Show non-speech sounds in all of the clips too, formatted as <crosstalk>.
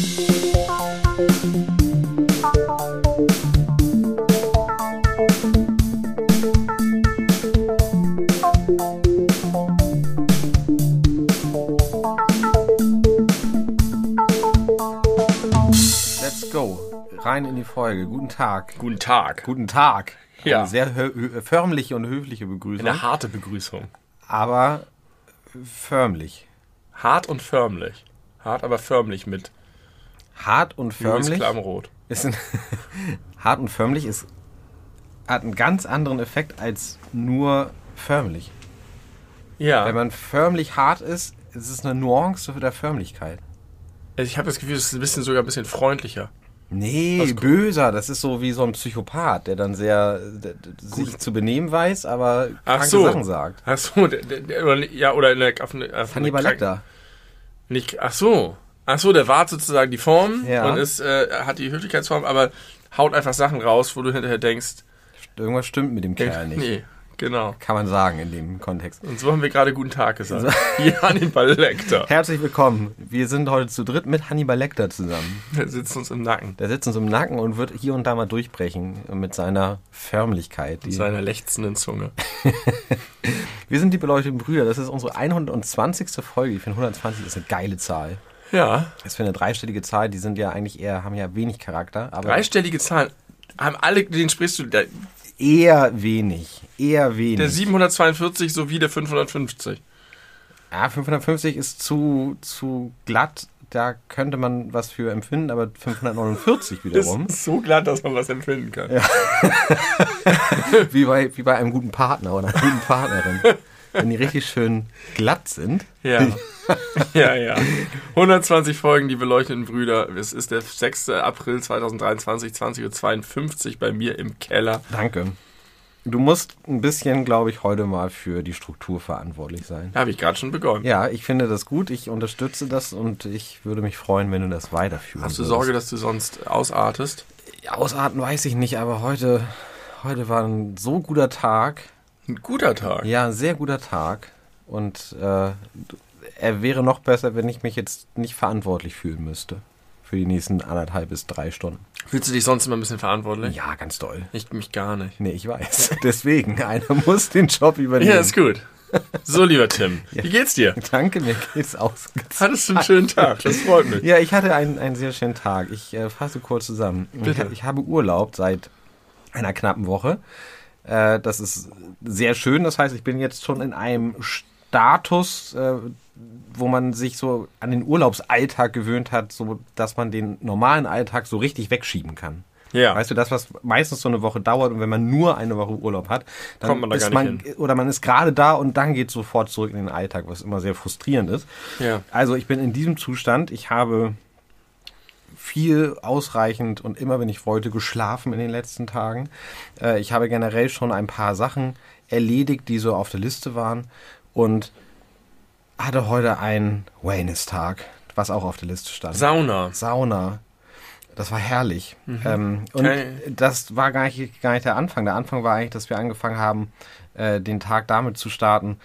Let's go. Rein in die Folge. Guten Tag. Guten Tag. Guten Tag. Ja. Eine sehr förmliche und höfliche Begrüßung. Eine harte Begrüßung. aber förmlich. Hart und förmlich. Hart, aber förmlich mit Hart und förmlich Klamroth. ist ein <laughs> hart und förmlich ist hat einen ganz anderen Effekt als nur förmlich. Ja. Wenn man förmlich hart ist, ist es eine Nuance der Förmlichkeit. Also ich habe das Gefühl, es ist ein bisschen sogar ein bisschen freundlicher. Nee, böser. Das ist so wie so ein Psychopath, der dann sehr der, sich zu benehmen weiß, aber kranke so. Sachen sagt. Ach so, der, der, ja, oder in der, auf eine, auf Hannibal Lecter. Nicht, ach so. Ach so, der wahrt sozusagen die Form Ja. und ist, äh, hat die Höflichkeitsform, aber haut einfach Sachen raus, wo du hinterher denkst, Irgendwas stimmt mit dem Kerl nicht. nee, genau. Kann man sagen in dem Kontext. Und so haben wir gerade guten Tag gesagt. <laughs> Hier Hannibal Lecter. Herzlich willkommen. Wir sind heute zu dritt mit Hannibal Lecter zusammen. Der sitzt uns im Nacken. Der sitzt uns im Nacken und wird hier und da mal durchbrechen mit seiner Förmlichkeit. Die Seiner lechzenden Zunge. <laughs> wir sind die beleuchteten Brüder. Das ist unsere 120. Folge. Ich finde 120 ist eine geile Zahl. Ja. Das ist für eine dreistellige Zahl. Die sind ja eigentlich eher, haben ja wenig Charakter. Aber Dreistellige Zahlen. Haben alle, den sprichst du, der, eher wenig. Eher wenig. der 742 sowie der 550. ja, 550 ist zu, zu glatt. Da könnte man was für empfinden, aber 549 <laughs> Das wiederum. ist so glatt, dass man was empfinden kann. <laughs> Wie bei, wie bei einem guten Partner oder einer guten Partnerin. <laughs> Wenn die richtig schön glatt sind. Ja. ja, ja. 120 Folgen, die beleuchteten Brüder. Es ist der 6. April 2023, 20.52 Uhr bei mir im Keller. Danke. Du musst ein bisschen, glaube ich, heute mal für die Struktur verantwortlich sein. Da habe ich gerade schon begonnen. Ja, ich finde das gut, ich unterstütze das und ich würde mich freuen, wenn du das weiterführen Hast du würdest. Sorge, dass du sonst ausartest? Ausarten weiß ich nicht, aber heute, heute war ein so guter Tag. Ein guter Tag. Ja, ein sehr guter Tag. Und äh, er wäre noch besser, wenn ich mich jetzt nicht verantwortlich fühlen müsste. Für die nächsten anderthalb bis drei Stunden. Fühlst du dich sonst immer ein bisschen verantwortlich? Ja, ganz doll. Ich mich gar nicht. Nee, ich weiß. <laughs> Deswegen, einer muss den Job übernehmen. Ja, ist gut. So, lieber Tim, <laughs> wie geht's dir? Danke, mir geht's ausgezeichnet. Hattest du einen schönen Tag? Das freut mich. Ja, ich hatte einen, einen sehr schönen Tag. Ich äh, fasse kurz zusammen. Ich, Bitte. ich habe Urlaub seit einer knappen Woche. Äh, das ist sehr schön. Das heißt, ich bin jetzt schon in einem Status, äh, wo man sich so an den Urlaubsalltag gewöhnt hat, so dass man den normalen Alltag so richtig wegschieben kann. Ja. Weißt du, das, was meistens so eine Woche dauert und wenn man nur eine Woche Urlaub hat, dann Kommt man da ist gar nicht man, hin. oder man ist gerade da und dann geht sofort zurück in den Alltag, was immer sehr frustrierend ist. Ja. Also ich bin in diesem Zustand. Ich habe viel ausreichend und immer, wenn ich wollte, geschlafen in den letzten Tagen. Äh, ich habe generell schon ein paar Sachen erledigt, die so auf der Liste waren und hatte heute einen Wellness-Tag, was auch auf der Liste stand. Sauna. Sauna. Das war herrlich. Ähm, und Okay. das war gar nicht, gar nicht der Anfang. Der Anfang war eigentlich, dass wir angefangen haben, äh, den Tag damit zu starten,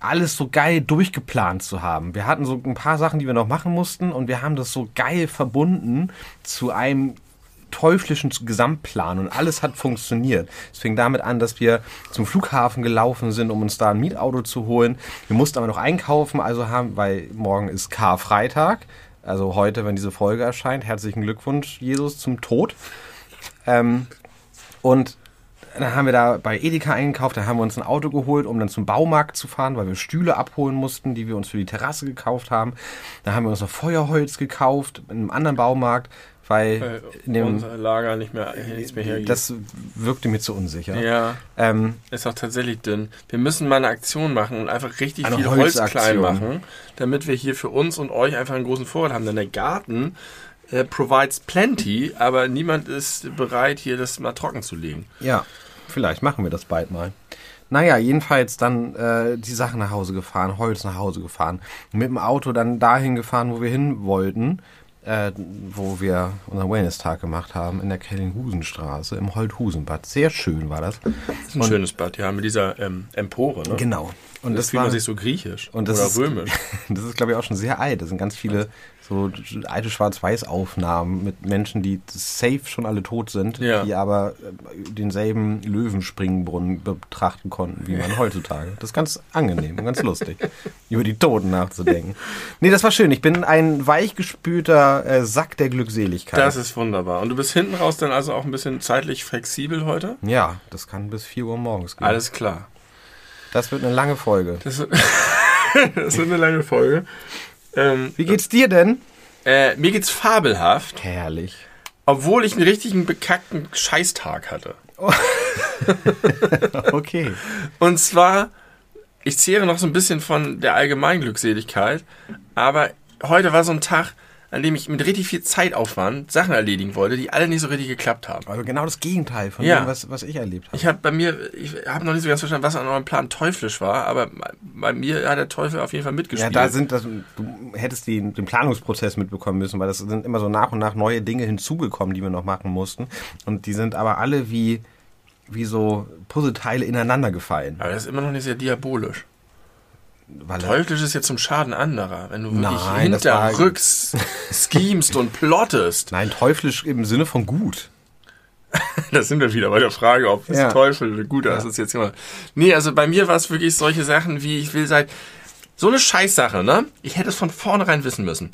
alles so geil durchgeplant zu haben. Wir hatten so ein paar Sachen, die wir noch machen mussten und wir haben das so geil verbunden zu einem teuflischen Gesamtplan und alles hat funktioniert. Es fing damit an, dass wir zum Flughafen gelaufen sind, um uns da ein Mietauto zu holen. Wir mussten aber noch einkaufen, also haben, weil morgen ist Karfreitag, also heute, wenn diese Folge erscheint, herzlichen Glückwunsch, Jesus, zum Tod. Ähm, und dann haben wir da bei Edeka eingekauft, da haben wir uns ein Auto geholt, um dann zum Baumarkt zu fahren, weil wir Stühle abholen mussten, die wir uns für die Terrasse gekauft haben. Dann haben wir uns noch Feuerholz gekauft in einem anderen Baumarkt, weil in Äh, dem, unser Lager nicht mehr, nichts mehr hergibt. das wirkte mir zu unsicher. ja, Ähm, ist auch tatsächlich dünn. Wir müssen mal eine Aktion machen und einfach richtig viel Holz klein machen, damit wir hier für uns und euch einfach einen großen Vorrat haben. Denn der Garten äh, provides plenty, aber niemand ist bereit, hier das mal trocken zu legen. Ja, vielleicht machen wir das bald mal. Naja, jedenfalls dann äh, die Sachen nach Hause gefahren, Holz nach Hause gefahren, mit dem Auto dann dahin gefahren, wo wir hin wollten, äh, wo wir unseren Wellness-Tag gemacht haben, in der Kellinghusenstraße, im Holthusenbad. Sehr schön war das. Das ist ein schönes Bad, ja, mit dieser ähm, Empore. Ne? Genau. Und das das fühlt man war- sich so griechisch Und das oder ist- römisch. <laughs> Das ist, glaube ich, auch schon sehr alt. Das sind ganz viele so alte Schwarz-Weiß-Aufnahmen mit Menschen, die safe schon alle tot sind, Ja. die aber äh, denselben Löwenspringbrunnen betrachten konnten, wie man <laughs> heutzutage. Das ist ganz angenehm und ganz lustig, über die Toten nachzudenken. Nee, das war schön. Ich bin ein weichgespülter äh, Sack der Glückseligkeit. Das ist wunderbar. Und du bist hinten raus dann also auch ein bisschen zeitlich flexibel heute? ja, das kann bis 4 Uhr morgens gehen. Alles klar. Das wird eine lange Folge. Das <laughs> das wird eine lange Folge. Ähm, Wie geht's dir denn? äh, mir geht's fabelhaft, Herrlich. obwohl ich einen richtigen bekackten Scheißtag hatte. <laughs> Okay. Und zwar, ich zehre noch so ein bisschen von der allgemeinen Glückseligkeit, aber heute war so ein Tag, an dem ich mit richtig viel Zeitaufwand Sachen erledigen wollte, die alle nicht so richtig geklappt haben. Also genau das Gegenteil von Ja. dem, was, was ich erlebt habe. Ich habe bei mir, ich habe noch nicht so ganz verstanden, was an eurem Plan teuflisch war, aber bei mir hat der Teufel auf jeden Fall Ja, mitgespielt. da sind das, du hättest den, den Planungsprozess mitbekommen müssen, weil das sind immer so nach und nach neue Dinge hinzugekommen, die wir noch machen mussten. Und die sind aber alle wie, wie so Puzzleteile ineinander gefallen. aber das ist immer noch nicht sehr diabolisch. Weil Teuflisch ist jetzt zum Schaden anderer, wenn du wirklich Nein, das war- hinterrücks schemst und plottest. Nein, teuflisch im Sinne von gut. <laughs> Da sind wir wieder bei der Frage, ob das Ja. Teufel eine gute Assoziation hat. Nee, also bei mir war es wirklich solche Sachen wie, ich will seit, so eine Scheißsache, ne? Ich hätte es von vornherein wissen müssen.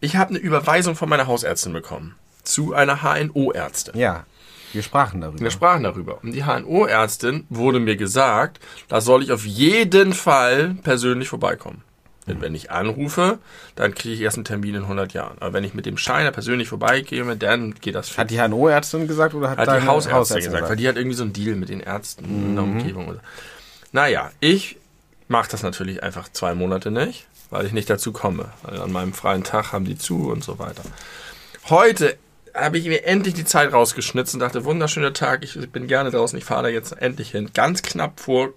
Ich habe eine Überweisung von meiner Hausärztin bekommen. Zu einer HNO-Ärztin. Ja, wir sprachen darüber. Wir sprachen darüber. Und die HNO-Ärztin wurde mir gesagt, da soll ich auf jeden Fall persönlich vorbeikommen. Denn wenn ich anrufe, dann kriege ich erst einen Termin in 100 Jahren. Aber wenn ich mit dem Scheiner persönlich vorbeigehe, dann geht das Hat die HNO-Ärztin gesagt oder hat, hat die Hausärztin Hausärztin gesagt, weil die hat irgendwie so einen Deal mit den Ärzten in der Umgebung. und so. Naja, ich mache das natürlich einfach zwei Monate nicht, weil ich nicht dazu komme. Weil an meinem freien Tag haben die zu und so weiter. Heute habe ich mir endlich die Zeit rausgeschnitzt und dachte, wunderschöner Tag, ich bin gerne draußen, ich fahre da jetzt endlich hin. Ganz knapp vor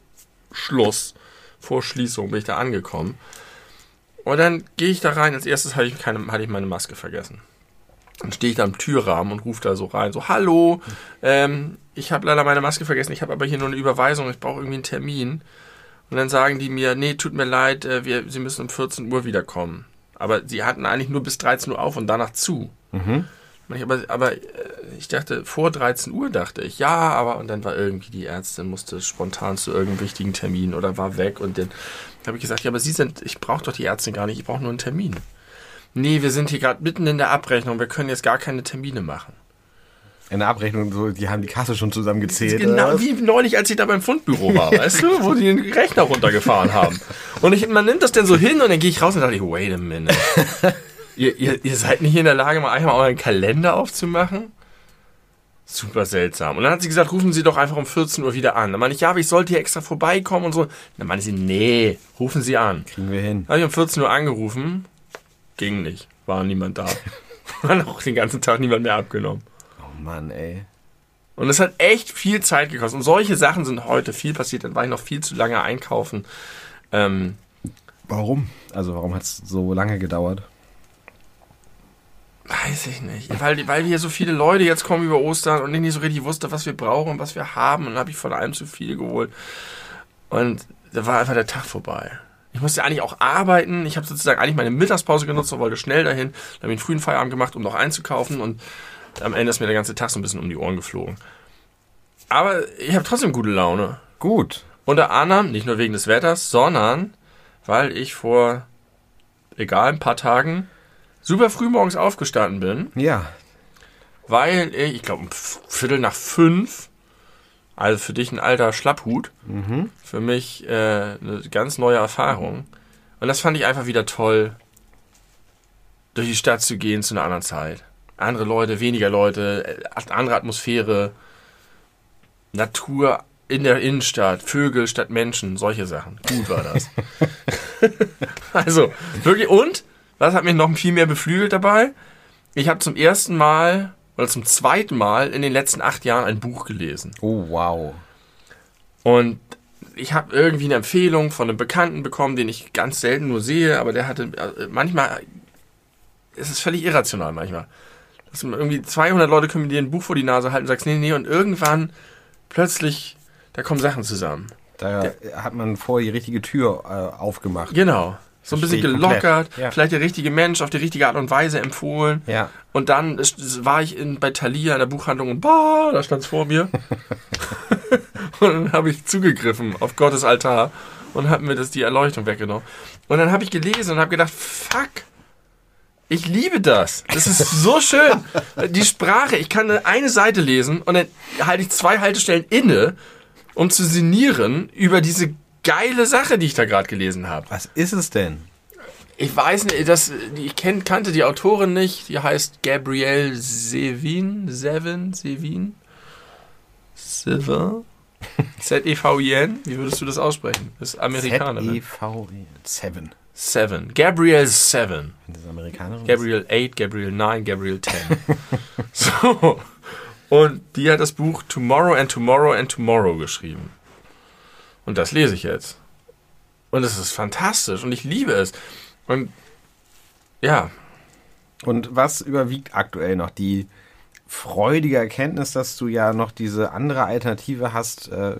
Schluss, vor Schließung bin ich da angekommen. Und dann gehe ich da rein, als erstes hatte ich, keine, hatte ich meine Maske vergessen. Dann stehe ich da am Türrahmen und rufe da so rein, so, hallo, ähm, ich habe leider meine Maske vergessen, ich habe aber hier nur eine Überweisung, ich brauche irgendwie einen Termin. Und dann sagen die mir, nee, tut mir leid, äh, wir, Sie müssen um 14 Uhr wiederkommen. Aber sie hatten eigentlich nur bis 13 Uhr auf und danach zu. Mhm. Aber, aber äh, ich dachte, vor 13 Uhr dachte ich, ja, aber und dann war irgendwie die Ärztin, musste spontan zu irgendeinem wichtigen Termin oder war weg und dann habe ich gesagt, ja, aber Sie sind, ich brauche doch die Ärztin gar nicht, ich brauche nur einen Termin. Nee, wir sind hier gerade mitten in der Abrechnung, wir können jetzt gar keine Termine machen. In der Abrechnung, so, die haben die Kasse schon zusammengezählt. oder Genau was? wie neulich, als ich da beim Fundbüro war, <laughs> weißt du, wo die den Rechner runtergefahren haben. Und ich, man nimmt das dann so hin und dann gehe ich raus und dachte ich, wait a minute. <laughs> ihr, ihr, ihr seid nicht in der Lage, mal einmal euren Kalender aufzumachen? Super seltsam. Und dann hat sie gesagt, rufen Sie doch einfach um 14 Uhr wieder an. Dann meine ich, ja, aber ich sollte hier extra vorbeikommen und so. Dann meinte sie, nee, rufen Sie an. Kriegen wir hin. Dann habe ich um 14 Uhr angerufen. Ging nicht. War niemand da. <laughs> Hat auch den ganzen Tag niemand mehr abgenommen. Oh Mann, ey. Und es hat echt viel Zeit gekostet. Und solche Sachen sind heute viel passiert. Dann war ich noch viel zu lange einkaufen. Ähm, Warum? Also warum hat es so lange gedauert? Weiß ich nicht. Weil, weil hier so viele Leute jetzt kommen über Ostern und ich nicht so richtig wusste, was wir brauchen und was wir haben. Und dann habe ich von allem zu viel geholt. Und da war einfach der Tag vorbei. Ich musste eigentlich auch arbeiten. Ich habe sozusagen eigentlich meine Mittagspause genutzt und wollte schnell dahin. Dann habe ich einen frühen Feierabend gemacht, um noch einzukaufen. Und am Ende ist mir der ganze Tag so ein bisschen um die Ohren geflogen. Aber ich habe trotzdem gute Laune. Gut. Unter anderem, nicht nur wegen des Wetters, sondern weil ich vor, egal, ein paar Tagen super früh morgens aufgestanden bin, Ja. weil ich, ich glaube, um Viertel nach fünf, also für dich ein alter Schlapphut, Mhm. für mich äh, eine ganz neue Erfahrung. Und das fand ich einfach wieder toll, durch die Stadt zu gehen zu einer anderen Zeit. Andere Leute, weniger Leute, äh, andere Atmosphäre, Natur in der Innenstadt, Vögel statt Menschen, solche Sachen. Gut war das. <laughs> <laughs> also, wirklich, und, was hat mich noch viel mehr beflügelt dabei? Ich habe zum ersten Mal oder zum zweiten Mal in den letzten acht Jahren ein Buch gelesen. Oh, wow. Und ich habe irgendwie eine Empfehlung von einem Bekannten bekommen, den ich ganz selten nur sehe, aber der hatte, äh, manchmal, es ist völlig irrational manchmal. Dass irgendwie 200 Leute können dir ein Buch vor die Nase halten und sagst, nee, nee, und irgendwann plötzlich, da kommen Sachen zusammen. Da hat man vorher die richtige Tür äh, aufgemacht. Genau. So ein bisschen gelockert, Ja. vielleicht der richtige Mensch auf die richtige Art und Weise empfohlen. Ja. Und dann war ich in, bei Thalia in der Buchhandlung und bah, da stand es vor mir. <laughs> <laughs> und dann habe ich zugegriffen auf Gottes Altar und habe mir das die Erleuchtung weggenommen. Und dann habe ich gelesen und habe gedacht, fuck, ich liebe das. Das ist so <laughs> schön. Die Sprache, ich kann eine Seite lesen und dann halte ich zwei Haltestellen inne, um zu sinnieren über diese geile Sache, die ich da gerade gelesen habe. Was ist es denn? Ich weiß nicht, das, ich kenn, kannte die Autorin nicht. Die heißt Gabrielle Sevin. Sevin? Sevin? Sevin? Z-E-V-I-N? <laughs> Wie würdest du das aussprechen? Das ist Amerikanerin. Z-E-V-E. Seven. Seven. Gabrielle Seven. Das ist Amerikanerin. Gabrielle 8, Gabrielle 9, Gabrielle 10. <laughs> so. Und die hat das Buch Tomorrow and Tomorrow and Tomorrow geschrieben. Und das lese ich jetzt. Und es ist fantastisch und ich liebe es. Und ja, Und was überwiegt aktuell noch? Die freudige Erkenntnis, dass du ja noch diese andere Alternative hast, äh,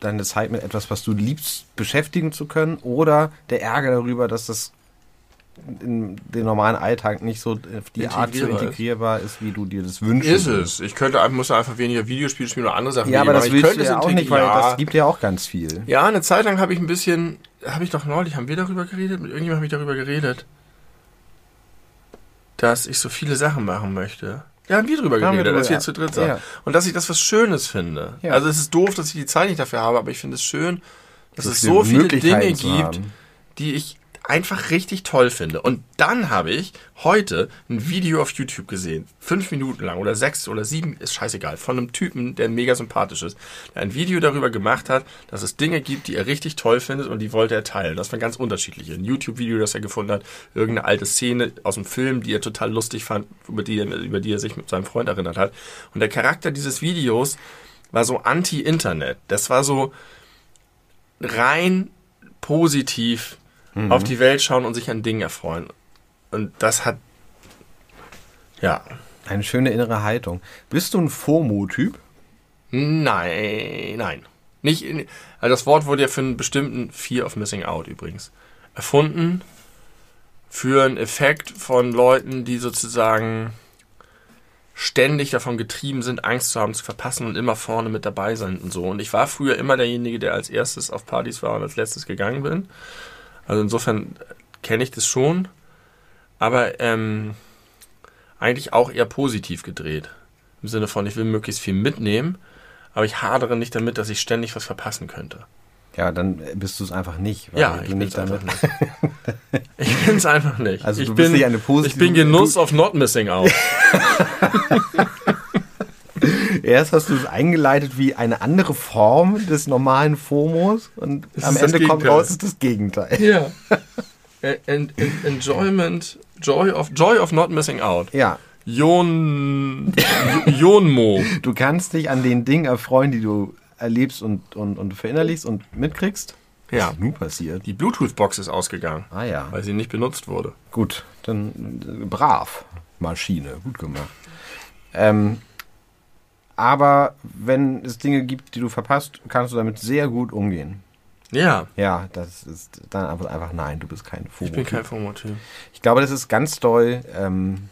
deine Zeit mit etwas, was du liebst, beschäftigen zu können? Oder der Ärger darüber, dass das in den normalen Alltag nicht so auf die Art so Integrierbar ist. wie du dir das wünschst? ist es. Ich könnte muss einfach weniger Videospiele spielen oder andere Sachen. Ja, aber das ich willst du es ja auch nicht, weil ja. das gibt ja auch ganz viel. Ja, eine Zeit lang habe ich ein bisschen, habe ich doch neulich, haben wir darüber geredet? Mit irgendjemandem habe ich darüber geredet, dass ich so viele Sachen machen möchte. Ja, haben wir drüber Haben wir geredet, drüber, als wir ja. zu dritt saßen. Ja. Und dass ich das was Schönes finde. Ja. Also es ist doof, dass ich die Zeit nicht dafür habe, aber ich finde es schön, dass es viele so viele Dinge gibt, haben. die ich einfach richtig toll finde. Und dann habe ich heute ein Video auf YouTube gesehen, fünf Minuten lang oder sechs oder sieben, ist scheißegal, von einem Typen, der mega sympathisch ist, der ein Video darüber gemacht hat, dass es Dinge gibt, die er richtig toll findet und die wollte er teilen. Das waren ganz unterschiedliche. Ein YouTube-Video, das er gefunden hat, irgendeine alte Szene aus dem Film, die er total lustig fand, über die, er- über die er sich mit seinem Freund erinnert hat. Und der Charakter dieses Videos war so anti-Internet. Das war so rein positiv auf die Welt schauen und sich an Dingen erfreuen. Und das hat, ja, Eine schöne innere Haltung. Bist du ein FOMO-Typ? nein, nein. Nicht in, also das Wort wurde ja für einen bestimmten Fear of Missing Out übrigens erfunden. Für einen Effekt von Leuten, die sozusagen ständig davon getrieben sind, Angst zu haben, zu verpassen und immer vorne mit dabei sein und so. Und ich war früher immer derjenige, der als erstes auf Partys war und als letztes gegangen bin. Also insofern kenne ich das schon. Aber ähm, eigentlich auch eher positiv gedreht. Im Sinne von, ich will möglichst viel mitnehmen, aber ich hadere nicht damit, dass ich ständig was verpassen könnte. Ja, dann bist du es einfach nicht. weil Ja, ich bin's einfach damit. nicht. ich bin's einfach nicht. Also ich du bist bin, nicht eine Ich positive- bin Genuss of not missing out. <laughs> Erst hast du es eingeleitet wie eine andere Form des normalen FOMOs und Es am das Ende kommt raus, es ist das Gegenteil. ja. <laughs> En, en, enjoyment, joy of, joy of not missing out. Ja, Jon, Jonmo. du kannst dich an den Dingen erfreuen, die du erlebst und, und, und verinnerlichst und mitkriegst. Ja. Was ist nun passiert? Die Bluetooth-Box ist ausgegangen, Ah ja, weil sie nicht benutzt wurde. gut, dann äh, brav. Maschine, gut gemacht. Ähm, aber wenn es Dinge gibt, die du verpasst, kannst du damit sehr gut umgehen. Ja, Ja, das ist dann einfach, nein, du bist kein FOMO. ich bin kein FOMO-Typ. Ich glaube, das ist ganz doll ähm,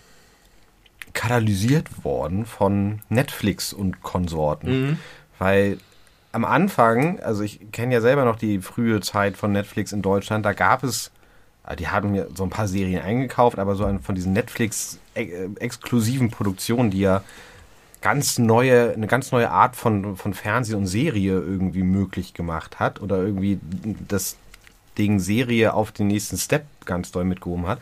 katalysiert worden von Netflix und Konsorten. Mhm. Weil am Anfang, also ich kenne ja selber noch die frühe Zeit von Netflix in Deutschland, da gab es, ah, die haben mir so ein paar Serien eingekauft, aber so ein, von diesen Netflix-exklusiven Produktionen, die ja ganz neue, eine ganz neue Art von, von Fernsehen und Serie irgendwie möglich gemacht hat oder irgendwie das Ding Serie auf den nächsten Step ganz doll mitgehoben hat.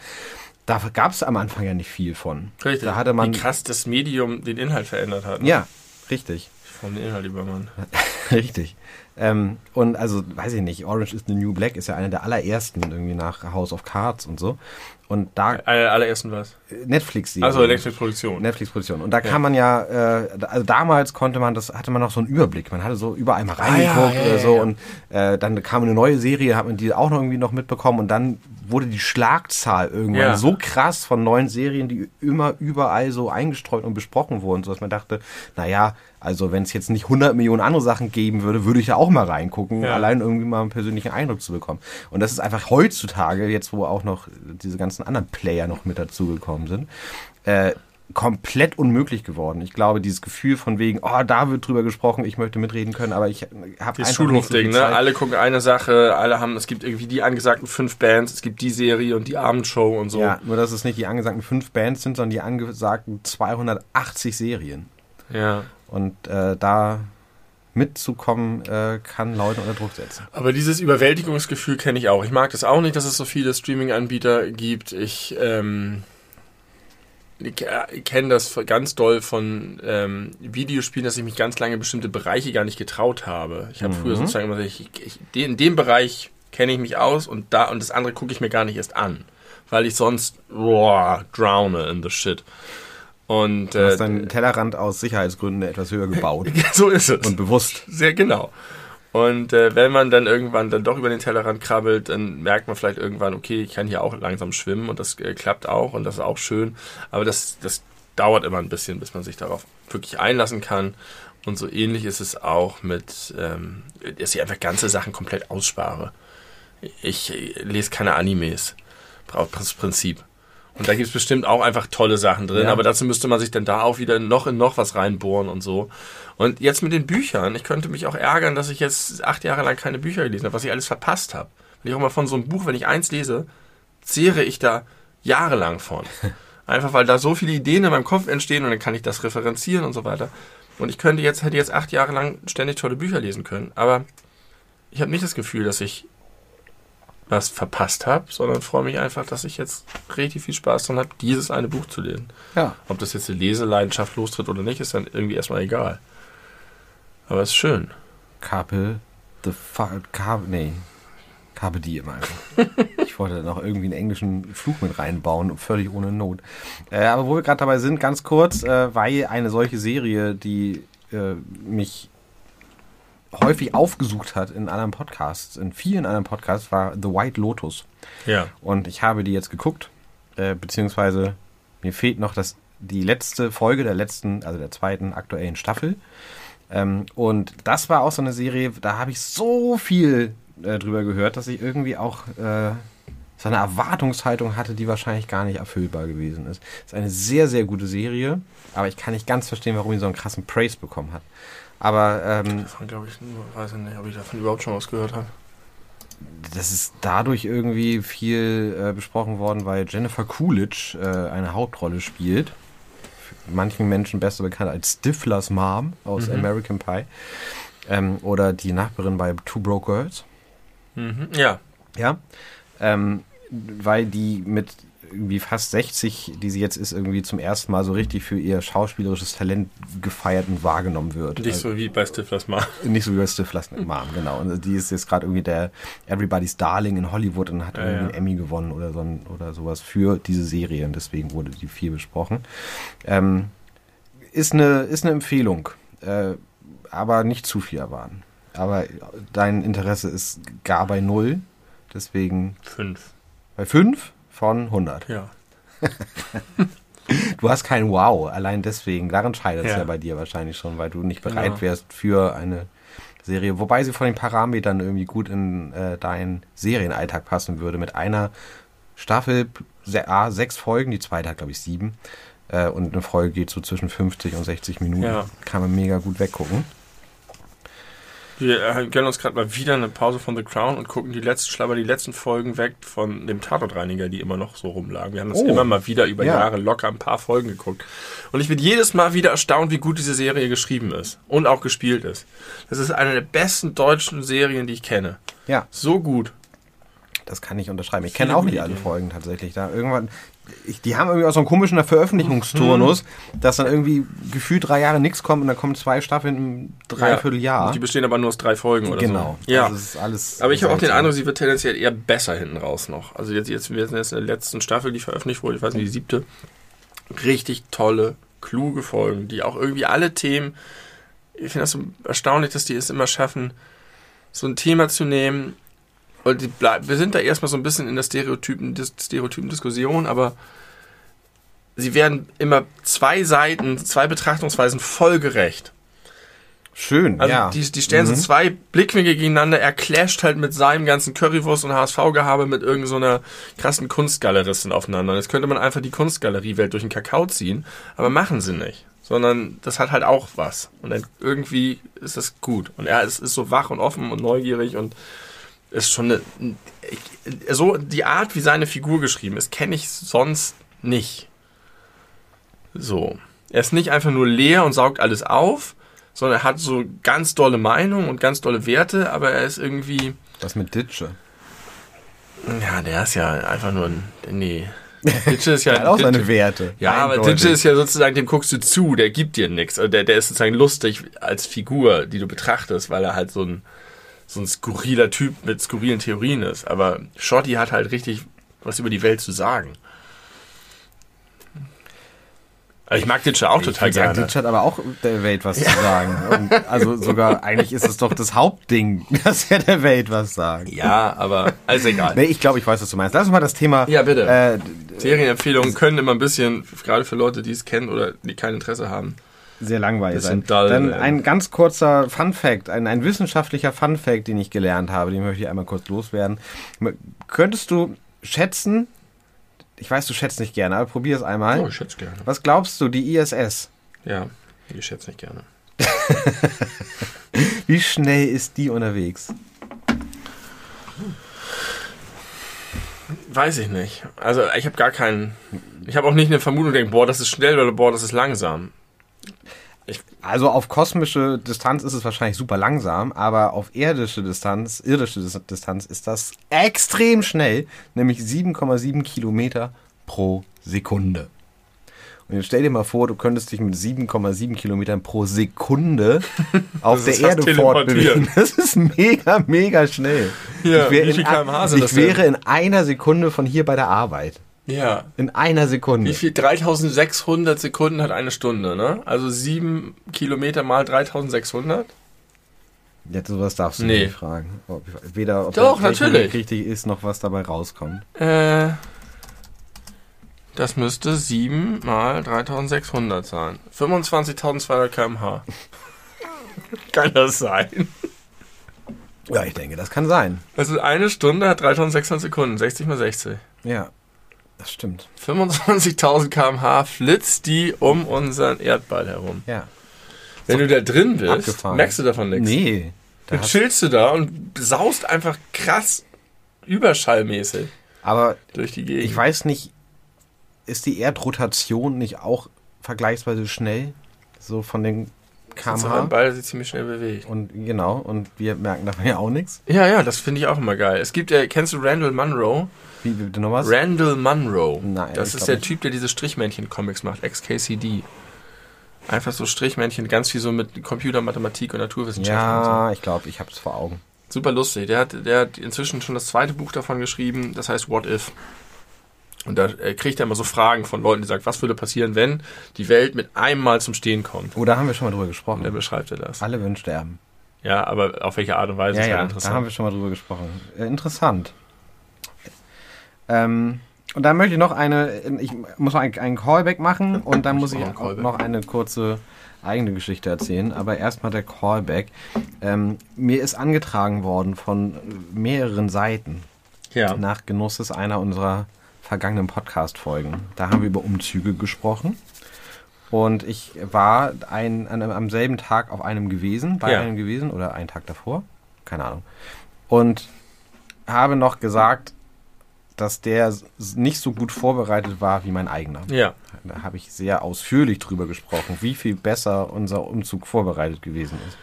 Da gab es am Anfang ja nicht viel von. Richtig. Da hatte man. Wie krass das Medium den Inhalt verändert hat. ne? Ja, richtig. Vom den Inhalt über Mann. <laughs> Richtig. Ähm, und also, weiß ich nicht, Orange is the New Black ist ja einer der allerersten irgendwie nach House of Cards und so. Und da Aller, allerersten was? Netflix Also Elektrikproduktion. Netflix-Produktion. Und da kann man ja, äh, also damals konnte man das, hatte man noch so einen Überblick. Man hatte so überall mal reingeguckt Ah, ja, ja, oder ja, so ja. und äh, dann kam eine neue Serie, hat man die auch noch irgendwie noch mitbekommen und dann wurde die Schlagzahl irgendwann Ja. so krass von neuen Serien, die immer überall so eingestreut und besprochen wurden, so dass man dachte, naja, also wenn es jetzt nicht 100 Millionen andere Sachen geben würde, würde ich da auch mal reingucken, Ja. allein irgendwie mal einen persönlichen Eindruck zu bekommen. Und das ist einfach heutzutage, jetzt wo auch noch diese ganzen anderen Player noch mit dazugekommen sind, äh, komplett unmöglich geworden. Ich glaube, dieses Gefühl von wegen, oh, da wird drüber gesprochen, ich möchte mitreden können, aber ich habe Das einfach nicht so Schulhofding, viel ne? Alle gucken eine Sache, alle haben, es gibt irgendwie die angesagten fünf Bands, es gibt die Serie und die Abendshow und so. Ja, nur dass es nicht die angesagten fünf Bands sind, sondern die angesagten 280 Serien. ja. Und äh, da mitzukommen, äh, kann Leute unter Druck setzen. Aber dieses Überwältigungsgefühl kenne ich auch. Ich mag das auch nicht, dass es so viele Streaming-Anbieter gibt. Ich, ähm, ich, äh, ich kenne das ganz doll von ähm, Videospielen, dass ich mich ganz lange in bestimmte Bereiche gar nicht getraut habe. Ich habe Mhm. früher sozusagen immer gesagt, ich, ich, in dem Bereich kenne ich mich aus und da und das andere gucke ich mir gar nicht erst an, weil ich sonst boah, drowne in the shit. Und Du hast äh, deinen Tellerrand aus Sicherheitsgründen etwas höher gebaut <laughs> so ist es. und bewusst. Sehr genau. Und äh, wenn man dann irgendwann dann doch über den Tellerrand krabbelt, dann merkt man vielleicht irgendwann, okay, ich kann hier auch langsam schwimmen und das äh, klappt auch und das ist auch schön. Aber das, das dauert immer ein bisschen, bis man sich darauf wirklich einlassen kann. Und so ähnlich ist es auch mit, ähm, dass ich einfach ganze Sachen komplett ausspare. Ich äh, lese keine Animes. Braucht das Prinzip. Und da gibt es bestimmt auch einfach tolle Sachen drin, Ja. aber dazu müsste man sich dann da auch wieder noch in noch was reinbohren und so. Und jetzt mit den Büchern, ich könnte mich auch ärgern, dass ich jetzt acht Jahre lang keine Bücher gelesen habe, was ich alles verpasst habe. Wenn ich auch mal von so einem Buch, wenn ich eins lese, zehre ich da jahrelang von. <laughs> Einfach weil da so viele Ideen in meinem Kopf entstehen und dann kann ich das referenzieren und so weiter. Und ich könnte jetzt, hätte jetzt acht Jahre lang ständig tolle Bücher lesen können. Aber ich habe nicht das Gefühl, dass ich was verpasst habe, sondern freue mich einfach, dass ich jetzt richtig viel Spaß daran habe, dieses eine Buch zu lesen. Ja. Ob das jetzt eine Leseleidenschaft lostritt oder nicht, ist dann irgendwie erstmal egal. Aber es ist schön. Carpe, the fuck, Carpe, nee. Carpe diem einfach. <laughs> ich wollte noch irgendwie einen englischen Fluch mit reinbauen, völlig ohne Not. Äh, aber wo wir gerade dabei sind, ganz kurz, äh, weil eine solche Serie, die äh, mich häufig aufgesucht hat in anderen Podcasts, in vielen anderen Podcasts, war The White Lotus. Ja. Und ich habe die jetzt geguckt, äh, beziehungsweise mir fehlt noch das, die letzte Folge der letzten, also der zweiten aktuellen Staffel. Ähm, und das war auch so eine Serie, da habe ich so viel äh, drüber gehört, dass ich irgendwie auch äh, so eine Erwartungshaltung hatte, die wahrscheinlich gar nicht erfüllbar gewesen ist. Es ist eine sehr, sehr gute Serie, aber ich kann nicht ganz verstehen, warum die so einen krassen Praise bekommen hat. Aber ähm, Davon glaube ich weiß ich nicht, ob ich davon überhaupt schon was gehört habe. das ist dadurch irgendwie viel äh, besprochen worden, weil Jennifer Coolidge äh, eine Hauptrolle spielt. Für manchen Menschen besser bekannt als Stiflers Mom aus Mhm. American Pie. Ähm, oder die Nachbarin bei Two Broke Girls. Mhm. Ja. Ja. Ähm, weil die mit irgendwie fast 60, die sie jetzt ist, irgendwie zum ersten Mal so richtig für ihr schauspielerisches Talent gefeiert und wahrgenommen wird. Nicht so wie bei Stiflers mal. <laughs> Nicht so wie bei Stiflers Mom, genau. Und die ist jetzt gerade irgendwie der Everybody's Darling in Hollywood und hat Ja, irgendwie ja. einen Emmy gewonnen oder, so oder sowas für diese Serie und deswegen wurde die viel besprochen. Ähm, ist, eine, ist eine Empfehlung, äh, aber nicht zu viel erwarten. Aber dein Interesse ist gar bei null, deswegen Fünf. bei fünf von 100. Ja. <laughs> Du hast kein Wow, allein deswegen. Daran scheitert es Ja. ja. bei dir wahrscheinlich schon, weil du nicht bereit Genau. wärst für eine Serie. Wobei sie von den Parametern irgendwie gut in äh, deinen Serienalltag passen würde. Mit einer Staffel, se ah, sechs Folgen, die zweite hat, glaube ich, sieben. Äh, und eine Folge geht so zwischen 50 und 60 Minuten. Ja. Kann man mega gut weggucken. Wir äh, gönnen uns gerade mal wieder eine Pause von The Crown und gucken die letzten, schlabber die letzten Folgen weg von dem Tatortreiniger, die immer noch so rumlagen. Wir haben das Oh. immer mal wieder über Ja. Jahre locker ein paar Folgen geguckt. Und ich bin jedes Mal wieder erstaunt, wie gut diese Serie geschrieben ist und auch gespielt ist. Das ist eine der besten deutschen Serien, die ich kenne. Ja, So gut. das kann ich unterschreiben. Ich kenne auch nicht alle. Folgen tatsächlich. Da irgendwann, ich, die haben irgendwie auch so einen komischen Veröffentlichungsturnus, Mhm. dass dann irgendwie gefühlt drei Jahre nichts kommt und dann kommen zwei Staffeln im Dreivierteljahr. Und Die bestehen aber nur aus drei Folgen oder Genau. so. Ja. Also alles Aber ich habe auch den. Eindruck, sie wird tendenziell eher besser hinten raus noch. Also jetzt, jetzt wir sind jetzt in der letzten Staffel, die veröffentlicht wurde, ich weiß nicht, die siebte. Richtig tolle, kluge Folgen, die auch irgendwie alle Themen, ich finde das so erstaunlich, dass die es immer schaffen, so ein Thema zu nehmen, wir sind da erstmal so ein bisschen in der Stereotypen, Dis- Stereotypen-Diskussion, aber sie werden immer zwei Seiten, zwei Betrachtungsweisen voll gerecht. Schön, Also ja. die, die stellen so Mhm. zwei Blickwinkel gegeneinander, er clasht halt mit seinem ganzen Currywurst- und HSV-Gehabe mit irgendeiner so einer krassen Kunstgaleristin aufeinander. Und jetzt könnte man einfach die Kunstgaleriewelt durch den Kakao ziehen, aber machen sie nicht. Sondern das hat halt auch was. Und dann irgendwie ist das gut. Und er ist, ist so wach und offen und neugierig und ist schon eine, so die Art, wie seine Figur geschrieben ist, kenne ich sonst nicht. So. Er ist nicht einfach nur leer und saugt alles auf, sondern er hat so ganz dolle Meinung und ganz dolle Werte, aber er ist irgendwie, Das mit Ditsche. ja, der ist ja einfach nur ein, nee. <laughs> Ditsche ist ja, Er hat auch seine Werte. ja, aber Eindeutig. Ditsche ist ja sozusagen, dem guckst du zu, der gibt dir nichts. Der, der ist sozusagen lustig als Figur, die du betrachtest, weil er halt so ein, so ein skurriler Typ mit skurrilen Theorien ist. Aber Shorty hat halt richtig was über die Welt zu sagen. Also ich mag Ditsche auch Ich total würd sagen, gerne. Ditch hat aber auch der Welt was zu sagen. Und also sogar, <laughs> eigentlich ist es doch das Hauptding, <laughs> dass er der Welt was sagt. Ja, aber alles egal. Nee, ich glaube, ich weiß, was du meinst. Lass uns mal das Thema. Ja, bitte. Äh, Serienempfehlungen können immer ein bisschen, gerade für Leute, die es kennen oder die kein Interesse haben. Sehr langweilig sein. Dull, Dann ein ganz kurzer Fun Fact, ein, ein wissenschaftlicher Fun Fact, den ich gelernt habe, den möchte ich einmal kurz loswerden. Könntest du schätzen, ich weiß, du schätzt nicht gerne, aber probier es einmal. Oh, ich schätze gerne. Was glaubst du, die ISS, Ja, ich schätze nicht gerne. <laughs> wie schnell ist die unterwegs? Weiß ich nicht. Also ich habe gar keinen. Ich habe auch nicht eine Vermutung, denke, boah, das ist schnell oder boah, das ist langsam. Also auf kosmische Distanz ist es wahrscheinlich super langsam, aber auf irdische Distanz, irdische Dis- Distanz ist das extrem schnell, nämlich 7,7 Kilometer pro Sekunde. Und jetzt stell dir mal vor, du könntest dich mit 7,7 Kilometern pro Sekunde <laughs> auf Das der Erde fortbewegen. <laughs> Das ist mega, mega schnell. Ja, ich wär in, ich wäre in einer Sekunde von hier bei der Arbeit. Ja. In einer Sekunde. Wie viel? 3600 Sekunden hat eine Stunde, ne? Also 7 Kilometer mal 3600? Jetzt sowas darfst du Nee. nicht fragen. Ob, weder ob Doch, Rechnung natürlich. richtig ist, noch was dabei rauskommt. Äh. Das müsste 7 mal 3600 sein. 25.200 km/h. <laughs> Kann das sein? Ja, ich denke, das kann sein. Also eine Stunde hat 3600 Sekunden. 60 mal 60. Ja, das stimmt. 25.000 km/h flitzt die um unseren Erdball herum. Ja. Wenn du da drin bist, Abgefahren. merkst du davon nichts. Nee. Da Dann chillst du da und saust einfach krass überschallmäßig aber durch die Gegend. ich weiß nicht, ist die Erdrotation nicht auch vergleichsweise schnell? So von den so kmh? ein Ball, der sich ziemlich schnell bewegt. Und genau, und wir merken davon ja auch nichts. Ja, ja, das finde ich auch immer geil. Es gibt ja, kennst du Randall Munro? Wie bitte noch was? Randall Munro. Nein, das ist der nicht. Typ, der diese Strichmännchen-Comics macht, XKCD. Einfach so Strichmännchen, ganz viel so mit Computer, Mathematik und Naturwissenschaften. und so. ja, ich glaube, ich habe es vor Augen. Super lustig. Der hat, der hat inzwischen schon das zweite Buch davon geschrieben, das heißt What If. Und da äh, kriegt er immer so Fragen von Leuten, die sagen, was würde passieren, wenn die Welt mit einem Mal zum Stehen kommt. Oh, da haben wir schon mal drüber gesprochen. beschreibt er das. Alle würden sterben. Ja, aber auf welche Art und Weise Ja, ist ja, halt da haben interessant. wir schon mal drüber gesprochen. Äh, interessant. Ähm, und dann möchte ich noch eine, ich muss noch einen, einen Callback machen und dann muss ich auch noch eine kurze eigene Geschichte erzählen. Aber erstmal der Callback. Ähm, mir ist angetragen worden von mehreren Seiten ja. nach Genusses einer unserer vergangenen Podcast-Folgen. Da haben wir über Umzüge gesprochen. Und ich war ein, an, am selben Tag auf einem gewesen, bei Ja. einem gewesen oder einen Tag davor, keine Ahnung. Und habe noch gesagt, dass der nicht so gut vorbereitet war wie mein eigener. ja. Da habe ich sehr ausführlich drüber gesprochen, wie viel besser unser Umzug vorbereitet gewesen ist.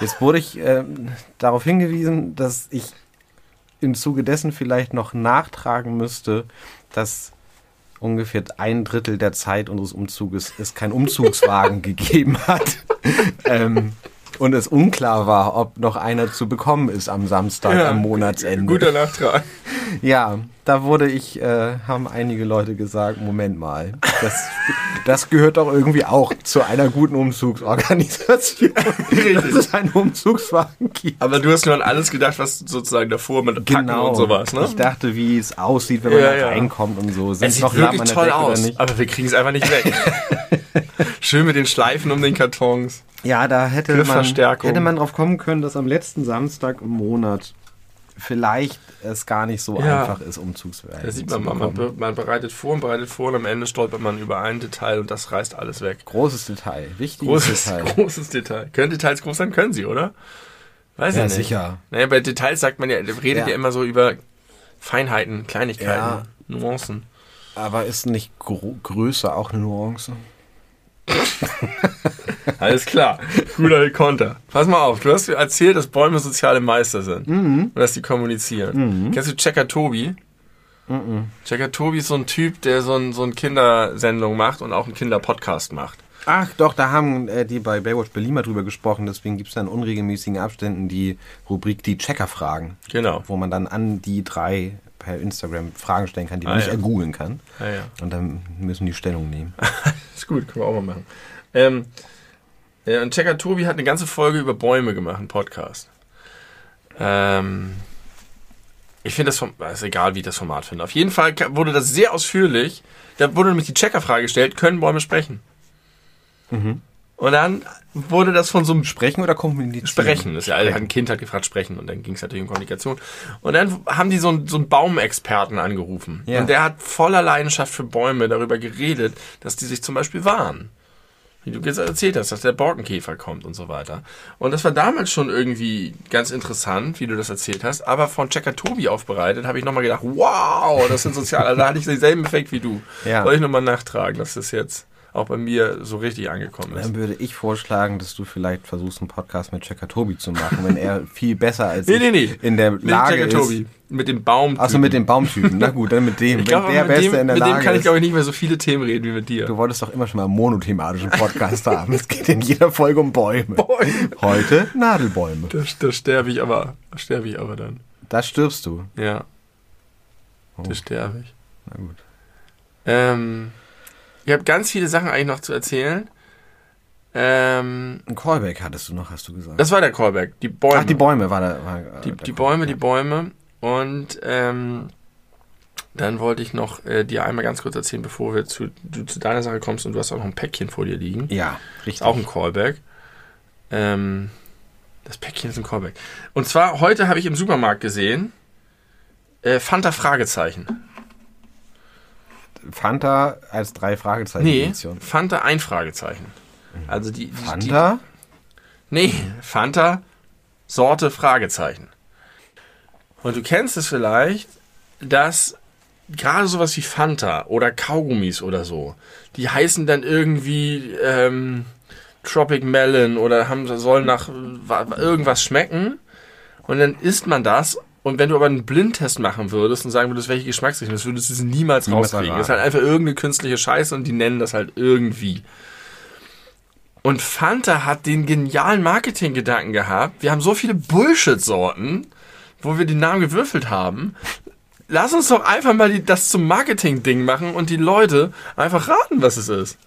Jetzt wurde ich ähm, darauf hingewiesen, dass ich im Zuge dessen vielleicht noch nachtragen müsste, dass ungefähr ein Drittel der Zeit unseres Umzuges es keinen Umzugswagen <laughs> gegeben hat. <laughs> ähm, und es unklar war, ob noch einer zu bekommen ist am Samstag Ja, am Monatsende. Guter Nachtrag. Ja, da wurde ich, äh, haben einige Leute gesagt, Moment mal, das, das gehört doch irgendwie auch zu einer guten Umzugsorganisation, dass es einen Umzugswagen gibt. Aber du hast nur an alles gedacht, was sozusagen davor mit Packen und sowas, ne? Genau. Ich dachte, wie es aussieht, wenn man Ja, da ja. reinkommt und so. Sind es sieht noch wirklich toll Decke aus, aber wir kriegen es einfach nicht weg. <laughs> Schön mit den Schleifen um den Kartons. Ja, da hätte man, hätte man drauf kommen können, dass am letzten Samstag im Monat vielleicht es gar nicht so Ja. einfach ist, Umzugswagen Da sieht zu man mal, man, man bereitet vor und bereitet vor und am Ende stolpert man über ein Detail und das reißt alles weg. Großes Detail, wichtiges Großes, Detail. <laughs> großes Detail. Können Details groß sein? Können sie, oder? Weiß Ja, ich nicht. sicher. Naja, bei Details sagt man ja, redet ja, Ja. immer so über Feinheiten, Kleinigkeiten, Ja. Nuancen. Aber ist nicht Größe auch eine Nuance? <laughs> Alles klar. Guter Konter. Pass mal auf, du hast mir erzählt, dass Bäume soziale Meister sind. Und dass die kommunizieren. Kennst du Checker Tobi? Checker Tobi ist so ein Typ, der so, ein, so eine Kindersendung macht und auch einen Kinderpodcast macht. Ach doch, da haben äh, die bei Baywatch Berlin mal drüber gesprochen, deswegen gibt es da in unregelmäßigen Abständen die Rubrik die Checker-Fragen, Genau. wo man dann an die drei per Instagram Fragen stellen kann, die man Ah, nicht ja. ergoogeln kann. Ja, ja. Und dann müssen die Stellung nehmen. <laughs> Ist gut, können wir auch mal machen. Ähm, ja, und Checker Tobi hat eine ganze Folge über Bäume gemacht, einen Podcast. Ähm, ich finde das, Form- ist egal, wie ich das Format finde. Auf jeden Fall wurde das sehr ausführlich. Da wurde nämlich die Checkerfrage gestellt, können Bäume sprechen? Und dann wurde das von so einem Sprechen oder kommunizieren? Sprechen. Das ist ja, ein Kind hat gefragt, sprechen. Und dann ging es natürlich um Kommunikation. Und dann haben die so einen, so einen Baumexperten angerufen. Ja. Und der hat voller Leidenschaft für Bäume darüber geredet, dass die sich zum Beispiel wahren. Wie du jetzt erzählt hast, dass der Borkenkäfer kommt und so weiter. Und das war damals schon irgendwie ganz interessant, wie du das erzählt hast. Aber von Checker Tobi aufbereitet, habe ich nochmal gedacht, wow, das sind sozial. Also da hatte ich denselben Effekt wie du. Ja. Wollte ich nochmal nachtragen, dass das jetzt auch bei mir so richtig angekommen ist. Dann würde ich vorschlagen, dass du vielleicht versuchst, einen Podcast mit Checker Tobi zu machen, wenn er viel besser als Nee, nee, nee. in der Mit Lage ist. Tobi. Mit dem Baum. Achso, mit dem Baumtypen. Na gut, dann mit dem. Ich wenn glaube, der mit, Beste dem, in der mit dem Lage kann ich, glaube ich, nicht mehr so viele Themen reden wie mit dir. Du wolltest doch immer schon mal einen monothematischen Podcast <laughs> haben. Es geht in jeder Folge um Bäume. Bäume. Heute Nadelbäume. Da, da sterbe ich aber. Sterbe ich aber dann. Da stirbst du. Ja. Oh. Da sterbe ich. Na gut. Ähm, ich habe ganz viele Sachen eigentlich noch zu erzählen. Ähm, Ein Callback hattest du noch, hast du gesagt. das war der Callback. Die Bäume. Ach, die Bäume war da. War, äh, Die, der die Bäume, ja. die Bäume. Und ähm, dann wollte ich noch äh, dir einmal ganz kurz erzählen, bevor wir zu, du zu deiner Sache kommst und du hast auch noch ein Päckchen vor dir liegen. Ja, richtig. Auch ein Callback. Ähm, das Päckchen ist ein Callback. Und zwar, heute habe ich im Supermarkt gesehen, äh, Fanta Fragezeichen. Fanta als drei Fragezeichen Nee, Edition. Fanta ein Fragezeichen. Also die, die, Fanta? Die, nee, Fanta Sorte Fragezeichen. Und du kennst es vielleicht, dass gerade sowas wie Fanta oder Kaugummis oder so, die heißen dann irgendwie ähm, Tropic Melon oder haben, sollen nach wa- irgendwas schmecken. Und dann isst man das. Und wenn du aber einen Blindtest machen würdest und sagen würdest, welche Geschmacksrichtung, das würdest du es niemals, Niemals rauskriegen. erraten. Das ist halt einfach irgendeine künstliche Scheiße und die nennen das halt irgendwie. Und Fanta hat den genialen Marketinggedanken gehabt. Wir haben so viele Bullshit-Sorten, wo wir die Namen gewürfelt haben. Lass uns doch einfach mal die, das zum Marketing-Ding machen und die Leute einfach raten, was es ist.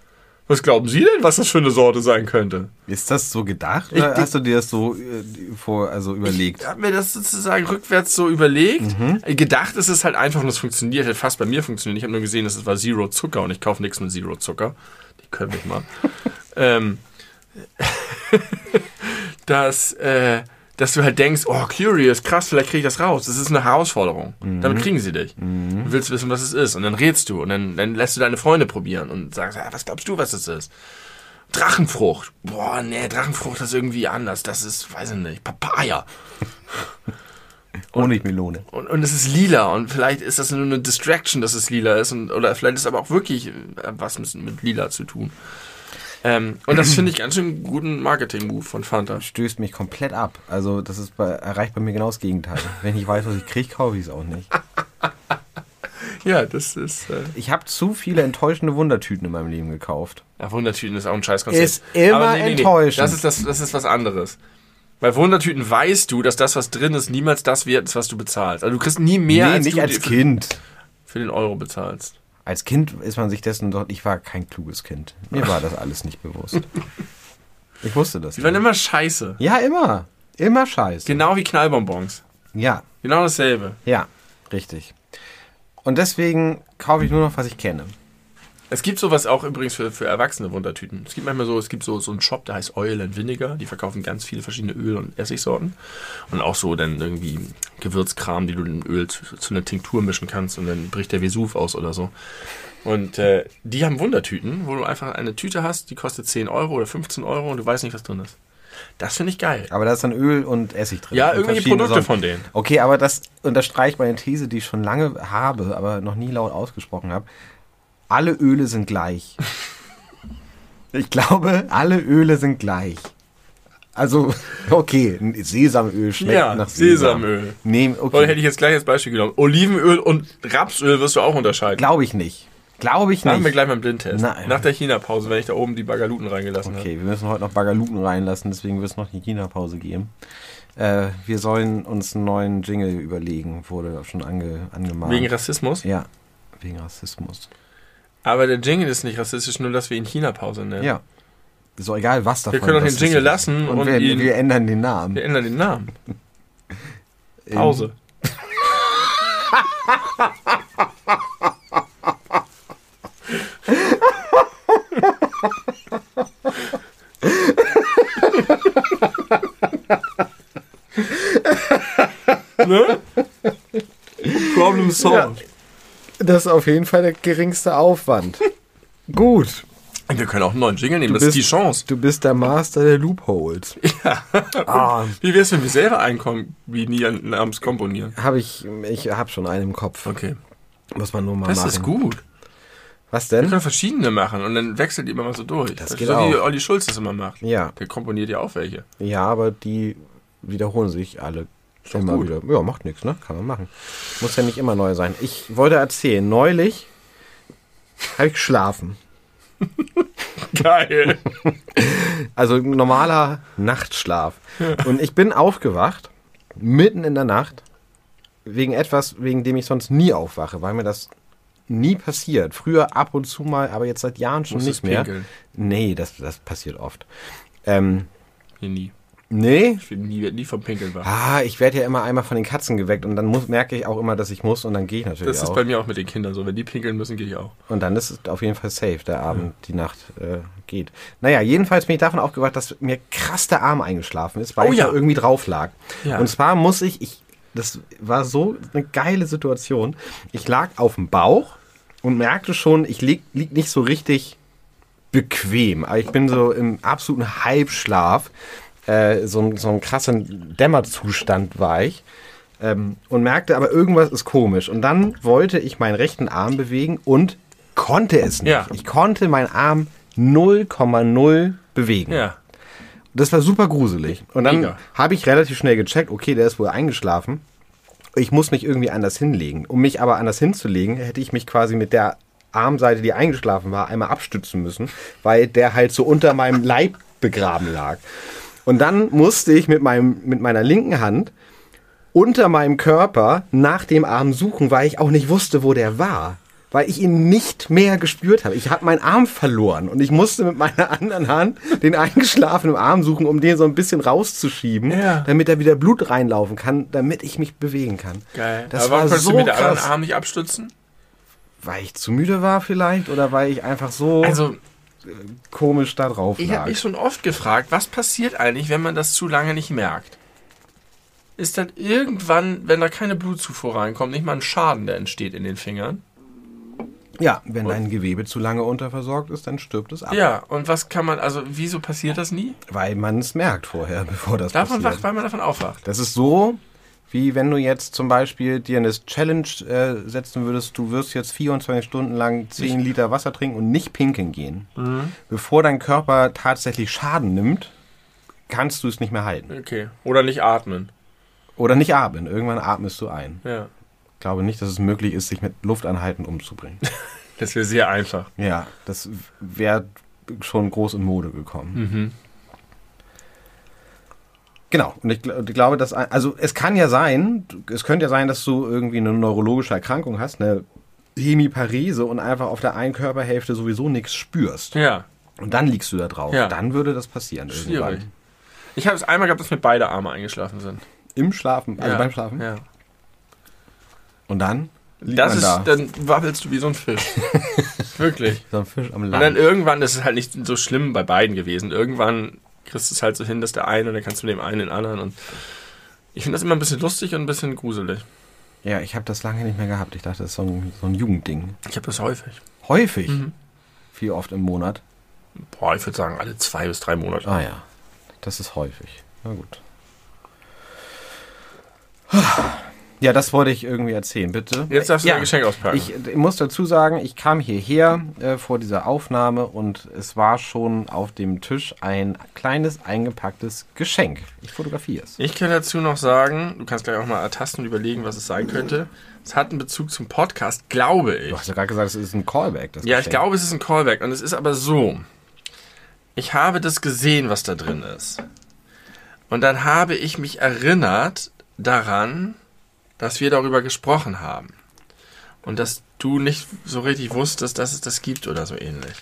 Was glauben Sie denn, was das für eine Sorte sein könnte? Ist das so gedacht? Ich- Oder hast du dir das so äh, vor, also überlegt? Ich habe mir das sozusagen rückwärts so überlegt. Gedacht ist es halt einfach und es funktioniert. Hat fast bei mir funktioniert. Ich habe nur gesehen, es war Zero Zucker und ich kaufe nichts mit Zero Zucker. Die können mich mal. <laughs> ähm, <laughs> dass, äh, dass du halt denkst, oh, curious, krass, vielleicht kriege ich das raus. Das ist eine Herausforderung. Damit kriegen sie dich. Du willst wissen, was es ist. Und dann redst du und dann, dann lässt du deine Freunde probieren und sagst, ja, was glaubst du, was es ist? Drachenfrucht. Boah, nee, Drachenfrucht ist irgendwie anders. Das ist, weiß ich nicht, Papaya. <laughs> Honigmelone. Und, und es ist lila und vielleicht ist das nur eine Distraction, dass es lila ist und, oder vielleicht ist es aber auch wirklich äh, was mit, mit lila zu tun. Ähm, und das finde ich ganz schön guten Marketing-Move von Fanta. Stößt mich komplett ab. Also das ist bei, erreicht bei mir genau das Gegenteil. Wenn ich weiß, was ich kriege, kaufe ich es auch nicht. <laughs> Ja, das ist. Äh, Ich habe zu viele enttäuschende Wundertüten in meinem Leben gekauft. ja, Wundertüten ist auch ein Scheißkonzept. Ist immer enttäuschend. Das ist, das, das ist was anderes. Bei Wundertüten weißt du, dass das, was drin ist, niemals das wert ist, was du bezahlst. Also du kriegst nie mehr, nee, als nicht du als Kind. für den Euro bezahlst. Als Kind ist man sich dessen dort. Ich war kein kluges Kind. Mir war das alles nicht bewusst. <laughs> Ich wusste das. Die waren nicht. immer scheiße. Ja, immer. Immer scheiße. Genau wie Knallbonbons. Ja, Genau dasselbe. ja, richtig. Und deswegen kaufe ich nur noch, was ich kenne. Es gibt sowas auch übrigens für, für erwachsene Wundertüten. Es gibt manchmal so, es gibt so, so einen Shop, der heißt Oil and Vinegar. Die verkaufen ganz viele verschiedene Öl- und Essigsorten. Und auch so dann irgendwie Gewürzkram, die du in Öl zu, zu einer Tinktur mischen kannst und dann bricht der Vesuv aus oder so. Und äh, die haben Wundertüten, wo du einfach eine Tüte hast, die kostet 10 Euro oder 15 Euro und du weißt nicht, was drin ist. Das finde ich geil. Aber da ist dann Öl und Essig drin. Ja, irgendwelche Produkte Sorten. von denen. Okay, aber das unterstreicht meine These, die ich schon lange habe, aber noch nie laut ausgesprochen habe. Alle Öle sind gleich. Ich glaube, alle Öle sind gleich. Also, okay, Sesamöl schmeckt Ja, nach Sesam. Sesamöl. Nee, Oder okay. hätte ich jetzt gleich als Beispiel genommen. Olivenöl und Rapsöl wirst du auch unterscheiden. Glaube ich nicht. Glaube ich Machen wir nicht. gleich mal einen Blindtest. Nein. Nach der China-Pause, wenn ich da oben die Bagaluten reingelassen habe. Okay, wir müssen heute noch Bagaluten reinlassen, deswegen wird es noch die China-Pause geben. Äh, wir sollen uns einen neuen Jingle überlegen, wurde schon ange, angemahnt. Wegen Rassismus. ja, wegen Rassismus. Aber der Jingle ist nicht rassistisch, nur dass wir ihn China-Pause nennen. Ja. Doch egal, was davon. Wir können doch den Jingle lassen und, und wir, ihn- wir ändern den Namen. Wir ändern den Namen. <laughs> Pause. <laughs> ne? Problem solved. Das ist auf jeden Fall der geringste Aufwand. <laughs> Gut. Wir können auch einen neuen Jingle nehmen, Du das ist bist- die Chance. Du bist der Master der Loopholes. <laughs> Ja. ah, Wie wär's, wenn wir selber einkombinieren, namens komponieren? habe ich, ich habe schon einen im Kopf. Okay. Muss man nur mal Das machen. ist gut. Was Wir denn? können verschiedene machen und dann wechselt die immer mal so durch. Das ist geht so wie auch. Olli Schulz das immer macht. Ja. Der komponiert ja auch welche. Ja, aber die wiederholen sich alle doch immer gut. wieder. Ja, macht nichts, ne? Kann man machen. Muss ja nicht immer neu sein. Ich wollte erzählen, neulich habe ich geschlafen. <laughs> Geil. Also normaler Nachtschlaf. Und ich bin aufgewacht, mitten in der Nacht, wegen etwas, wegen dem ich sonst nie aufwache, weil mir das nie passiert. Früher ab und zu mal, aber jetzt seit Jahren schon Musstest nicht mehr. pinkeln. Nee, das, das passiert oft. Ähm, Hier nie. Nee, Ich bin nie, nie vom Pinkeln war. Ah, ich werde ja immer einmal von den Katzen geweckt und dann muss, merke ich auch immer, dass ich muss und dann gehe ich natürlich Das ist auch. bei mir auch mit den Kindern so. Wenn die pinkeln müssen, gehe ich auch. Und dann ist es auf jeden Fall safe, der Abend, die Nacht äh, geht. Naja, jedenfalls bin ich davon aufgewacht, dass mir krass der Arm eingeschlafen ist, weil Oh ich ja. da irgendwie drauf lag. Ja. Und zwar muss ich, ich, das war so eine geile Situation. Ich lag auf dem Bauch und merkte schon, ich lieg, lieg nicht so richtig bequem. Ich bin so im absoluten Halbschlaf. Äh, so, ein- so einen krassen Dämmerzustand war ich. Ähm, und merkte aber, irgendwas ist komisch. Und dann wollte ich meinen rechten Arm bewegen und konnte es nicht. Ja. Ich konnte meinen Arm 0,0 bewegen. Ja. Das war super gruselig. Und dann habe ich relativ schnell gecheckt, okay, der ist wohl eingeschlafen. Ich muss mich irgendwie anders hinlegen. Um mich aber anders hinzulegen, hätte ich mich quasi mit der Armseite, die eingeschlafen war, einmal abstützen müssen, weil der halt so unter meinem Leib begraben lag. Und dann musste ich mit, meinem, mit meiner linken Hand unter meinem Körper nach dem Arm suchen, weil ich auch nicht wusste, wo der war. Weil ich ihn nicht mehr gespürt habe. Ich habe meinen Arm verloren und ich musste mit meiner <laughs> anderen Hand den eingeschlafenen Arm suchen, um den so ein bisschen rauszuschieben, Ja. damit da wieder Blut reinlaufen kann, damit ich mich bewegen kann. Geil. Das Aber war warum konntest so du mit der anderen krass. Arm nicht abstützen? Weil ich zu müde war vielleicht oder weil ich einfach so Also, komisch da drauf ich lag. habe mich schon oft gefragt, was passiert eigentlich, wenn man das zu lange nicht merkt? Ist dann irgendwann, wenn da keine Blutzufuhr reinkommt, nicht mal ein Schaden, der entsteht in den Fingern? ja, wenn dein Gewebe zu lange unterversorgt ist, dann stirbt es ab. Ja, und was kann man, also wieso passiert das nie? Weil man es merkt vorher, <laughs> bevor das Davon passiert. wacht, weil man davon aufwacht. Das ist so, wie wenn du jetzt zum Beispiel dir eine Challenge äh, setzen würdest, du wirst jetzt 24 Stunden lang 10 Liter Wasser trinken und nicht pinkeln gehen. Mhm. Bevor dein Körper tatsächlich Schaden nimmt, kannst du es nicht mehr halten. Okay. Oder nicht atmen. Oder nicht atmen. Irgendwann atmest du ein. Ja. glaube nicht, dass es möglich ist, sich mit Luftanhalten umzubringen. <laughs> Das wäre sehr einfach. ja, das wäre schon groß in Mode gekommen. Mhm. Genau. Und ich, ich glaube, dass, also es kann ja sein, es könnte ja sein, dass du irgendwie eine neurologische Erkrankung hast, eine Hemiparese und einfach auf der einen Körperhälfte sowieso nichts spürst. Ja. Und dann liegst du da drauf. Ja. Dann würde das passieren Schwierig. irgendwann. Ich habe es einmal gehabt, dass mir beide Arme eingeschlafen sind. Im Schlafen, also ja. beim Schlafen. Ja. Und dann liegt Das ist, da. dann wabbelst du wie so ein Fisch. <laughs> Wirklich. so ein Fisch am Und dann Land. irgendwann, das ist halt nicht so schlimm bei beiden gewesen. Irgendwann kriegst es halt so hin, dass der eine und dann kannst du dem einen den anderen und ich finde das immer ein bisschen lustig und ein bisschen gruselig. Ja, ich habe das lange nicht mehr gehabt. Ich dachte, das ist so ein, so ein Jugendding. Ich habe das häufig. Häufig. Mhm. Wie oft im Monat. Boah, ich würde sagen, alle zwei bis drei Monate. Ah ja, das ist häufig. Na gut. Ja, das wollte ich irgendwie erzählen, bitte. Jetzt darfst du ja, dein Geschenk auspacken. Ich, ich muss dazu sagen, ich kam hierher äh, vor dieser Aufnahme und es war schon auf dem Tisch ein kleines eingepacktes Geschenk. Ich fotografiere es. Ich kann dazu noch sagen, du kannst gleich auch mal ertasten und überlegen, was es sein könnte. Es hat einen Bezug zum Podcast, glaube ich. Du hast ja gerade gesagt, es ist ein Callback. Das Ja, ich Geschenk. glaube, es ist ein Callback. Und es ist aber so. Ich habe das gesehen, was da drin ist. Und dann habe ich mich erinnert daran, dass wir darüber gesprochen haben. Und dass du nicht so richtig wusstest, dass es das gibt oder so ähnlich.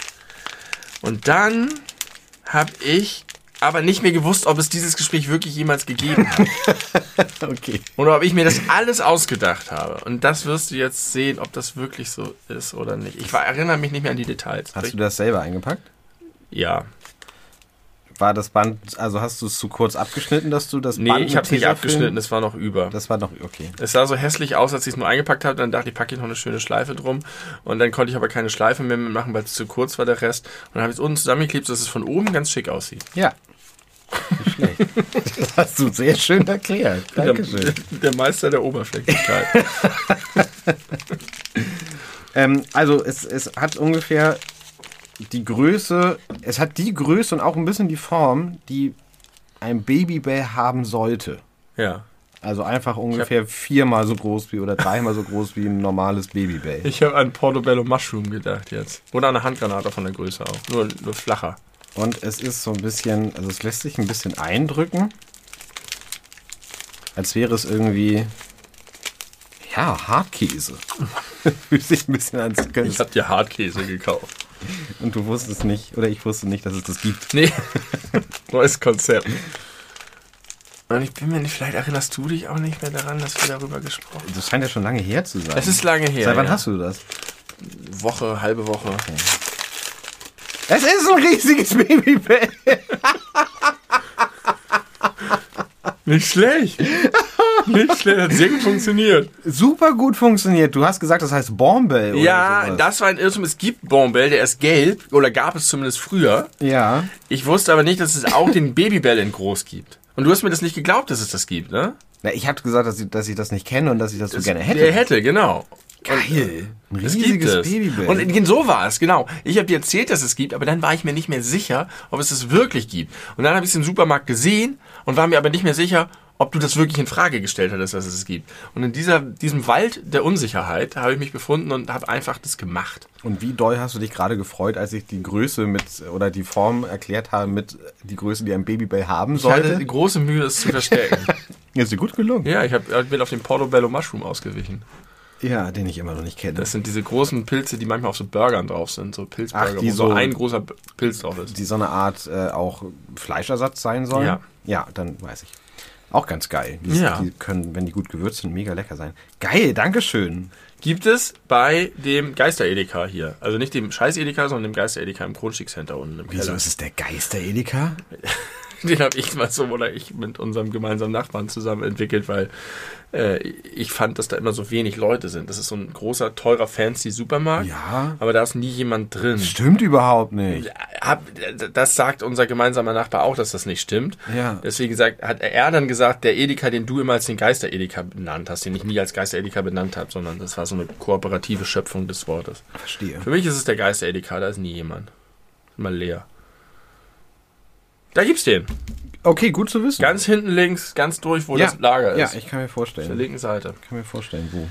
Und dann habe ich aber nicht mehr gewusst, ob es dieses Gespräch wirklich jemals gegeben hat. <laughs> Okay. Oder ob ich mir das alles ausgedacht habe. Und das wirst du jetzt sehen, ob das wirklich so ist oder nicht. Ich war, erinnere mich nicht mehr an die Details. Hast du das selber eingepackt? ja. War das Band, also hast du es zu kurz abgeschnitten, dass du das Nee, Band ich mit habe nicht Tesafilm- abgeschnitten, es war noch über. Das war noch, okay. Es sah so hässlich aus, als ich es nur eingepackt habe. Dann dachte ich, packe ich noch eine schöne Schleife drum. Und dann konnte ich aber keine Schleife mehr mitmachen, weil es zu kurz war, der Rest. Und dann habe ich es unten zusammengeklebt, dass es von oben ganz schick aussieht. Ja. Nicht schlecht. Das hast du sehr schön erklärt. Dankeschön. Der, <laughs> der Meister der Oberflächlichkeit. <laughs> Ähm, also es, es hat ungefähr die Größe, es hat die Größe und auch ein bisschen die Form, die ein Babybell haben sollte. ja. Also einfach ungefähr viermal so groß wie oder dreimal so groß wie ein normales Babybell. Ich habe an Portobello Mushroom gedacht jetzt. Oder an eine Handgranate von der Größe auch. Nur, nur flacher. Und es ist so ein bisschen, also es lässt sich ein bisschen eindrücken. Als wäre es irgendwie, ja, Hartkäse. <laughs> Fühlt sich ein bisschen an, Ich habe dir Hartkäse gekauft. <laughs> und du wusstest nicht, oder ich wusste nicht, dass es das gibt. Nee. <laughs> Neues Konzept. Und ich bin mir nicht, vielleicht erinnerst du dich auch nicht mehr daran, dass wir darüber gesprochen haben. Das scheint ja schon lange her zu sein. Es ist lange her. Seit wann ja. hast du das? Woche, halbe Woche. Es ist ein riesiges Babybell. Nicht schlecht. <laughs> <laughs> Nicht schlecht, hat sehr gut funktioniert. Super gut funktioniert. Du hast gesagt, das heißt Bombell oder Ja, sowas. das war ein Irrtum. Es gibt Bombell, der ist gelb, oder gab es zumindest früher. Ja. Ich wusste aber nicht, dass es auch den Babybell in groß gibt. Und du hast mir das nicht geglaubt, dass es das gibt, ne? Na, ich habe gesagt, dass ich, dass ich das nicht kenne und dass ich das so gerne hätte. Der hätte, genau. Geil. Ein Es gibt riesiges es. Babybell. Und so war es, genau. Ich habe dir erzählt, dass es gibt, aber dann war ich mir nicht mehr sicher, ob es es wirklich gibt. Und dann habe ich es im Supermarkt gesehen und war mir aber nicht mehr sicher, ob du das wirklich in Frage gestellt hattest, dass es es gibt. Und in dieser, diesem Wald der Unsicherheit habe ich mich befunden und habe einfach das gemacht. Und wie doll hast du dich gerade gefreut, als ich die Größe mit oder die Form erklärt habe mit die Größe, die ein Babybell haben Ich hatte sollte? große Mühe, es zu verstecken. <laughs> Ist dir gut gelungen. ja, ich hab, ich bin auf den Portobello Mushroom ausgewichen. Ja, den ich immer noch nicht kenne. Das sind diese großen Pilze, die manchmal auf so Burgern drauf sind, so Pilzburger, Ach, die so so- ein großer Pilz drauf ist. die so eine Art äh, auch Fleischersatz sein sollen. Ja. Ja, dann weiß ich. Auch ganz geil. Die, Ja. die können, wenn die gut gewürzt sind, mega lecker sein. Geil, Dankeschön. Gibt es bei dem Geister-Edeka hier. Also nicht dem Scheiß-Edeka, sondern dem Geister-Edeka im Kronstieg-Center unten im Wieso Keller. ist es der Geister Edeka? <laughs> <laughs> Den habe ich mal so, oder ich mit unserem gemeinsamen Nachbarn zusammen entwickelt, weil äh, ich fand, dass da immer so wenig Leute sind. Das ist so ein großer, teurer, fancy Supermarkt. Ja. Aber da ist nie jemand drin. Stimmt überhaupt nicht. Hab, das sagt unser gemeinsamer Nachbar auch, dass das nicht stimmt. Ja. Deswegen sagt, hat er dann gesagt, der Edeka, den du immer als den Geister-Edeka benannt hast, den ich nie als Geister-Edeka benannt habe, sondern das war so eine kooperative Schöpfung des Wortes. Verstehe. Für mich ist es der Geister-Edeka, da ist nie jemand. Immer leer. Da gibt's den. Okay, gut zu wissen. Ganz hinten links, ganz durch, wo Ja. das Lager ist. ja, ich kann mir Auf der vorstellen. linken Seite. Ich kann mir vorstellen, wo.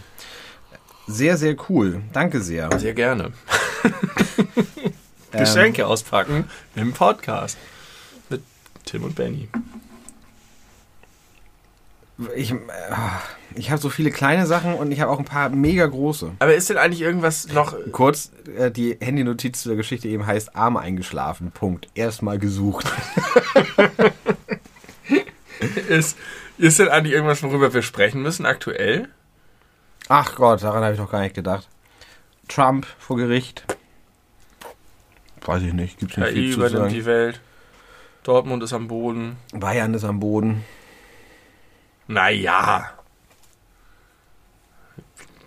Sehr, sehr cool. Danke sehr. Sehr gerne. <laughs> Ähm, Geschenke auspacken im Podcast. Mit Tim und Benny. Ich, äh, ich habe so viele kleine Sachen und ich habe auch ein paar mega große. Aber ist denn eigentlich irgendwas noch. Kurz, äh, die Handynotiz zu der Geschichte eben heißt Arm eingeschlafen. Punkt. Erstmal gesucht. <laughs> Ist, ist denn eigentlich irgendwas, worüber wir sprechen müssen aktuell? Ach Gott, daran habe ich doch gar nicht gedacht. Trump vor Gericht. Weiß ich nicht, gibt's nicht KI viel zu übernimmt sagen. die Welt. Dortmund ist am Boden. Bayern ist am Boden. Naja.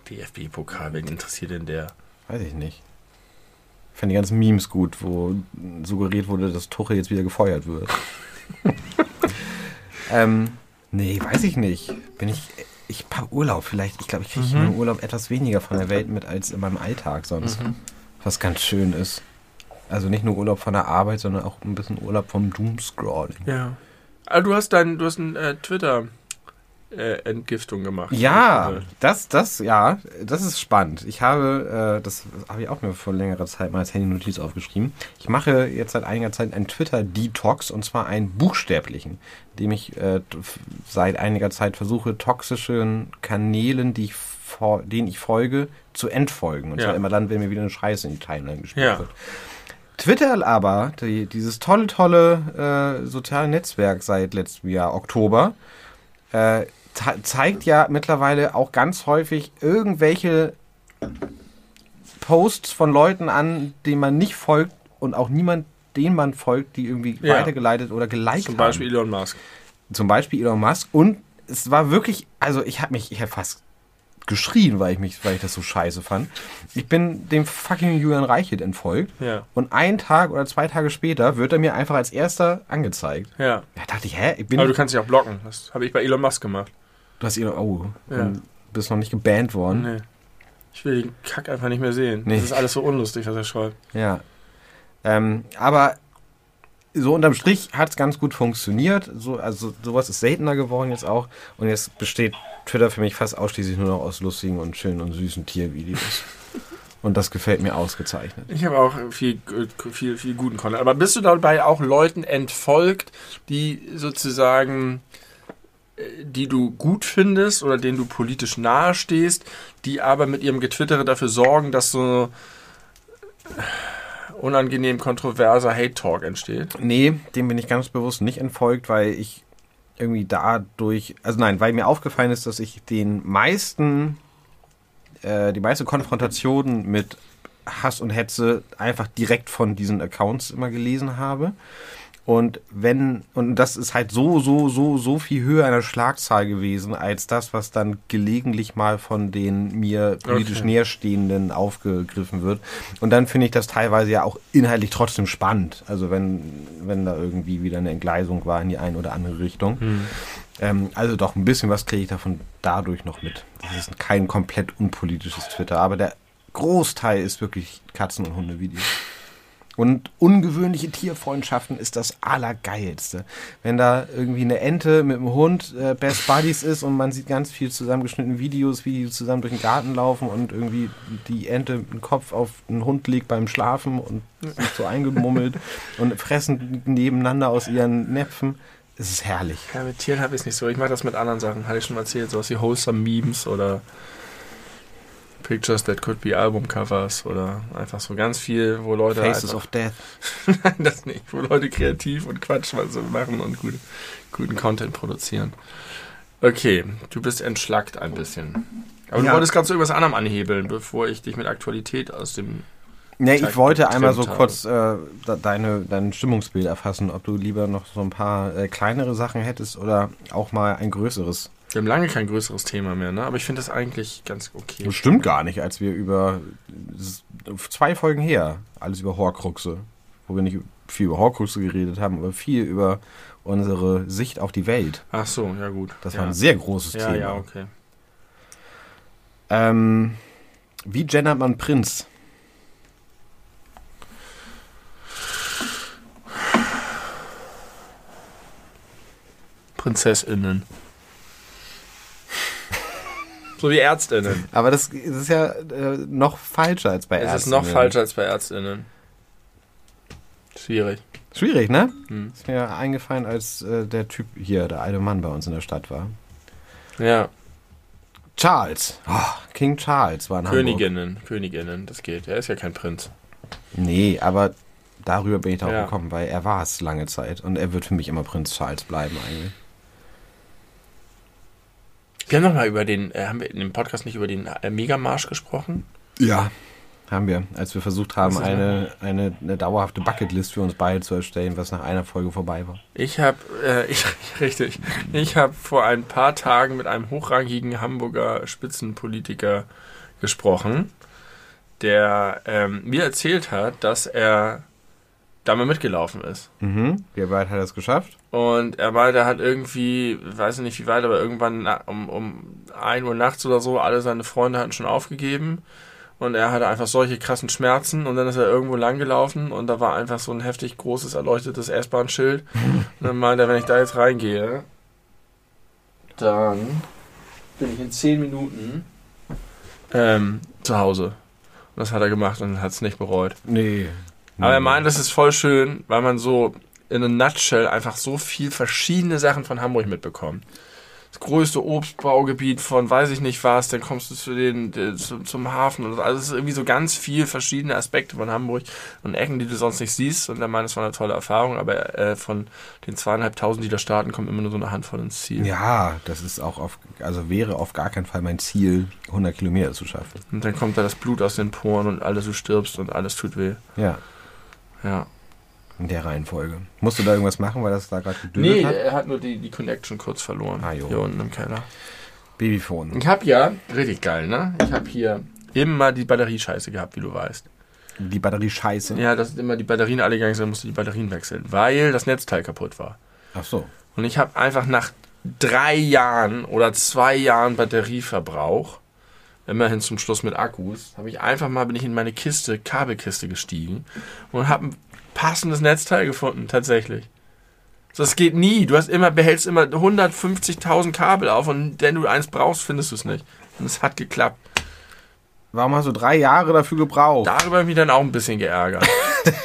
DFB-Pokal, wen interessiert denn der? Weiß ich nicht. Ich fand die ganzen Memes gut, wo suggeriert wurde, dass Tuchel jetzt wieder gefeuert wird. <laughs> ähm, nee, weiß ich nicht. Bin ich. Ich hab Urlaub vielleicht. Ich glaube, ich kriege Mhm. im Urlaub etwas weniger von der Welt mit als in meinem Alltag sonst. Mhm. Was ganz schön ist. Also nicht nur Urlaub von der Arbeit, sondern auch ein bisschen Urlaub vom Doomscrolling. Ja. Aber du hast dein, du hast ein äh, Twitter äh, Entgiftung gemacht. Ja, Äh, das, das, ja, das ist spannend. Ich habe, äh, das habe ich auch mir vor längerer Zeit mal als Handy-Notiz aufgeschrieben. Ich mache jetzt seit einiger Zeit einen Twitter-Detox und zwar einen buchstäblichen, indem ich äh, seit einiger Zeit versuche, toxischen Kanälen, die ich denen ich folge, zu entfolgen. Und Ja. zwar immer dann, wenn mir wieder eine Scheiße in die Timeline gespielt Ja. wird. Twitter aber, die, dieses tolle, tolle äh, soziale Netzwerk seit letztem Jahr, Oktober, äh, zeigt ja mittlerweile auch ganz häufig irgendwelche Posts von Leuten an, denen man nicht folgt und auch niemand, den man folgt, die irgendwie Ja. weitergeleitet oder geliked Zum haben. Beispiel Elon Musk. Zum Beispiel Elon Musk. Und es war wirklich, also ich habe mich, ich habe fast geschrien, weil ich mich, weil ich das so scheiße fand. Ich bin dem fucking Julian Reichelt entfolgt. Ja. Und einen Tag oder zwei Tage später wird er mir einfach als erster angezeigt. Ja. Da dachte ich, hä? Ich bin. Aber du kannst dich auch blocken. Das habe ich bei Elon Musk gemacht. Du hast ihn. Oh, Ja. bist noch nicht gebannt worden. Nee. Ich will den Kack einfach nicht mehr sehen. Nee. Das ist alles so unlustig, was er schreibt. Ja. Ähm, aber so unterm Strich hat es ganz gut funktioniert. So, also sowas ist seltener geworden jetzt auch. Und jetzt besteht Twitter für mich fast ausschließlich nur noch aus lustigen und schönen und süßen Tiervideos. <laughs> und das gefällt mir ausgezeichnet. Ich habe auch viel, viel, viel guten Content. Aber bist du dabei auch Leuten entfolgt, die sozusagen, die du gut findest oder denen du politisch nahe stehst, die aber mit ihrem Getwittere dafür sorgen, dass so unangenehm kontroverser Hate-Talk entsteht? Nee, dem bin ich ganz bewusst nicht entfolgt, weil ich irgendwie dadurch, also nein, weil mir aufgefallen ist, dass ich den meisten, äh, die meiste Konfrontation mit Hass und Hetze einfach direkt von diesen Accounts immer gelesen habe. Und wenn, und das ist halt so, so, so, so viel höher einer Schlagzahl gewesen, als das, was dann gelegentlich mal von den mir politisch Okay. Näherstehenden aufgegriffen wird. Und dann finde ich das teilweise ja auch inhaltlich trotzdem spannend. Also wenn, wenn da irgendwie wieder eine Entgleisung war in die eine oder andere Richtung. Ähm, also doch ein bisschen was kriege ich davon dadurch noch mit. Das ist kein komplett unpolitisches Twitter, aber der Großteil ist wirklich Katzen- und Hundevideos. Und ungewöhnliche Tierfreundschaften ist das Allergeilste. Wenn da irgendwie eine Ente mit einem Hund äh, Best Buddies ist und man sieht ganz viel zusammengeschnittene Videos, wie die zusammen durch den Garten laufen und irgendwie die Ente den Kopf auf den Hund legt beim Schlafen und sind so eingemummelt <laughs> und fressen nebeneinander aus ihren Näpfen. Es ist herrlich. Ja, mit Tieren habe ich es nicht so. Ich mache das mit anderen Sachen. Hatte ich schon mal erzählt. Sowas wie Wholesome Memes oder Pictures that could be Albumcovers oder einfach so ganz viel, wo Leute Faces of Death. <laughs> Nein, das nicht. Wo Leute kreativ und Quatsch was so machen und gut, guten Content produzieren. Okay, du bist entschlackt ein bisschen. Aber Ja. du wolltest gerade so irgendwas anderem anhebeln, bevor ich dich mit Aktualität aus dem... Ne, Tag ich wollte einmal so getrimmt kurz äh, deine, dein Stimmungsbild erfassen, ob du lieber noch so ein paar äh, kleinere Sachen hättest oder auch mal ein größeres. Wir haben lange kein größeres Thema mehr, ne? Aber ich finde das eigentlich ganz okay. Das stimmt gar nicht, als wir über zwei Folgen her alles über Horcruxe, wo wir nicht viel über Horcruxe geredet haben, aber viel über unsere Sicht auf die Welt. Ach so, ja gut. Das ja. war ein sehr großes Ja, Thema. ja, okay. ähm, wie gendert man Prinz? PrinzessInnen. So wie ÄrztInnen. Aber das, das ist ja äh, noch falscher als bei Es Ärzten. ist noch falscher als bei ÄrztInnen. Schwierig. Schwierig, ne? Hm. Ist mir eingefallen, als äh, der Typ hier, der alte Mann bei uns in der Stadt war. Ja, Charles. Oh, King Charles war in Hamburg. Königinnen. Königinnen, das geht. Er ist ja kein Prinz. Nee, aber darüber bin ich darauf Ja. gekommen, weil er war es lange Zeit. Und er wird für mich immer Prinz Charles bleiben eigentlich. Wir haben noch mal über den, äh, haben wir in dem Podcast nicht über den äh, Megamarsch gesprochen? Ja. Haben wir, als wir versucht haben, eine, eine, eine dauerhafte Bucketlist für uns beide zu erstellen, was nach einer Folge vorbei war. Ich habe, äh, <laughs> ich, richtig, ich habe vor ein paar Tagen mit einem hochrangigen Hamburger Spitzenpolitiker gesprochen, der ähm, mir erzählt hat, dass er da mal mitgelaufen ist. Mhm. Wie weit hat er es geschafft? Und er meinte, er hat irgendwie, weiß ich nicht wie weit, aber irgendwann um, um 1 Uhr nachts oder so, alle seine Freunde hatten schon aufgegeben. Und er hatte einfach solche krassen Schmerzen und dann ist er irgendwo lang gelaufen und da war einfach so ein heftig großes, erleuchtetes S-Bahn-Schild. Und dann meinte er, wenn ich da jetzt reingehe, dann bin ich in 10 Minuten ähm, zu Hause. Und das hat er gemacht und hat es nicht bereut. Nee. Aber er meint, das ist voll schön, weil man so in a nutshell einfach so viel verschiedene Sachen von Hamburg mitbekommt. Das größte Obstbaugebiet von weiß ich nicht was, dann kommst du zu den, äh, zum, zum Hafen und so. Also es ist irgendwie so ganz viel verschiedene Aspekte von Hamburg und Ecken, die du sonst nicht siehst. Und er meint, es war eine tolle Erfahrung, aber äh, von den zweieinhalbtausend, die da starten, kommt immer nur so eine Handvoll ins Ziel. Ja, das ist auch auf, also wäre auf gar keinen Fall mein Ziel, 100 Kilometer zu schaffen. Und dann kommt da das Blut aus den Poren und alles, du stirbst und alles tut weh. Ja, Ja. in der Reihenfolge. Musst du da irgendwas machen, weil das da gerade gedüdelt Nee, hat? er hat nur die, die Connection kurz verloren. Ah, jo. Hier unten im Keller. Babyphone. Ich habe ja, richtig geil, ne? Ich habe hier immer die Batteriescheiße gehabt, wie du weißt. Die Batterie scheiße. Ja, dass immer die Batterien alle gegangen sind, musste die Batterien wechseln, weil das Netzteil kaputt war. Ach so. Und ich habe einfach nach drei Jahren oder zwei Jahren Batterieverbrauch, immerhin zum Schluss mit Akkus, habe ich einfach mal bin ich in meine Kiste, Kabelkiste gestiegen und habe ein passendes Netzteil gefunden, tatsächlich. Das geht nie. Du hast immer, behältst immer 150.000 Kabel auf und wenn du eins brauchst, findest du es nicht. Und es hat geklappt. Warum hast du drei Jahre dafür gebraucht? Darüber habe ich mich dann auch ein bisschen geärgert. <laughs>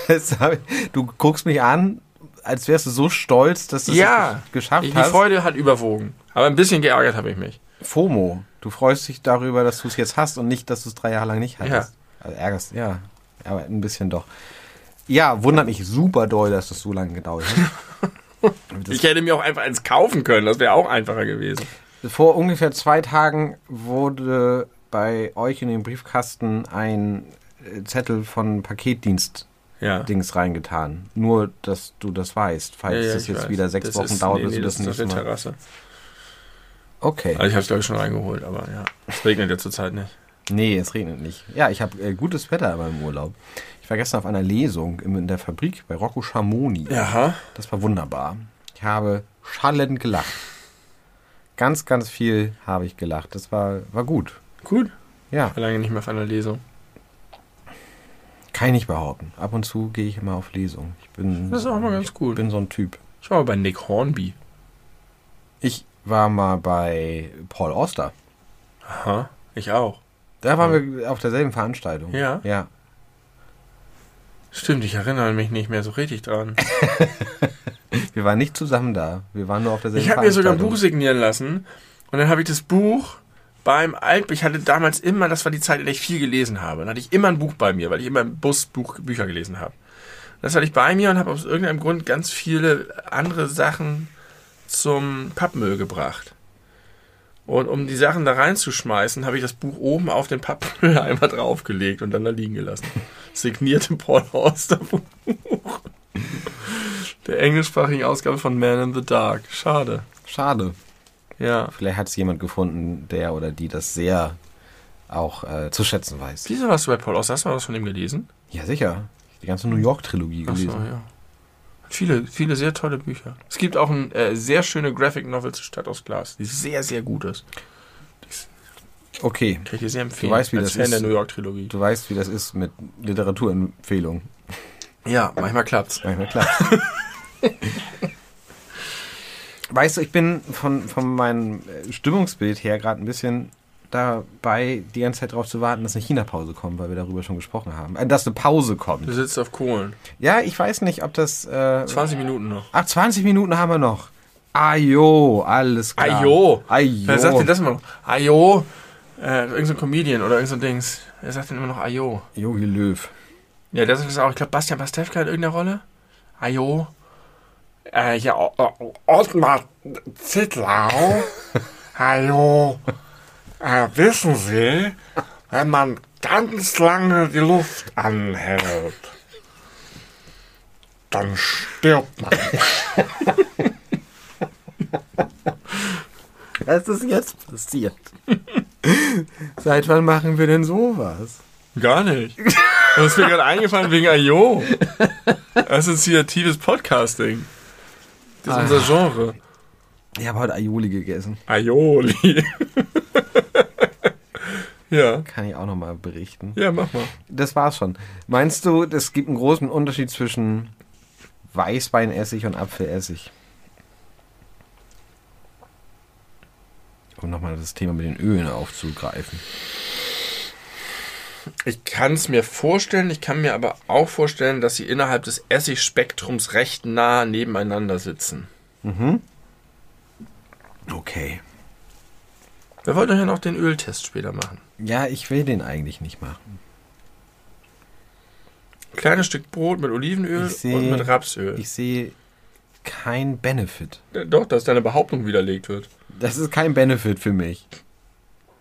Ich- du guckst mich an, als wärst du so stolz, dass du es ja, geschafft ich, die hast. Freude hat überwogen. Aber ein bisschen geärgert habe ich mich. FOMO. Du freust dich darüber, dass du es jetzt hast und nicht, dass du es drei Jahre lang nicht hattest. Also ärgerst, ja. Aber ein bisschen doch. Ja, wundert mich super doll, dass das so lange gedauert hat. <laughs> Ich hätte mir auch einfach eins kaufen können. Das wäre auch einfacher gewesen. Vor ungefähr zwei Tagen wurde bei euch in den Briefkasten ein äh, Zettel von Paketdienst Ja. Dings reingetan. Nur, dass du das weißt, falls Ja, ja, das jetzt weiß. wieder sechs Das Wochen ist- dauert, nee, bis nee, du das, das nächste Mal. Terrasse. Okay. Also ich habe es glaube ich schon reingeholt, aber ja. Es regnet ja zurzeit nicht. Nee, es regnet nicht. Ja, ich habe äh, gutes Wetter in meinem Urlaub. Ich war gestern auf einer Lesung im- in der Fabrik bei Rocco Schamoni. Aha. Das war wunderbar. Ich habe schallend gelacht. Ganz, ganz viel habe ich gelacht. Das war, war gut. Gut. Ja, Ich war lange nicht mehr auf einer Lesung. kann ich nicht behaupten. Ab und zu gehe ich immer auf Lesung. Ich bin, Das ist auch mal ganz ich gut. bin so ein Typ. Ich war bei Nick Hornby. Ich war mal bei Paul Auster. Aha. Ich auch. Da waren wir auf derselben Veranstaltung. Ja? Ja. Stimmt, ich erinnere mich nicht mehr so richtig dran. <laughs> Wir waren nicht zusammen da. Wir waren nur auf derselben Ich habe mir sogar ein Veranstaltung. Buch signieren lassen und dann habe ich das Buch beim Alt, ich hatte damals immer, das war die Zeit, in der ich viel gelesen habe, dann hatte ich immer ein Buch bei mir, weil ich immer im Bus Buch, Bücher gelesen habe. Das hatte ich bei mir und habe aus irgendeinem Grund ganz viele andere Sachen zum Pappmüll gebracht. Und um die Sachen da reinzuschmeißen, habe ich das Buch oben auf den Pappmüll einmal <laughs> draufgelegt und dann da liegen gelassen. Signierte Paul Auster Buch. Der englischsprachigen Ausgabe von Man in the Dark. Schade. Schade. Ja. Vielleicht hat es jemand gefunden, der oder die das sehr auch äh, zu schätzen weiß. Wieso warst du bei Paul Auster? Hast du mal was von ihm gelesen? Ja, sicher. Die ganze New York-Trilogie Ach so, gelesen. ja. Viele, viele sehr tolle Bücher. Es gibt auch eine äh, sehr schöne Graphic Novel zu Stadt aus Glas, die sehr, sehr gut ist. Okay, Kann ich dir sehr empfehlen. weißt, wie als das Fan ist. der New York Trilogie. du weißt, wie das ist mit <laughs> Weißt du, ich bin von, von meinem äh, Stimmungsbild her gerade ein bisschen dabei, die ganze Zeit darauf zu warten, dass eine China-Pause kommt, weil wir darüber schon gesprochen haben. Äh, dass eine Pause kommt. Du sitzt auf Kohlen. Ja, ich weiß nicht, ob das. Äh, 20 Minuten noch. ach, 20 Minuten haben wir noch. Ajo, alles klar. Ajo. Ajo. Wer sagt denn das immer noch? Ajo. Äh, irgend so ein Comedian oder irgend so ein Dings. Wer sagt denn immer noch Ajo? Jogi Löw. Ja, das auch. Ich glaube, Bastian Pastewka hat irgendeine Rolle. Ajo. Äh, ja, Ottmar Zittlau. <laughs> Ajo. Äh, wissen Sie, wenn man ganz lange die Luft anhält, dann stirbt man. <laughs> Was ist jetzt passiert? <laughs> Seit wann machen wir denn sowas? Gar nicht. Das ist mir gerade eingefallen wegen ist kreatives Podcasting. Das ist unser Genre. Ich habe heute Aioli gegessen. Aioli. <laughs> ja. Kann ich auch nochmal berichten. Ja, mach mal. Das war's schon. Meinst du, es gibt einen großen Unterschied zwischen Weißweinessig und Apfelessig? Um nochmal das Thema mit den Ölen aufzugreifen. Ich kann es mir vorstellen, ich kann mir aber auch vorstellen, dass sie innerhalb des Essigspektrums recht nah nebeneinander sitzen. Okay. Wir wollten ja noch den Öltest später machen. Ja, ich will den eigentlich nicht machen. Kleines Stück Brot mit Olivenöl seh- und mit Rapsöl. Ich sehe kein Benefit. Doch, dass deine Behauptung widerlegt wird. Das ist kein Benefit für mich.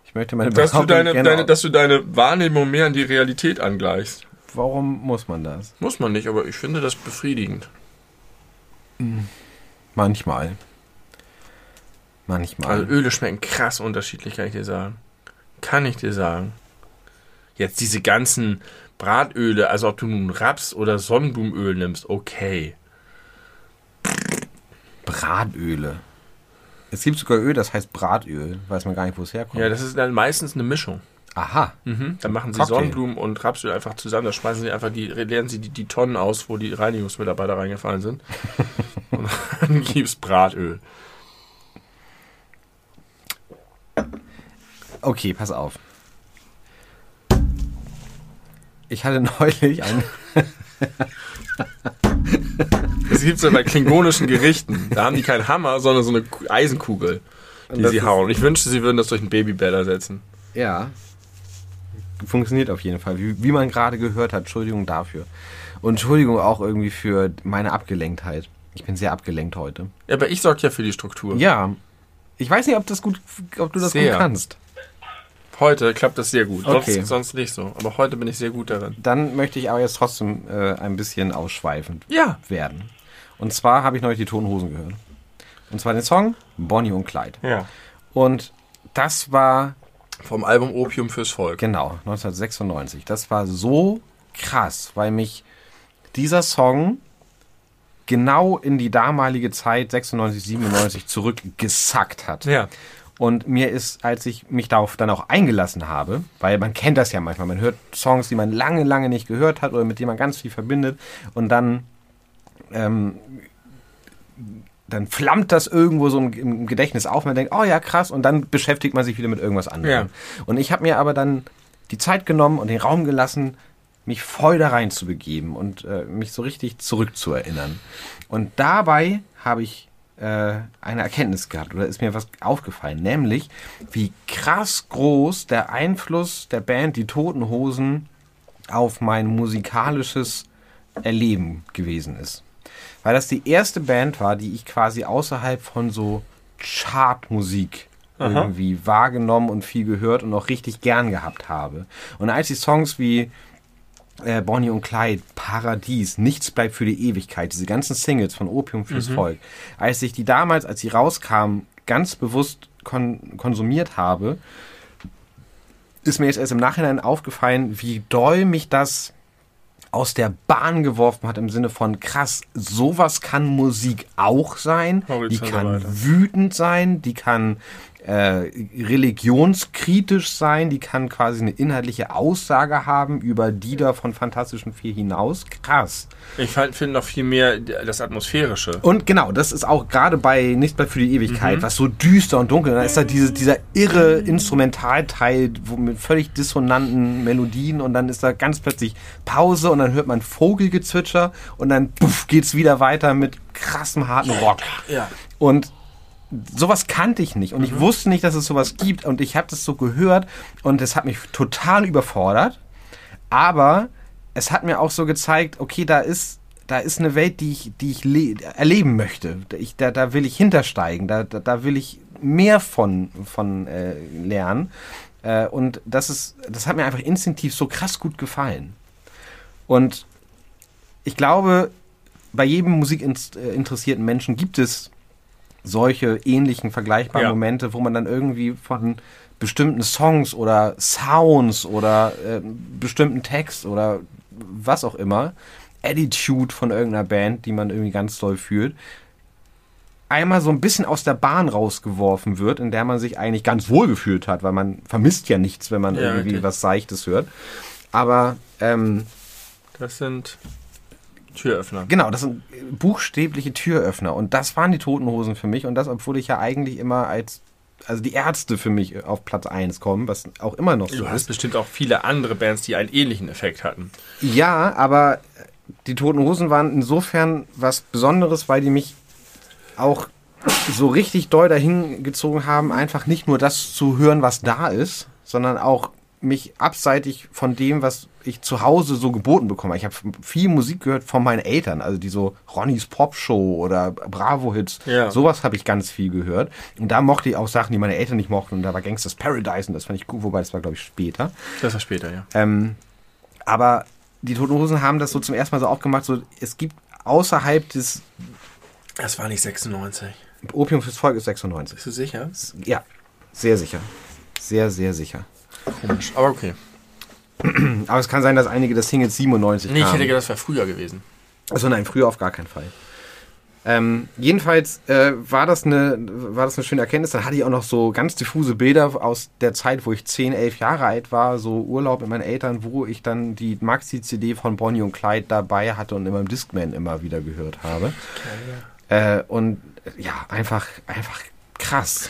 Ich möchte meine Dass du Behauptung deine, gerne deine, dass du deine Wahrnehmung mehr an die Realität angleichst. Warum muss man das? Muss man nicht, aber ich finde das befriedigend. Manchmal. Manchmal. Also Öle schmecken krass unterschiedlich, kann ich dir sagen. Kann ich dir sagen. Jetzt diese ganzen Bratöle, also ob du nun Raps- oder Sonnenblumenöl nimmst, okay. Bratöle. Es gibt sogar Öl, das heißt Bratöl. Weiß man gar nicht, wo es herkommt. Ja, das ist dann meistens eine Mischung. Aha. Mhm. Dann machen sie Cocktail. Sonnenblumen und Rapsöl einfach zusammen. Da schmeißen sie einfach die, leeren sie die, die Tonnen aus, wo die Reinigungsmitarbeiter reingefallen sind. <laughs> und dann gibt's Bratöl. Okay, pass auf. Ich hatte <laughs> neulich einen. Das gibt's ja bei klingonischen Gerichten. Da haben die keinen Hammer, sondern so eine Ku- Eisenkugel, die sie hauen. Ich wünschte, sie würden das durch einen Babybell ersetzen. Ja. Funktioniert auf jeden Fall. Wie, wie man gerade gehört hat. Entschuldigung dafür. Und Entschuldigung auch irgendwie für meine Abgelenktheit. Ich bin sehr abgelenkt heute. Ja, aber ich sorge ja für die Struktur. Ja. Ich weiß nicht, ob, das gut, ob du das Sehr. gut kannst. Heute klappt das sehr gut. Okay. Sonst, sonst nicht so. Aber heute bin ich sehr gut darin. Dann möchte ich aber jetzt trotzdem äh, ein bisschen ausschweifend Ja. werden. Und zwar habe ich neulich die Tonhosen gehört. Und zwar den Song Bonnie und Clyde. Ja. Und das war, Vom Album Opium fürs Volk. genau, 1996. Das war so krass, weil mich dieser Song genau in die damalige Zeit 96, 97 zurückgesackt hat. Ja. Und mir ist, als ich mich darauf dann auch eingelassen habe, weil man kennt das ja manchmal, man hört Songs, die man lange, lange nicht gehört hat oder mit denen man ganz viel verbindet und dann, ähm, dann flammt das irgendwo so im, Gedächtnis auf, man denkt, oh ja, krass, und dann beschäftigt man sich wieder mit irgendwas anderem. Und ich habe mir aber dann die Zeit genommen und den Raum gelassen, mich voll da rein zu begeben und äh, mich so richtig zurückzuerinnern. Und dabei habe ich eine Erkenntnis gehabt oder ist mir was aufgefallen, nämlich wie krass groß der Einfluss der Band Die Toten Hosen auf mein musikalisches Erleben gewesen ist. Weil das die erste Band war, die ich quasi außerhalb von so Chartmusik irgendwie wahrgenommen und viel gehört und auch richtig gern gehabt habe. Und als die Songs wie äh, Bonnie und Clyde, Paradies, Nichts bleibt für die Ewigkeit, diese ganzen Singles von Opium fürs Volk, als ich die damals, als sie rauskamen, ganz bewusst kon konsumiert habe, ist mir jetzt erst im Nachhinein aufgefallen, wie doll mich das aus der Bahn geworfen hat im Sinne von krass, sowas kann Musik auch sein. Die kann weiter. wütend sein, die kann äh, religionskritisch sein, die kann quasi eine inhaltliche Aussage haben über die da von Fantastischen Vier hinaus. Krass. Ich finde noch viel mehr das Atmosphärische. Und genau, das ist auch gerade bei Nicht mehr für die Ewigkeit, mhm. was so düster und dunkel, da ist da diese, dieser irre Instrumentalteil mit völlig dissonanten Melodien und dann ist da ganz plötzlich Pause und dann hört man Vogelgezwitscher und dann puff, geht's wieder weiter mit krassem harten Rock. Ja. Und sowas kannte ich nicht und ich mhm. wusste nicht, dass es sowas gibt und ich habe das so gehört und es hat mich total überfordert, aber es hat mir auch so gezeigt, okay, da ist da ist eine Welt, die ich, die ich erleben möchte. Ich, da, da will ich hintersteigen, da, da, da will ich mehr von, von äh, lernen. Äh, und das ist, das hat mir einfach instinktiv so krass gut gefallen. Und ich glaube, bei jedem musikinteressierten Menschen gibt es solche ähnlichen, vergleichbaren ja. Momente, wo man dann irgendwie von bestimmten Songs oder Sounds oder äh, bestimmten Text oder was auch immer, Attitude von irgendeiner Band, die man irgendwie ganz toll fühlt, einmal so ein bisschen aus der Bahn rausgeworfen wird, in der man sich eigentlich ganz wohl gefühlt hat, weil man vermisst ja nichts, wenn man ja, irgendwie okay. was Seichtes hört. Aber ähm, das sind Türöffner. Genau, das sind buchstäbliche Türöffner. Und das waren die Toten Hosen für mich. Und das, obwohl ich ja eigentlich immer als also die Ärzte für mich auf Platz 1 kommen, was auch immer noch so ist. Du hast bestimmt auch viele andere Bands, die einen ähnlichen Effekt hatten. Ja, aber die Toten Hosen waren insofern was Besonderes, weil die mich auch so richtig doll dahin gezogen haben, einfach nicht nur das zu hören, was da ist, sondern auch mich abseitig von dem, was ich zu Hause so geboten bekomme. Ich habe viel Musik gehört von meinen Eltern, also die so Ronnys Pop Show oder Bravo Hits. Ja. Sowas habe ich ganz viel gehört. Und da mochte ich auch Sachen, die meine Eltern nicht mochten. Und da war Gangsters Paradise und das fand ich gut, wobei das war, glaube ich, später. Das war später, ja. Ähm, aber die Toten Hosen haben das so zum ersten Mal so aufgemacht, so es gibt außerhalb des... Das war nicht 96. Opium fürs Volk ist 96. Bist du sicher? Ja, sehr sicher. Sehr, sehr sicher. Komisch, aber okay. <clears throat> Aber es kann sein, dass einige das Ding jetzt 97 Nee, ich hätte gedacht, das wäre früher gewesen. Achso, nein, früher auf gar keinen Fall. Ähm, jedenfalls äh, war, das eine, war das eine schöne Erkenntnis. Dann hatte ich auch noch so ganz diffuse Bilder aus der Zeit, wo ich 10, 11 Jahre alt war, so Urlaub mit meinen Eltern, wo ich dann die Maxi-CD von Bonnie und Clyde dabei hatte und in meinem Discman immer wieder gehört habe. Okay, ja. Äh, und ja, einfach, einfach krass.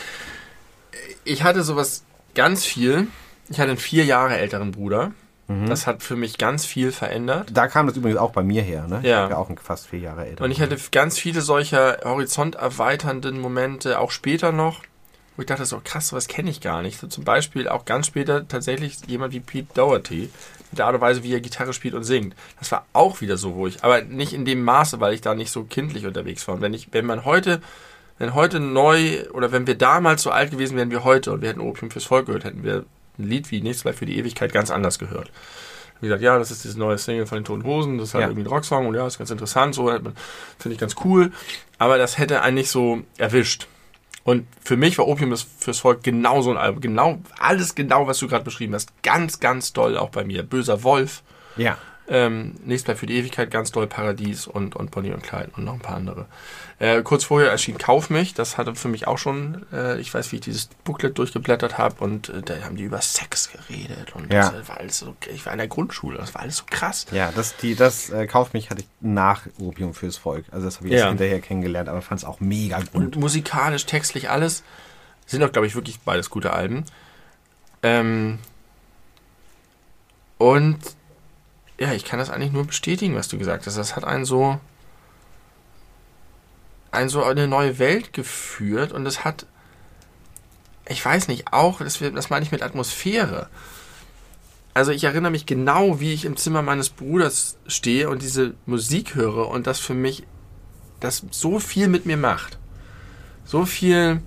Ich hatte sowas ganz viel ich hatte einen vier Jahre älteren Bruder. Mhm. Das hat für mich ganz viel verändert. Da kam das übrigens auch bei mir her, ne? Ja. Ich ja auch fast vier Jahre älter. Und ich hatte ganz viele solcher horizonterweiternden Momente, auch später noch, wo ich dachte, so krass, was kenne ich gar nicht. So zum Beispiel auch ganz später tatsächlich jemand wie Pete Doherty, mit der Art und Weise, wie er Gitarre spielt und singt. Das war auch wieder so, wo ich, aber nicht in dem Maße, weil ich da nicht so kindlich unterwegs war. Und wenn ich, wenn man heute, wenn heute neu, oder wenn wir damals so alt gewesen wären wie heute und wir hätten Opium fürs Volk gehört, hätten wir ein Lied wie Nichts bleibt für die Ewigkeit ganz anders gehört. Wie gesagt, ja, das ist dieses neue Single von den Toten Hosen, das ist halt ja. irgendwie ein Rocksong und ja, ist ganz interessant, so finde ich ganz cool. Aber das hätte einen nicht so erwischt. Und für mich war Opium das fürs Volk genau so ein Album. Genau, alles genau, was du gerade beschrieben hast. Ganz, ganz doll auch bei mir. Böser Wolf. Ja. Ähm, nächstes Mal für die Ewigkeit ganz doll Paradies und, und Bonnie und Clyde und noch ein paar andere. Äh, kurz vorher erschien Kauf mich, das hatte für mich auch schon, äh, ich weiß, wie ich dieses Booklet durchgeblättert habe und äh, da haben die über Sex geredet und ja. das war alles so, ich war in der Grundschule, das war alles so krass. Ja, das, die, das äh, Kauf mich hatte ich nach Opium fürs Volk, also das habe ich ja. hinterher kennengelernt, aber fand es auch mega gut. Und musikalisch, textlich, alles, sind auch, glaube ich, wirklich beides gute Alben. Ähm, und ja, ich kann das eigentlich nur bestätigen, was du gesagt hast. Das hat einen so, einen so eine neue Welt geführt und es hat, ich weiß nicht, auch, das, das meine ich mit Atmosphäre. Also ich erinnere mich genau, wie ich im Zimmer meines Bruders stehe und diese Musik höre und das für mich, das so viel mit mir macht. So viel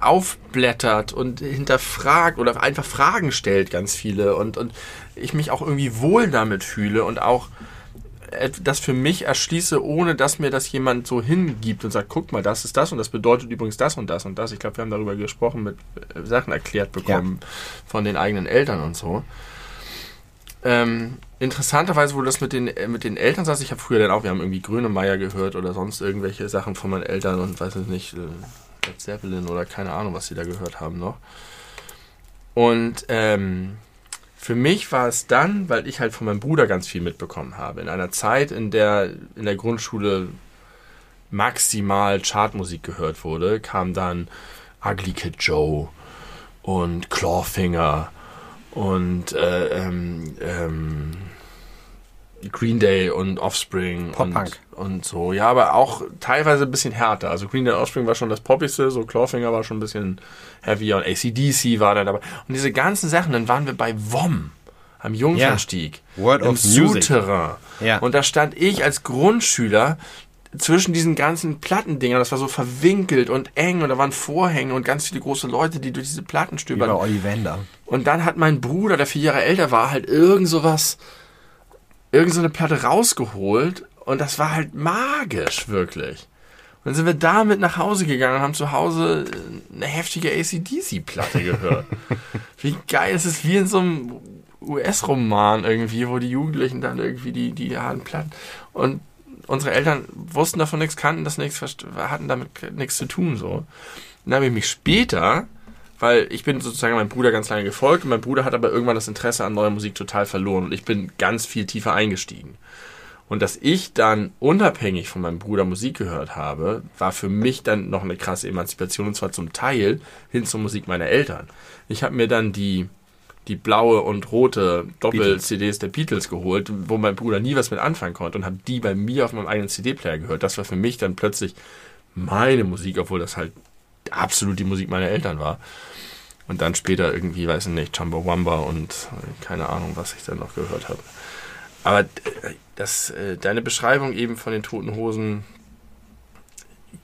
aufblättert und hinterfragt oder einfach Fragen stellt, ganz viele und, und ich mich auch irgendwie wohl damit fühle und auch das für mich erschließe, ohne dass mir das jemand so hingibt und sagt, guck mal, das ist das und das bedeutet übrigens das und das und das. Ich glaube, wir haben darüber gesprochen, mit äh, Sachen erklärt bekommen ja. von den eigenen Eltern und so. Ähm, interessanterweise, wo du das mit den, äh, mit den Eltern sagst, ich habe früher dann auch, wir haben irgendwie Grönemeyer gehört oder sonst irgendwelche Sachen von meinen Eltern und weiß ich nicht, äh, Led Zeppelin oder keine Ahnung, was sie da gehört haben noch. Und ähm, für mich war es dann, weil ich halt von meinem Bruder ganz viel mitbekommen habe, in einer Zeit, in der in der Grundschule maximal Chartmusik gehört wurde, kam dann Ugly Kid Joe und Clawfinger und äh, ähm, ähm, Green Day und Offspring und, und so. Ja, aber auch teilweise ein bisschen härter. Also Green Day und Offspring war schon das Poppigste, so Clawfinger war schon ein bisschen heavier und ACDC war dann dabei. Und diese ganzen Sachen, dann waren wir bei WOM am Jungfernstieg. Ja. Word im of. Souterrain. Ja. Und da stand ich als Grundschüler zwischen diesen ganzen Plattendingern, das war so verwinkelt und eng und da waren Vorhänge und ganz viele große Leute, die durch diese Platten stöbern. bei Ollivander. Und dann hat mein Bruder, der vier Jahre älter war, halt irgend sowas, irgend so eine Platte rausgeholt und das war halt magisch, wirklich. Und dann sind wir damit nach Hause gegangen und haben zu Hause eine heftige ACDC-Platte gehört. <laughs> wie geil, es ist wie in so einem US-Roman irgendwie, wo die Jugendlichen dann irgendwie die, die harten Platten und unsere Eltern wussten davon nichts, kannten das nichts, hatten damit nichts zu tun, so. Dann habe ich mich später, weil ich bin sozusagen meinem Bruder ganz lange gefolgt und mein Bruder hat aber irgendwann das Interesse an neuer Musik total verloren und ich bin ganz viel tiefer eingestiegen. Und dass ich dann unabhängig von meinem Bruder Musik gehört habe, war für mich dann noch eine krasse Emanzipation und zwar zum Teil hin zur Musik meiner Eltern. Ich habe mir dann die, die blaue und rote Doppel-CDs der Beatles geholt, wo mein Bruder nie was mit anfangen konnte und habe die bei mir auf meinem eigenen CD-Player gehört. Das war für mich dann plötzlich meine Musik, obwohl das halt absolut die Musik meiner Eltern war. Und dann später irgendwie, weiß ich nicht, Chumbawamba und äh, keine Ahnung, was ich dann noch gehört habe. Aber äh, das, äh, deine Beschreibung eben von den Toten Hosen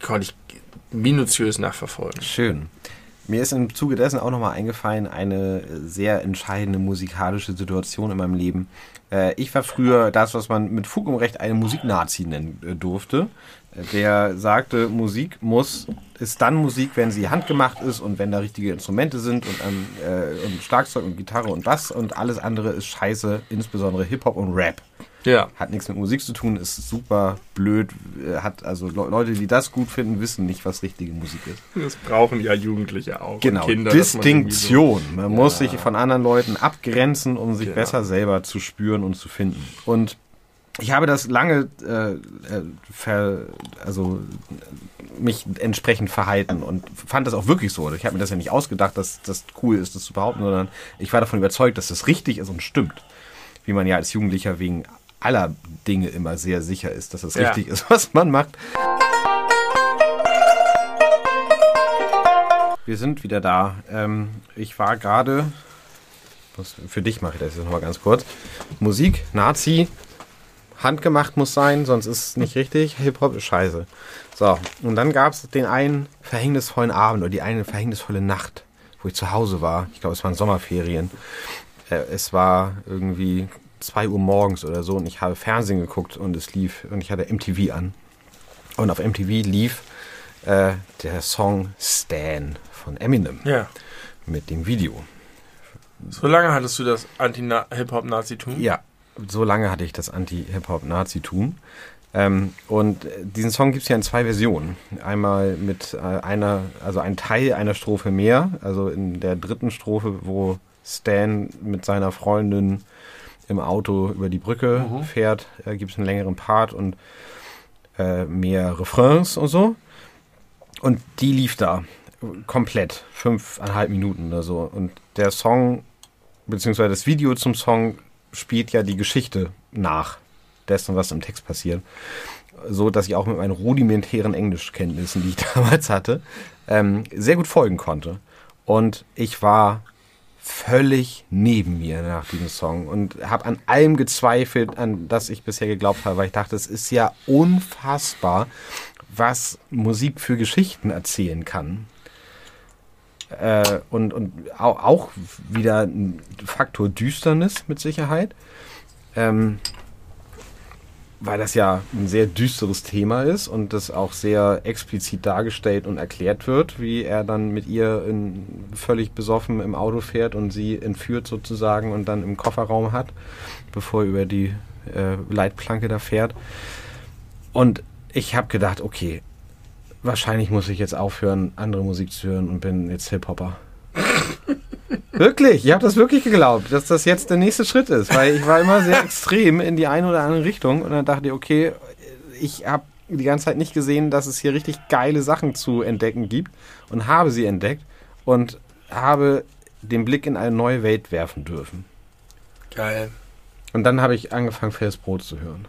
konnte ich minutiös nachverfolgen. Schön. Mir ist im Zuge dessen auch nochmal eingefallen, eine sehr entscheidende musikalische Situation in meinem Leben. Äh, ich war früher das, was man mit Fug und Recht einen Musiknazi nennen durfte. Der sagte, Musik muss, ist dann Musik, wenn sie handgemacht ist und wenn da richtige Instrumente sind und, ähm, äh, und Schlagzeug und Gitarre und Bass und alles andere ist scheiße, insbesondere Hip-Hop und Rap Ja. hat nichts mit Musik zu tun, ist super blöd, äh, hat also Le Leute, die das gut finden, wissen nicht, was richtige Musik ist. Das brauchen ja Jugendliche auch. Genau, Kinder, dass man Distinktion. Man muss Ja. sich von anderen Leuten abgrenzen, um sich Ja. besser selber zu spüren und zu finden. Und ich habe das lange äh, äh, ver, also mich entsprechend verhalten und fand das auch wirklich so. Ich habe mir das ja nicht ausgedacht, dass das cool ist, das zu behaupten, sondern ich war davon überzeugt, dass das richtig ist und stimmt. Wie man ja als Jugendlicher wegen aller Dinge immer sehr sicher ist, dass das Ja. richtig ist, <laughs> was man macht. Wir sind wieder da. Ähm, ich war gerade, was- für dich mache ich das jetzt nochmal ganz kurz. Musik, Nazi, handgemacht muss sein, sonst ist es nicht richtig. Hip-Hop ist scheiße. So, und dann gab es den einen verhängnisvollen Abend oder die eine verhängnisvolle Nacht, wo ich zu Hause war. Ich glaube, es waren Sommerferien. Äh, es war irgendwie 2 Uhr morgens oder so und ich habe Fernsehen geguckt und es lief und ich hatte MTV an. Und auf MTV lief äh, der Song Stan von Eminem Ja. mit dem Video. So lange hattest du das Anti-Hip-Hop-Nazi-Tum? Ja, so lange hatte ich das Anti-Hip-Hop-Nazi-Tum. Ähm, und diesen Song gibt es ja in zwei Versionen. Einmal mit äh, einer, also ein Teil einer Strophe mehr, also in der dritten Strophe, wo Stan mit seiner Freundin im Auto über die Brücke fährt, äh, gibt es einen längeren Part und äh, mehr Refrains und so. Und die lief da komplett, fünfeinhalb Minuten oder so. Und der Song, beziehungsweise das Video zum Song, spielt ja die Geschichte nach dessen, was im Text passiert. So, dass ich auch mit meinen rudimentären Englischkenntnissen, die ich <laughs> damals hatte, ähm, sehr gut folgen konnte. Und ich war völlig neben mir nach diesem Song und habe an allem gezweifelt, an das ich bisher geglaubt habe, weil ich dachte, es ist ja unfassbar, was Musik für Geschichten erzählen kann. Äh, und und au- auch wieder ein Faktor Düsternis mit Sicherheit. Ähm, weil das ja ein sehr düsteres Thema ist und das auch sehr explizit dargestellt und erklärt wird, wie er dann mit ihr in, völlig besoffen im Auto fährt und sie entführt sozusagen und dann im Kofferraum hat, bevor er über die äh, Leitplanke da fährt. Und ich habe gedacht, okay, wahrscheinlich muss ich jetzt aufhören, andere Musik zu hören und bin jetzt Hip-Hopper. <laughs> wirklich, ich habe das wirklich geglaubt, dass das jetzt der nächste Schritt ist, weil ich war immer sehr extrem in die eine oder andere Richtung und dann dachte ich, okay, ich habe die ganze Zeit nicht gesehen, dass es hier richtig geile Sachen zu entdecken gibt und habe sie entdeckt und habe den Blick in eine neue Welt werfen dürfen. Geil. Und dann habe ich angefangen, Fels Brot zu hören.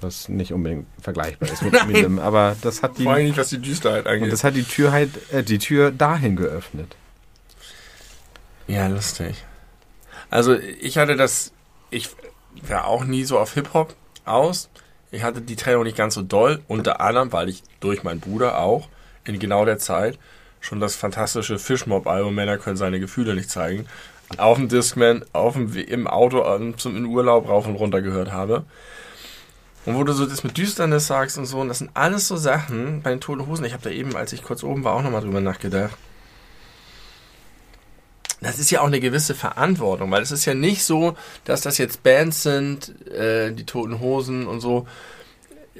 Was nicht unbedingt vergleichbar ist mit <laughs> Eminem, aber das hat die. Vor allem nicht, was die Düsterheit angeht. Und das hat die Tür halt, äh, die Tür dahin geöffnet. Ja, lustig. Also ich hatte das, ich war auch nie so auf Hip-Hop aus. Ich hatte die Trennung nicht ganz so doll, unter anderem, weil ich durch meinen Bruder auch in genau der Zeit schon das fantastische Fishmob-Album Männer können seine Gefühle nicht zeigen, auf dem Discman, auf dem, im Auto zum in Urlaub rauf und runter gehört habe. Und wo du so das mit Düsternis sagst und so, und das sind alles so Sachen bei den Toten Hosen. Ich habe da eben, als ich kurz oben war, auch nochmal drüber nachgedacht. Das ist ja auch eine gewisse Verantwortung, weil es ist ja nicht so, dass das jetzt Bands sind, äh, die Toten Hosen und so.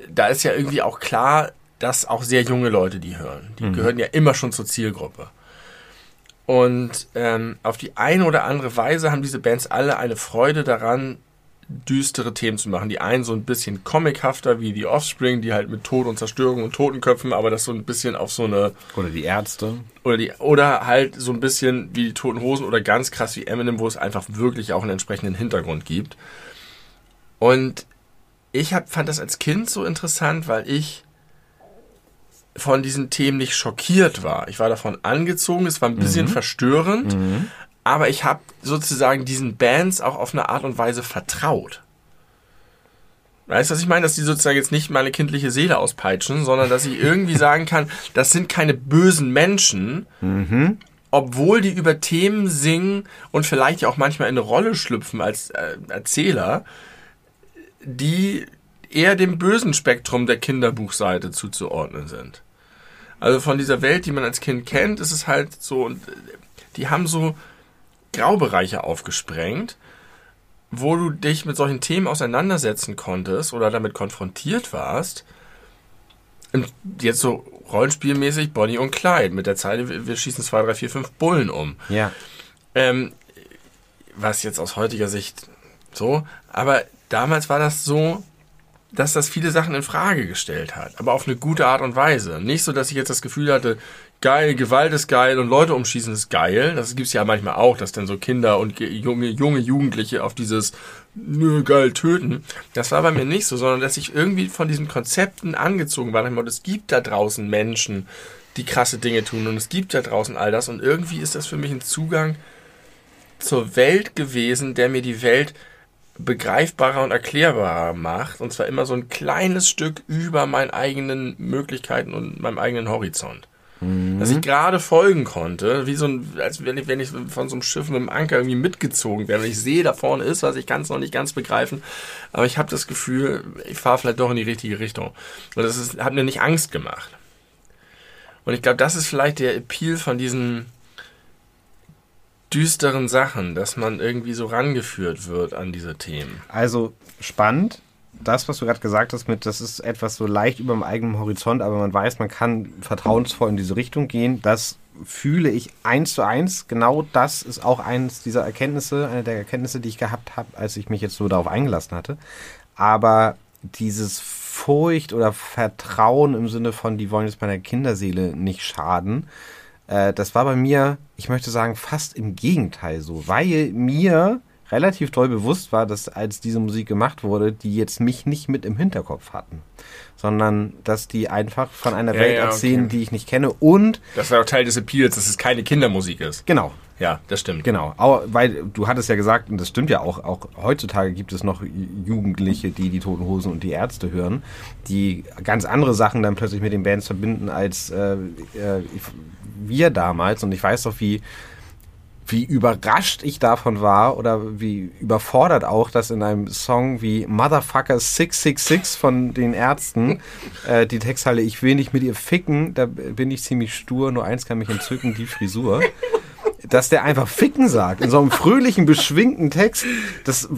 Da ist ja irgendwie auch klar, dass auch sehr junge Leute die hören. Die mhm. gehören ja immer schon zur Zielgruppe. Und ähm, auf die eine oder andere Weise haben diese Bands alle eine Freude daran, düstere Themen zu machen. Die einen so ein bisschen comichafter wie die Offspring, die halt mit Tod und Zerstörung und Totenköpfen, aber das so ein bisschen auf so eine. Oder die Ärzte. Oder die, oder halt so ein bisschen wie die Toten Hosen oder ganz krass wie Eminem, wo es einfach wirklich auch einen entsprechenden Hintergrund gibt. Und ich hab, fand das als Kind so interessant, weil ich von diesen Themen nicht schockiert war. Ich war davon angezogen, es war ein bisschen mhm. verstörend, mhm. Aber ich habe sozusagen diesen Bands auch auf eine Art und Weise vertraut. Weißt du, was ich meine? Dass die sozusagen jetzt nicht meine kindliche Seele auspeitschen, sondern dass ich <laughs> irgendwie sagen kann, das sind keine bösen Menschen, mhm. obwohl die über Themen singen und vielleicht auch manchmal in eine Rolle schlüpfen als äh, Erzähler, die eher dem bösen Spektrum der Kinderbuchseite zuzuordnen sind. Also von dieser Welt, die man als Kind kennt, ist es halt so, und die haben so Graubereiche aufgesprengt, wo du dich mit solchen Themen auseinandersetzen konntest oder damit konfrontiert warst. Und jetzt so rollenspielmäßig Bonnie und Clyde mit der Zeile, wir schießen zwei, drei, vier, fünf Bullen um. Ja. Ähm, was jetzt aus heutiger Sicht so, aber damals war das so, dass das viele Sachen in Frage gestellt hat, aber auf eine gute Art und Weise. Nicht so, dass ich jetzt das Gefühl hatte, geil, Gewalt ist geil und Leute umschießen ist geil. Das gibt's ja manchmal auch, dass dann so Kinder und junge, junge Jugendliche auf dieses nö, geil töten. Das war bei mir nicht so, sondern dass ich irgendwie von diesen Konzepten angezogen war. Und es gibt da draußen Menschen, die krasse Dinge tun und es gibt da draußen all das und irgendwie ist das für mich ein Zugang zur Welt gewesen, der mir die Welt begreifbarer und erklärbarer macht. Und zwar immer so ein kleines Stück über meinen eigenen Möglichkeiten und meinem eigenen Horizont. Mhm. Dass ich gerade folgen konnte, wie so ein, als wenn ich, wenn ich von so einem Schiff mit einem Anker irgendwie mitgezogen werde. Und ich sehe, da vorne ist was, ich kann es noch nicht ganz begreifen, aber ich habe das Gefühl, ich fahre vielleicht doch in die richtige Richtung. Und das ist, hat mir nicht Angst gemacht. Und ich glaube, das ist vielleicht der Appeal von diesen düsteren Sachen, dass man irgendwie so rangeführt wird an diese Themen. Also spannend. Das, was du gerade gesagt hast, mit, das ist etwas so leicht über dem eigenen Horizont, aber man weiß, man kann vertrauensvoll in diese Richtung gehen. Das fühle ich eins zu eins. Genau das ist auch eines dieser Erkenntnisse, eine der Erkenntnisse, die ich gehabt habe, als ich mich jetzt so darauf eingelassen hatte. Aber dieses Furcht oder Vertrauen im Sinne von, die wollen jetzt meiner Kinderseele nicht schaden, äh, das war bei mir, ich möchte sagen, fast im Gegenteil so, weil mir relativ doll bewusst war, dass als diese Musik gemacht wurde, die jetzt mich nicht mit im Hinterkopf hatten, sondern dass die einfach von einer ja, Welt ja, erzählen, okay. die ich nicht kenne und das war auch Teil des Appeals, dass es keine Kindermusik ist. Genau. Ja, das stimmt. Genau, aber, weil du hattest ja gesagt, und das stimmt ja auch, auch heutzutage gibt es noch Jugendliche, die die Toten Hosen und die Ärzte hören, die ganz andere Sachen dann plötzlich mit den Bands verbinden als äh, äh, wir damals. Und ich weiß doch, wie, wie überrascht ich davon war oder wie überfordert auch, dass in einem Song wie Motherfucker 666 von den Ärzten äh, die Texthalle Ich will nicht mit ihr ficken, da bin ich ziemlich stur, nur eins kann mich entzücken, die Frisur. Dass der einfach ficken sagt, in so einem fröhlichen, beschwingten Text, das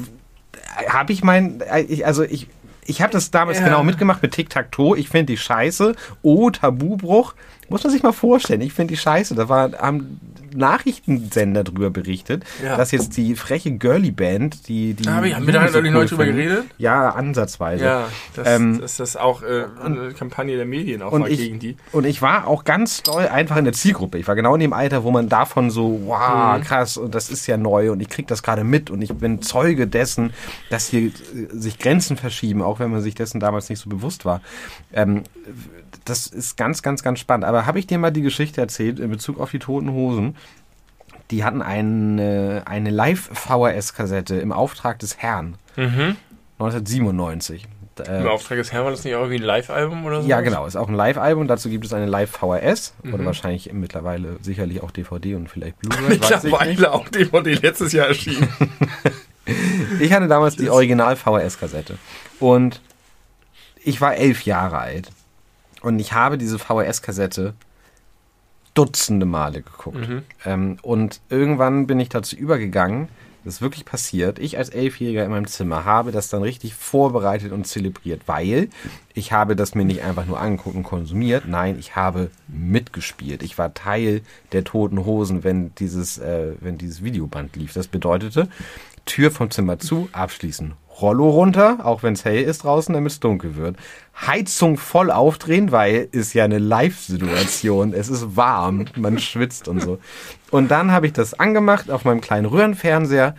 habe ich mein, also ich, ich habe das damals Ja. genau mitgemacht mit Tic-Tac-Toe. Ich finde die scheiße. Oh, Tabubruch. Muss man sich mal vorstellen. Ich finde die scheiße. Da war, haben Nachrichtensender drüber berichtet, Ja. dass jetzt die freche Girly-Band, die, die. Hab ich- haben wir da Jugend neulich neu drüber geredet? Ja, ansatzweise. Ja, das, Ähm, dass das auch äh, eine Kampagne der Medien auch Und war ich, gegen die. und ich war auch ganz doll einfach in der Zielgruppe. Ich war genau in dem Alter, wo man davon so, wow, Mhm. krass, und das ist ja neu und ich krieg das gerade mit und ich bin Zeuge dessen, dass hier äh, sich Grenzen verschieben, auch wenn man sich dessen damals nicht so bewusst war. Ähm, das ist ganz, ganz, ganz spannend. Aber habe ich dir mal die Geschichte erzählt in Bezug auf die Toten Hosen? Die hatten eine, eine Live-VHS-Kassette im Auftrag des Herrn. 1997. Äh, Im Auftrag des Herrn war das nicht auch irgendwie ein Live-Album oder so? ja, genau. Ist auch ein Live-Album. Dazu gibt es eine Live-VHS Mhm. oder wahrscheinlich mittlerweile sicherlich auch DVD und vielleicht Blu-ray. <laughs> Mittlerweile auch DVD letztes Jahr erschienen. <laughs> Ich hatte damals die Original-VHS-Kassette. Und ich war elf Jahre alt. Und ich habe diese VHS-Kassette dutzende Male geguckt. Mhm. Ähm, und irgendwann bin ich dazu übergegangen, das ist wirklich passiert. Ich als Elfjähriger in meinem Zimmer habe das dann richtig vorbereitet und zelebriert, weil ich habe das mir nicht einfach nur angeguckt und konsumiert. Nein, ich habe mitgespielt. Ich war Teil der Toten Hosen, wenn dieses, äh, wenn dieses Videoband lief. Das bedeutete, Tür vom Zimmer zu, abschließen. Rollo runter, auch wenn es hell ist draußen, damit es dunkel wird. Heizung voll aufdrehen, weil ist ja eine Live-Situation. Es ist warm, man schwitzt und so. Und dann habe ich das angemacht auf meinem kleinen Röhrenfernseher,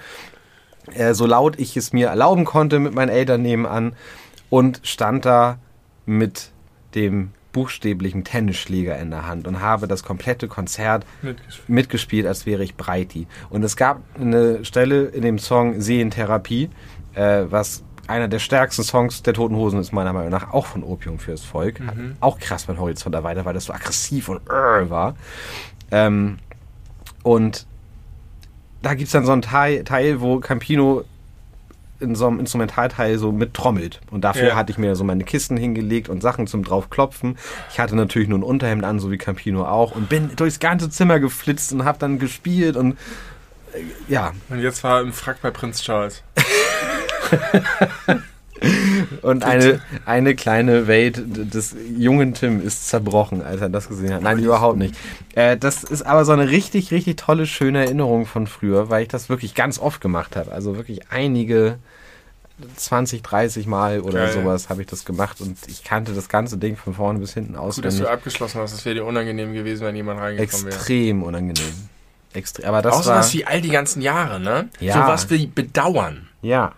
äh, so laut ich es mir erlauben konnte mit meinen Eltern nebenan und stand da mit dem buchstäblichen Tennisschläger in der Hand und habe das komplette Konzert Mitgespielt. mitgespielt, als wäre ich Breiti. Und es gab eine Stelle in dem Song Seentherapie, äh, was einer der stärksten Songs der Toten Hosen ist, meiner Meinung nach, auch von Opium fürs Volk. Hat Auch krass mein Horizont erweitert, weil das so aggressiv und äh, war. Ähm, und da gibt's dann so einen Teil, Teil, wo Campino in so einem Instrumentalteil so mit trommelt. Und dafür Ja. hatte ich mir so meine Kisten hingelegt und Sachen zum draufklopfen. Ich hatte natürlich nur ein Unterhemd an, so wie Campino auch. Und bin durchs ganze Zimmer geflitzt und hab dann gespielt und äh, ja. Und jetzt war im Frack bei Prinz Charles. <laughs> <laughs> Und eine, eine kleine Welt des jungen Tim ist zerbrochen, als er das gesehen hat. Nein, überhaupt nicht. Äh, das ist aber so eine richtig, richtig tolle, schöne Erinnerung von früher, weil ich das wirklich ganz oft gemacht habe. Also wirklich einige 20, 30 Mal oder Geil. sowas habe ich das gemacht und ich kannte das ganze Ding von vorne bis hinten Gut, dass du abgeschlossen hast. Das wäre dir unangenehm gewesen, wenn jemand reingekommen wäre. Extrem unangenehm. Extrem. Aber das Auch war, sowas wie all die ganzen Jahre, ne? Ja. Sowas wie Bedauern. Ja.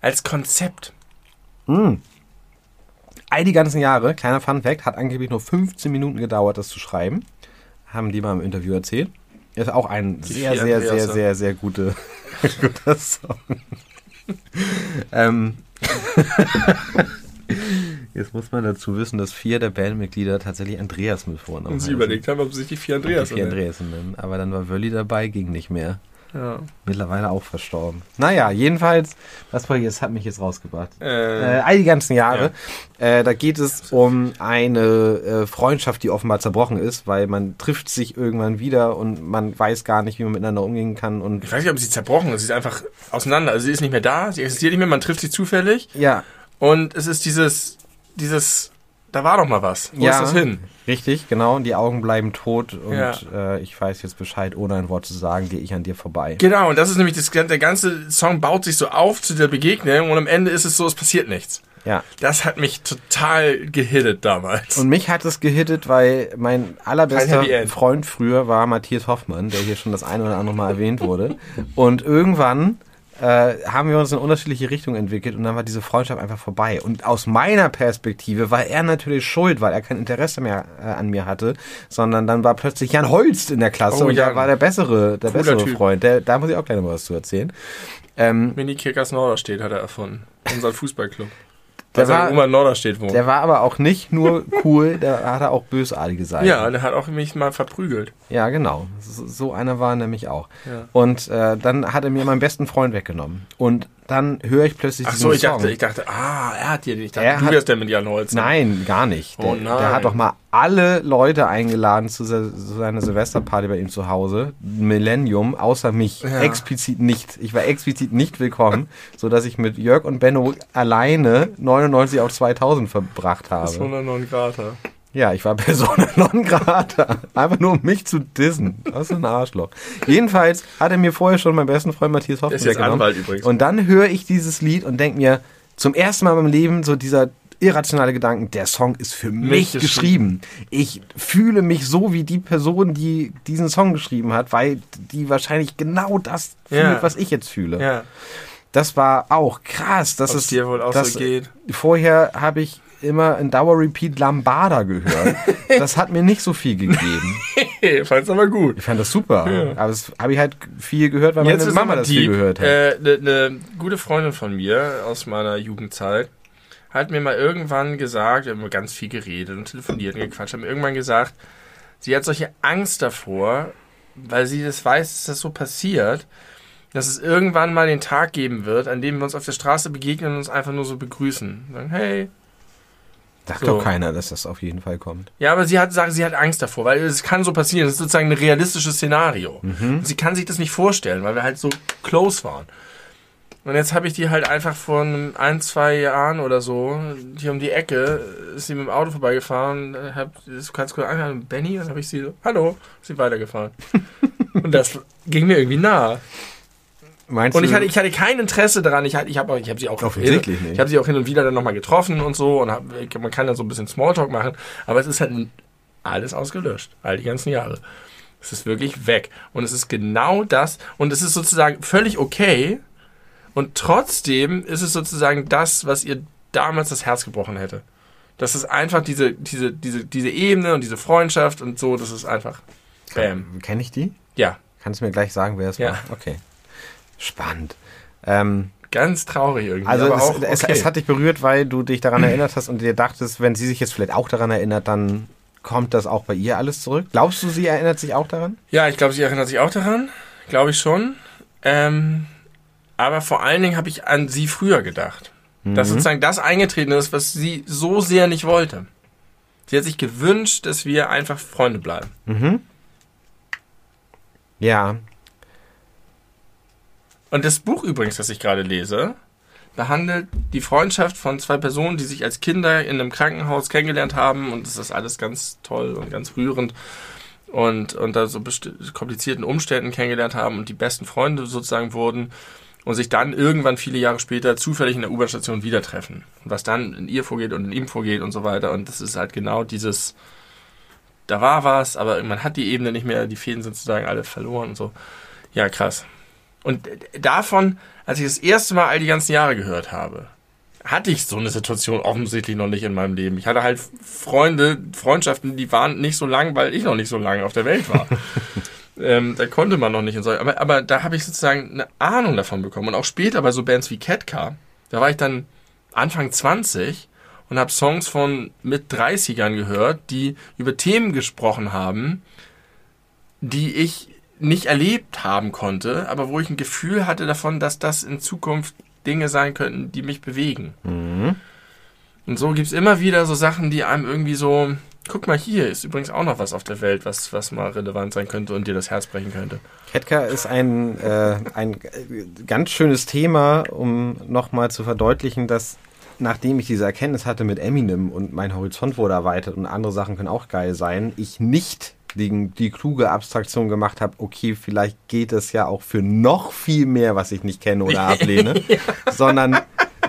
Als Konzept. all die ganzen Jahre, kleiner Fun Fact, hat angeblich nur 15 Minuten gedauert, das zu schreiben. Haben die mal im Interview erzählt. Ist auch ein sehr, sehr, sehr, sehr, sehr gute, <laughs> guter Song. ähm, <laughs> Jetzt muss man dazu wissen, dass vier der Bandmitglieder tatsächlich Andreas mit Vornamen Und sie heißen. überlegt haben, ob sie sich die vier Andreas Die vier nennen. Andreas nennen. Aber dann war Wölli dabei, ging nicht mehr. Ja. Mittlerweile auch verstorben. Naja, jedenfalls, was war jetzt, hat mich jetzt rausgebracht. Äh, Äh, all die ganzen Jahre. Äh, da geht es um eine äh, Freundschaft, die offenbar zerbrochen ist, weil man trifft sich irgendwann wieder und man weiß gar nicht, wie man miteinander umgehen kann. Und ich weiß nicht, ob sie zerbrochen ist. Sie ist einfach auseinander. Also sie ist nicht mehr da, sie existiert nicht mehr, man trifft sie zufällig. ja, Und es ist dieses, dieses, da war doch mal was. Wo Ja. ist das hin? richtig, genau. Und die Augen bleiben tot und Ja. äh, ich weiß jetzt Bescheid, ohne ein Wort zu sagen, gehe ich an dir vorbei. Genau, und das ist nämlich, das, der ganze Song baut sich so auf zu der Begegnung und am Ende ist es so, es passiert nichts. Ja. Das hat mich total gehittet damals. Und mich hat es gehittet, weil mein allerbester. Freund früher war Matthias Hoffmann, der hier schon das eine oder andere Mal erwähnt wurde. Und irgendwann äh, haben wir uns in unterschiedliche Richtungen entwickelt und dann war diese Freundschaft einfach vorbei. Und aus meiner Perspektive war er natürlich schuld, weil er kein Interesse mehr äh, an mir hatte, sondern dann war plötzlich Jan Holst in der Klasse Oh, und Jan. war der bessere, der Cooler bessere Typ. Freund. Der, da muss ich auch gleich noch was zu erzählen. Ähm, Mini-Kickers Norderstedt hat er erfunden. Unser Fußballclub. Der war- Oma Norderstedt wohnt. der war aber auch nicht nur cool, der hatte auch bösartige Seiten. ja, der hat auch mich mal verprügelt. Ja, genau. So so einer war er nämlich auch. Ja. Und äh, dann hat er mir meinen besten Freund weggenommen. Und dann höre ich plötzlich Ach diesen so, ich Song. dachte, ich dachte, ah, er hat dir, ich dachte, Er du hat- wärst der mit Jan Holz. Nein, gar nicht. Der, Oh nein. der hat doch mal alle Leute eingeladen zu, se- zu seiner Silvesterparty bei ihm zu Hause. Millennium, außer mich. Ja. Explizit nicht. Ich war explizit nicht willkommen, <laughs> so dass ich mit Jörg und Benno alleine 99 auf 2000 verbracht habe. Persona non grata. Ja, ich war <laughs> Persona non grata. Einfach nur um mich zu dissen. Das ist ein Arschloch. Jedenfalls hat er mir vorher schon meinen besten Freund Matthias Hoffmann ist jetzt Anwalt übrigens. Und dann höre ich dieses Lied und denke mir zum ersten Mal in meinem Leben so dieser irrationale Gedanken, der Song ist für mich geschrieben. geschrieben. Ich fühle mich so wie die Person, die diesen Song geschrieben hat, weil die wahrscheinlich genau das fühlt, Ja. was ich jetzt fühle. Ja, Das war auch krass. Das ob es ist dir wohl auch das, so geht. Vorher habe ich immer in Dauer-Repeat Lambada gehört. <laughs> das hat mir nicht so viel gegeben. Hey, fand's aber gut. Ich fand das super. Aber das habe ich halt viel gehört, weil meine ist Mama das viel deep. gehört hat. Eine äh, ne, ne gute Freundin von mir aus meiner Jugendzeit hat mir mal irgendwann gesagt, wir haben ganz viel geredet und telefoniert und gequatscht, hat mir irgendwann gesagt, sie hat solche Angst davor, weil sie das weiß, dass das so passiert, dass es irgendwann mal den Tag geben wird, an dem wir uns auf der Straße begegnen und uns einfach nur so begrüßen. Sagen, hey. Sagt so. doch keiner, dass das auf jeden Fall kommt. Ja, aber sie hat sagt, sie hat Angst davor, weil es kann so passieren. Das ist sozusagen ein realistisches Szenario. Mhm. Und sie kann sich das nicht vorstellen, weil wir halt so close waren. Und jetzt habe ich die halt einfach vor ein, zwei Jahren oder so, hier um die Ecke, ist sie mit dem Auto vorbeigefahren, hab, du kannst kurz anhören, Benny, dann habe ich sie so, hallo, ist sie weitergefahren. <laughs> Und das ging mir irgendwie nah. Meinst Und ich hatte, ich hatte kein Interesse daran. Ich, hatte- ich habe ich hab sie auch Offensichtlich hin, nicht. Ich habe sie auch hin und wieder dann nochmal getroffen und so. Und hab, man kann dann so ein bisschen Smalltalk machen. Aber es ist halt alles ausgelöscht. All die ganzen Jahre. Es ist wirklich weg. Und es ist genau das. Und es ist sozusagen völlig okay. Und trotzdem ist es sozusagen das, was ihr damals das Herz gebrochen hätte. Das ist einfach diese, diese, diese, diese Ebene und diese Freundschaft und so. Das ist einfach. Bam. Kenne ich die? Ja. Kannst du mir gleich sagen, wer es Ja. war? Okay. Spannend. Ähm, Ganz traurig irgendwie. also aber es, auch es, okay. es hat dich berührt, weil du dich daran <clears throat> erinnert hast und dir dachtest, wenn sie sich jetzt vielleicht auch daran erinnert, dann kommt das auch bei ihr alles zurück. Glaubst du, sie erinnert sich auch daran? Ja, ich glaube, sie erinnert sich auch daran. Glaube ich schon. Ähm, aber vor allen Dingen habe ich an sie früher gedacht. Dass sozusagen das eingetreten ist, was sie so sehr nicht wollte. Sie hat sich gewünscht, dass wir einfach Freunde bleiben. Ja. Und das Buch übrigens, das ich gerade lese, behandelt die Freundschaft von zwei Personen, die sich als Kinder in einem Krankenhaus kennengelernt haben. Und das ist alles ganz toll und ganz rührend. Und unter so komplizierten Umständen kennengelernt haben und die besten Freunde sozusagen wurden. Und sich dann irgendwann viele Jahre später zufällig in der U-Bahn-Station wieder treffen. Und was dann in ihr vorgeht und in ihm vorgeht und so weiter. Und das ist halt genau dieses, da war was, aber man hat die Ebene nicht mehr, die Fäden sind sozusagen alle verloren und so. Ja, krass. Und davon, als ich das erste Mal all die ganzen Jahre gehört habe, hatte ich so eine Situation offensichtlich noch nicht in meinem Leben. Ich hatte halt Freunde, Freundschaften, die waren nicht so lang, weil ich noch nicht so lange auf der Welt war. <laughs> ähm, da konnte man noch nicht in so. Aber, aber da habe ich sozusagen eine Ahnung davon bekommen. Und auch später bei so Bands wie Ketka, da war ich dann Anfang 20 und habe Songs von mit 30ern gehört, die über Themen gesprochen haben, die ich nicht erlebt haben konnte, aber wo ich ein Gefühl hatte davon, dass das in Zukunft Dinge sein könnten, die mich bewegen. Und so gibt's immer wieder so Sachen, die einem irgendwie so, guck mal, hier ist übrigens auch noch was auf der Welt, was, was mal relevant sein könnte und dir das Herz brechen könnte. Ketka ist ein, äh, ein ganz schönes Thema, um nochmal zu verdeutlichen, dass nachdem ich diese Erkenntnis hatte mit Eminem und mein Horizont wurde erweitert und andere Sachen können auch geil sein, ich nicht die, die kluge Abstraktion gemacht habe, okay, vielleicht geht es ja auch für noch viel mehr, was ich nicht kenne oder ablehne, <laughs> sondern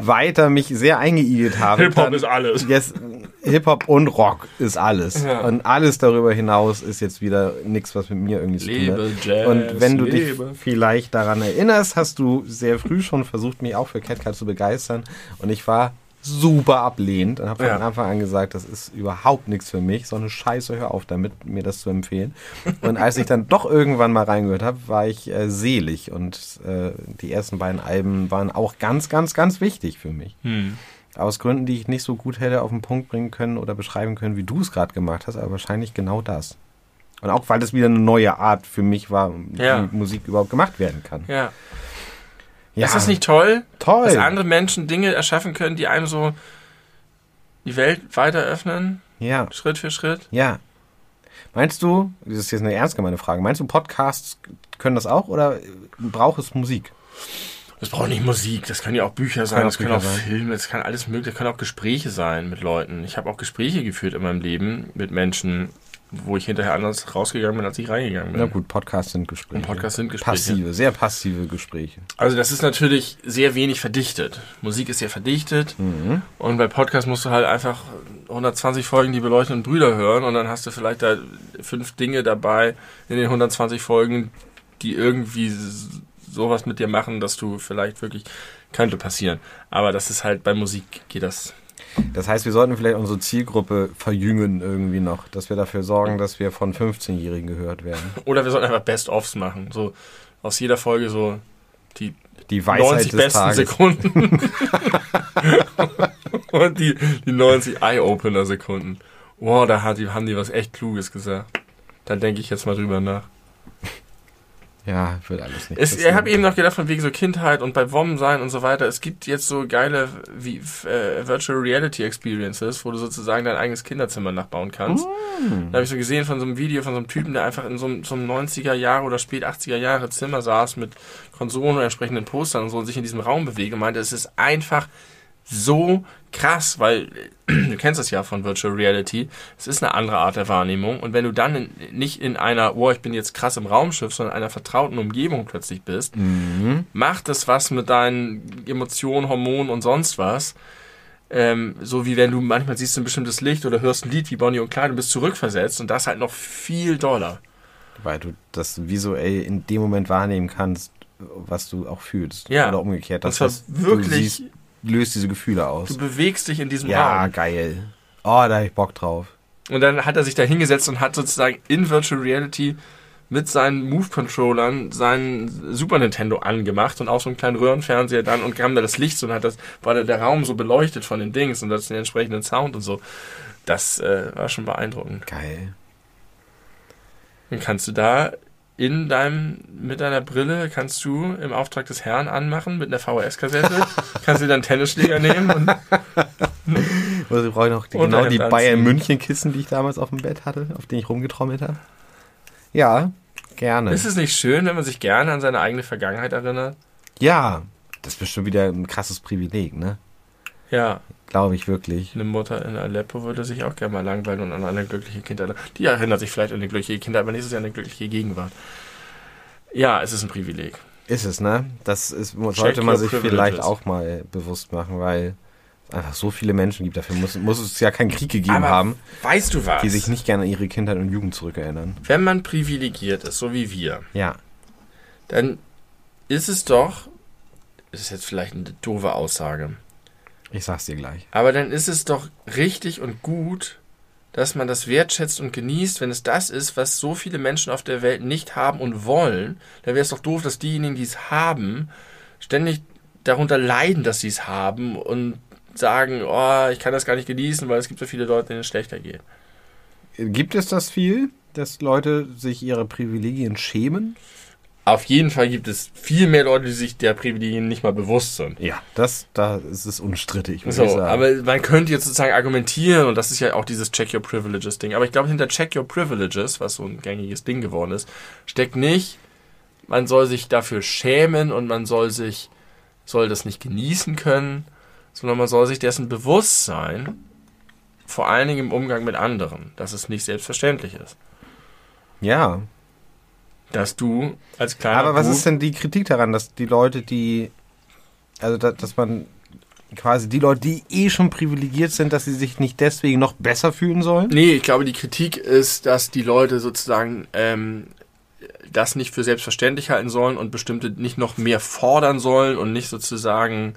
weiter mich sehr eingeigelt habe. Hip-Hop ist alles. Yes, Hip-Hop und Rock ist alles. Ja. Und alles darüber hinaus ist jetzt wieder nichts, was mit mir irgendwie zu tun hat. Jazz, und wenn du lebe. dich vielleicht daran erinnerst, hast du sehr früh schon versucht, mich auch für Catcat zu begeistern. Und ich war super ablehnend und habe von Ja. Anfang an gesagt, das ist überhaupt nichts für mich. So eine Scheiße, hör auf damit, mir das zu empfehlen. Und als ich dann doch irgendwann mal reingehört habe, war ich äh, selig. Und äh, die ersten beiden Alben waren auch ganz, ganz, ganz wichtig für mich. Hm. Aus Gründen, die ich nicht so gut hätte auf den Punkt bringen können oder beschreiben können, wie du es gerade gemacht hast, aber wahrscheinlich genau das. Und auch weil das wieder eine neue Art für mich war, Ja. wie Musik überhaupt gemacht werden kann. Ja. Ja. Ist das nicht toll? Toll. Dass andere Menschen Dinge erschaffen können, die einem so die Welt weiter öffnen, Ja, Schritt für Schritt? ja. Meinst du, das ist jetzt eine ernst gemeine Frage, meinst du, Podcasts können das auch oder braucht es Musik? Das braucht nicht Musik, das können ja auch Bücher sein, auch das können auch Bücher. Filme, das kann alles mögliche, das können auch Gespräche sein mit Leuten. Ich habe auch Gespräche geführt in meinem Leben mit Menschen, wo ich hinterher anders rausgegangen bin, als ich reingegangen bin. Na gut, Podcasts sind Gespräche. Und Podcasts sind Gespräche. Passive, sehr passive Gespräche. Also das ist natürlich sehr wenig verdichtet. Musik ist sehr verdichtet Mhm. und bei Podcast musst du halt einfach 120 Folgen die beleuchteten Brüder hören und dann hast du vielleicht da fünf Dinge dabei in den 120 Folgen, die irgendwie sowas mit dir machen, dass du vielleicht wirklich könnte passieren. Aber das ist halt bei Musik geht das. Das heißt, wir sollten vielleicht unsere Zielgruppe verjüngen irgendwie noch, dass wir dafür sorgen, dass wir von 15-Jährigen gehört werden. <laughs> Oder wir sollten einfach Best-ofs machen, so aus jeder Folge so die Die Weisheit 90 des besten Tages. Sekunden. <laughs> und die, die 90 Eye-Opener-Sekunden. Wow, da hat die, haben die was echt Kluges gesagt. Da denke ich jetzt mal drüber nach. Ja, wird alles nicht. Es, ich habe eben noch gedacht, von wegen so Kindheit und bei WOM sein und so weiter. Es gibt jetzt so geile wie, äh, Virtual Reality Experiences, wo du sozusagen dein eigenes Kinderzimmer nachbauen kannst. Hm. Da habe ich so gesehen von so einem Video von so einem Typen, der einfach in so einem, so einem 90er Jahre oder spät 80er Jahre Zimmer saß mit Konsolen und entsprechenden Postern und so und sich in diesem Raum bewegt und meinte, es ist einfach so krass, weil äh, <clears throat> du kennst das ja von Virtual Reality. Es ist eine andere Art der Wahrnehmung und wenn du dann in, nicht in einer, oh, ich bin jetzt krass im Raumschiff, sondern in einer vertrauten Umgebung plötzlich bist, Mhm. macht das was mit deinen Emotionen, Hormonen und sonst was. Ähm, so wie wenn du manchmal siehst du ein bestimmtes Licht oder hörst ein Lied wie Bonnie und Clyde und bist zurückversetzt und das halt noch viel doller. Weil du das visuell in dem Moment wahrnehmen kannst, was du auch fühlst. Ja. Oder umgekehrt. Das Das, war was wirklich, du siehst, löst diese Gefühle aus. du bewegst dich in diesem Ja, Raum. geil. Oh, da hab ich Bock drauf. Und dann hat er sich da hingesetzt und hat sozusagen in Virtual Reality mit seinen Move-Controllern seinen Super Nintendo angemacht und auch so einen kleinen Röhrenfernseher dann und kam da das Licht so und hat das, war der Raum so beleuchtet von den Dings und das den entsprechenden Sound und so. Das äh, war schon beeindruckend. Geil. Dann kannst du da in deinem, mit deiner Brille kannst du im Auftrag des Herrn anmachen mit einer VHS-Kassette, <laughs> kannst du dann Tennisschläger nehmen und <laughs> Also ich brauche noch die, Und genau die Bayern anziehen. München Kissen, die ich damals auf dem Bett hatte, auf denen ich rumgetrommelt habe. Ja, gerne. ist es nicht schön, wenn man sich gerne an seine eigene Vergangenheit erinnert? ja, das ist bestimmt wieder ein krasses Privileg, ne? Ja, Glaube ich wirklich. eine Mutter in Aleppo würde sich auch gerne mal langweilen und an eine glückliche Kindheit. Die erinnert sich vielleicht an eine glückliche Kindheit, aber nächstes Jahr an eine glückliche Gegenwart. Ja, es ist ein Privileg. Ist es, ne? Das ist, sollte man sich privileges. vielleicht auch mal bewusst machen, weil es einfach so viele Menschen gibt. Dafür muss, muss es ja keinen Krieg gegeben Aber haben, weißt du was? die sich nicht gerne an ihre Kindheit und Jugend zurückerinnern. Wenn man privilegiert ist, so wie wir, Ja. dann ist es doch, das ist jetzt vielleicht eine doofe Aussage, Ich sag's dir gleich. aber dann ist es doch richtig und gut, dass man das wertschätzt und genießt, wenn es das ist, was so viele Menschen auf der Welt nicht haben und wollen. Dann wäre es doch doof, dass diejenigen, die es haben, ständig darunter leiden, dass sie es haben und sagen, oh, ich kann das gar nicht genießen, weil es gibt so viele Leute, denen es schlechter geht. Gibt es das viel, dass Leute sich ihrer Privilegien schämen? Auf jeden Fall gibt es viel mehr Leute, die sich der Privilegien nicht mal bewusst sind. Ja. Das, da ist es unstrittig, würde So, ich sagen. aber man könnte jetzt sozusagen argumentieren, und das ist ja auch dieses Check Your Privileges Ding, aber ich glaube, hinter Check Your Privileges, was so ein gängiges Ding geworden ist, steckt nicht, man soll sich dafür schämen und man soll sich, soll das nicht genießen können, sondern man soll sich dessen bewusst sein, vor allen Dingen im Umgang mit anderen, dass es nicht selbstverständlich ist. ja. Dass du als kleiner Aber was Bub- ist denn die Kritik daran, dass die Leute, die, also da, dass man quasi die Leute, die eh schon privilegiert sind, dass sie sich nicht deswegen noch besser fühlen sollen? Nee, ich glaube, die Kritik ist, dass die Leute sozusagen ähm, das nicht für selbstverständlich halten sollen und bestimmte nicht noch mehr fordern sollen und nicht sozusagen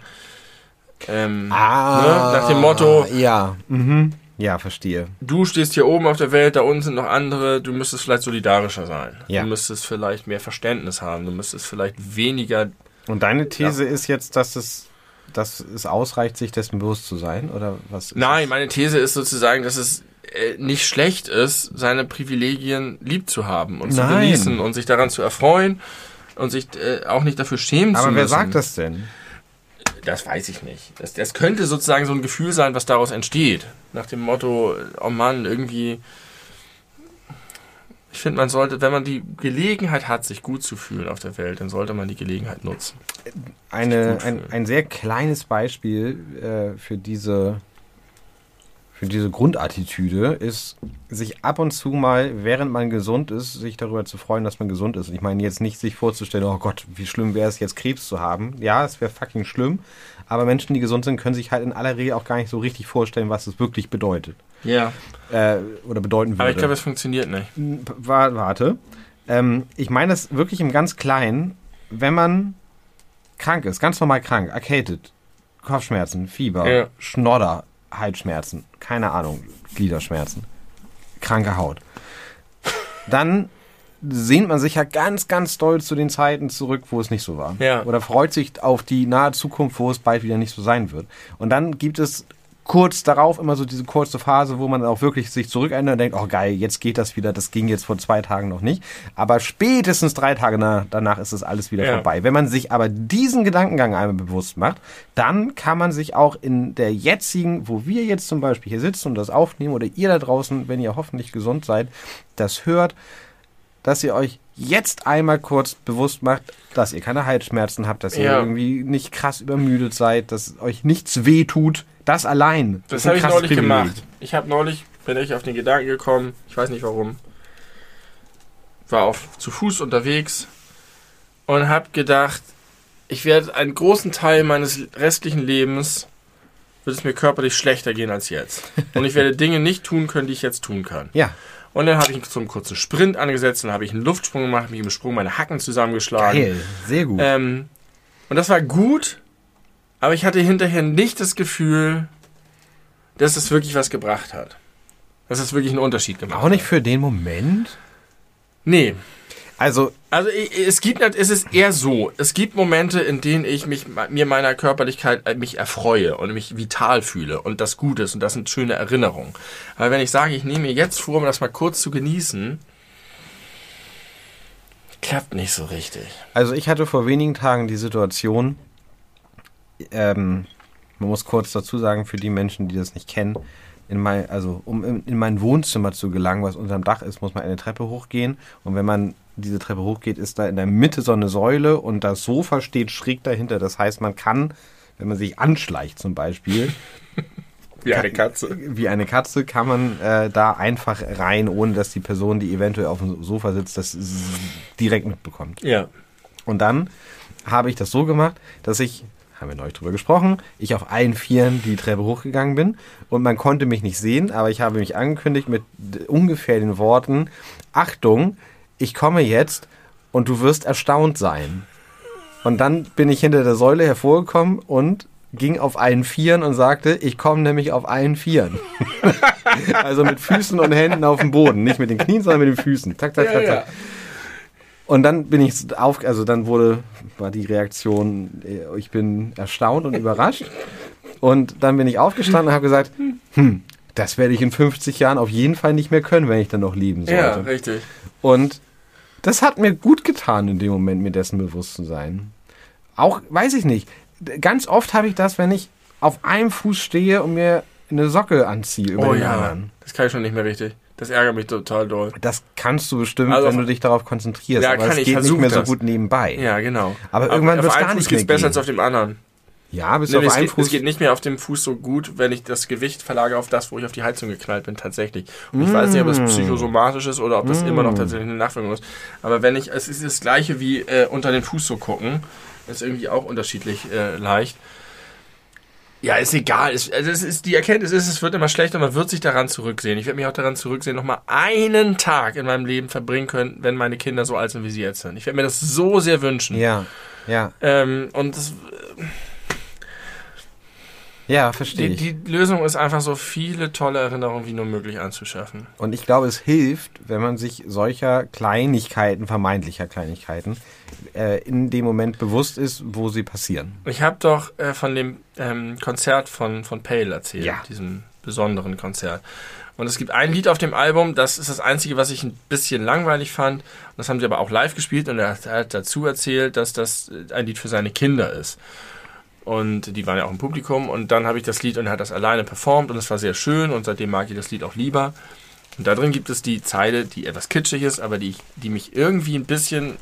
ähm, Ah, ne, nach dem Motto, Ja, mhm. Ja, verstehe. du stehst hier oben auf der Welt, da unten sind noch andere, du müsstest vielleicht solidarischer sein. Ja. Du müsstest vielleicht mehr Verständnis haben, du müsstest vielleicht weniger Und deine These ist jetzt, dass es, dass es ausreicht, sich dessen bewusst zu sein, oder was? Ist Nein, es? meine These ist sozusagen, dass es äh, nicht schlecht ist, seine Privilegien lieb zu haben und zu Nein. genießen und sich daran zu erfreuen und sich äh, auch nicht dafür schämen Aber zu wer müssen. sagt das denn? Das weiß ich nicht. Das, das könnte sozusagen so ein Gefühl sein, was daraus entsteht. Nach dem Motto, oh Mann, irgendwie. Ich finde, man sollte, wenn man die Gelegenheit hat, sich gut zu fühlen auf der Welt, dann sollte man die Gelegenheit nutzen. Eine, ein, ein sehr kleines Beispiel äh, für diese für diese Grundattitüde ist, sich ab und zu mal, während man gesund ist, sich darüber zu freuen, dass man gesund ist. Ich meine jetzt nicht sich vorzustellen, oh Gott, wie schlimm wäre es jetzt Krebs zu haben. Ja, es wäre fucking schlimm. Aber Menschen, die gesund sind, können sich halt in aller Regel auch gar nicht so richtig vorstellen, was es wirklich bedeutet. Ja. Äh, oder bedeuten würde. Aber ich glaube, es funktioniert nicht. Wa- Warte. Ähm, ich meine das wirklich im ganz Kleinen, wenn man krank ist, ganz normal krank, erkältet, Kopfschmerzen, Fieber, Ja. Schnodder, Halsschmerzen, keine Ahnung, Gliederschmerzen, kranke Haut. Dann sehnt man sich ja ganz, ganz doll zu den Zeiten zurück, wo es nicht so war. Ja. Oder freut sich auf die nahe Zukunft, wo es bald wieder nicht so sein wird. Und dann gibt es kurz darauf immer so diese kurze Phase, wo man auch wirklich sich zurückerinnert und denkt, oh geil, jetzt geht das wieder, das ging jetzt vor zwei Tagen noch nicht. Aber spätestens drei Tage na, danach ist es alles wieder Ja. vorbei. Wenn man sich aber diesen Gedankengang einmal bewusst macht, dann kann man sich auch in der jetzigen, wo wir jetzt zum Beispiel hier sitzen und das aufnehmen, oder ihr da draußen, wenn ihr hoffentlich gesund seid, das hört, dass ihr euch jetzt einmal kurz bewusst macht, dass ihr keine Halsschmerzen habt, dass ihr Ja. irgendwie nicht krass übermüdet seid, dass euch nichts weh tut. Das allein. Das ein habe ich neulich Privileg. gemacht. Ich habe neulich, bin ich auf den Gedanken gekommen, ich weiß nicht warum, war auf, zu Fuß unterwegs und habe gedacht, ich werde einen großen Teil meines restlichen Lebens, wird es mir körperlich schlechter gehen als jetzt. <laughs> Und ich werde Dinge nicht tun können, die ich jetzt tun kann. Ja, Und dann habe ich so einen kurzen Sprint angesetzt, dann habe ich einen Luftsprung gemacht, mich im Sprung meine Hacken zusammengeschlagen. geil. Sehr gut. Ähm, und das war gut, aber ich hatte hinterher nicht das Gefühl, dass es wirklich was gebracht hat. Dass es wirklich einen Unterschied gemacht Auch nicht hat. für den Moment. Nee. Also, Also es gibt, es ist eher so, es gibt Momente, in denen ich mich, mir meiner Körperlichkeit äh, mich erfreue und mich vital fühle und das gut ist und das sind schöne Erinnerungen. Aber wenn ich sage, ich nehme mir jetzt vor, um das mal kurz zu genießen, klappt nicht so richtig. also ich hatte vor wenigen Tagen die Situation, ähm, man muss kurz dazu sagen, für die Menschen, die das nicht kennen, in mein, also um in, in mein Wohnzimmer zu gelangen, was unterm Dach ist, muss man eine Treppe hochgehen. Und wenn man diese Treppe hochgeht, ist da in der Mitte so eine Säule und das Sofa steht schräg dahinter. Das heißt, man kann, wenn man sich anschleicht zum Beispiel, <laughs> Wie eine Katze. wie eine Katze, kann man äh, da einfach rein, ohne dass die Person, die eventuell auf dem Sofa sitzt, das direkt mitbekommt. Ja. Und dann habe ich das so gemacht, dass ich, haben wir neulich drüber gesprochen, ich auf allen Vieren die Treppe hochgegangen bin und man konnte mich nicht sehen, aber ich habe mich angekündigt mit ungefähr den Worten, Achtung, ich komme jetzt und du wirst erstaunt sein. Und dann bin ich hinter der Säule hervorgekommen und ging auf allen Vieren und sagte, ich komme nämlich auf allen Vieren. <laughs> also mit Füßen und Händen auf dem Boden, nicht mit den Knien, sondern mit den Füßen. Tak, tak, tak, tak. Und dann bin ich auf, also dann wurde, war die Reaktion, äh, ich bin erstaunt und überrascht. Und dann bin ich aufgestanden und habe gesagt, hm, das werde ich in 50 Jahren auf jeden Fall nicht mehr können, wenn ich dann noch leben sollte. Ja, richtig. Und das hat mir gut getan, in dem Moment mir dessen bewusst zu sein. Auch, weiß ich nicht, ganz oft habe ich das, wenn ich auf einem Fuß stehe und mir eine Socke anziehe über Oh den ja, anderen. das kann ich schon nicht mehr richtig. Das ärgert mich total doll. Das kannst du bestimmt, Also wenn du dich darauf konzentrierst. Ja, aber kann es ich, geht nicht mehr so das. gut nebenbei. Ja, genau. Aber irgendwann Auf- wird's auf gar einem nicht Fuß geht's mehr besser gehen. als auf dem anderen. Ja, bis Nee, auf es, einen geht, Fuß. es geht nicht mehr auf dem Fuß so gut, wenn ich das Gewicht verlagere auf das, wo ich auf die Heizung geknallt bin, tatsächlich. Und ich weiß nicht, ob das Mm. psychosomatisch ist oder ob das immer noch tatsächlich eine Nachwirkung ist. Aber wenn ich, es ist das gleiche wie äh, unter den Fuß so gucken, ist irgendwie auch unterschiedlich äh, leicht. Ja, ist egal. Es, also es ist, die Erkenntnis ist, es wird immer schlechter, man wird sich daran zurücksehen. Ich werde mich auch daran zurücksehen, nochmal einen Tag in meinem Leben verbringen können, wenn meine Kinder so alt sind, wie sie jetzt sind. Ich werde mir das so sehr wünschen. ja, ja, Ähm, und das, ja, verstehe die, die Lösung ist einfach so viele tolle Erinnerungen wie nur möglich anzuschaffen. Und ich glaube, es hilft, wenn man sich solcher Kleinigkeiten, vermeintlicher Kleinigkeiten, äh, in dem Moment bewusst ist, wo sie passieren. Ich habe doch äh, von dem ähm, Konzert von, von Pale erzählt, Ja. diesem besonderen Konzert. Und es gibt ein Lied auf dem Album, das ist das einzige, was ich ein bisschen langweilig fand. Das haben sie aber auch live gespielt und er hat dazu erzählt, dass das ein Lied für seine Kinder ist. Und die waren ja auch im Publikum. Und dann habe ich das Lied und er hat das alleine performt und es war sehr schön und seitdem mag ich das Lied auch lieber. Und da drin gibt es die Zeile, die etwas kitschig ist, aber die, die mich irgendwie ein bisschen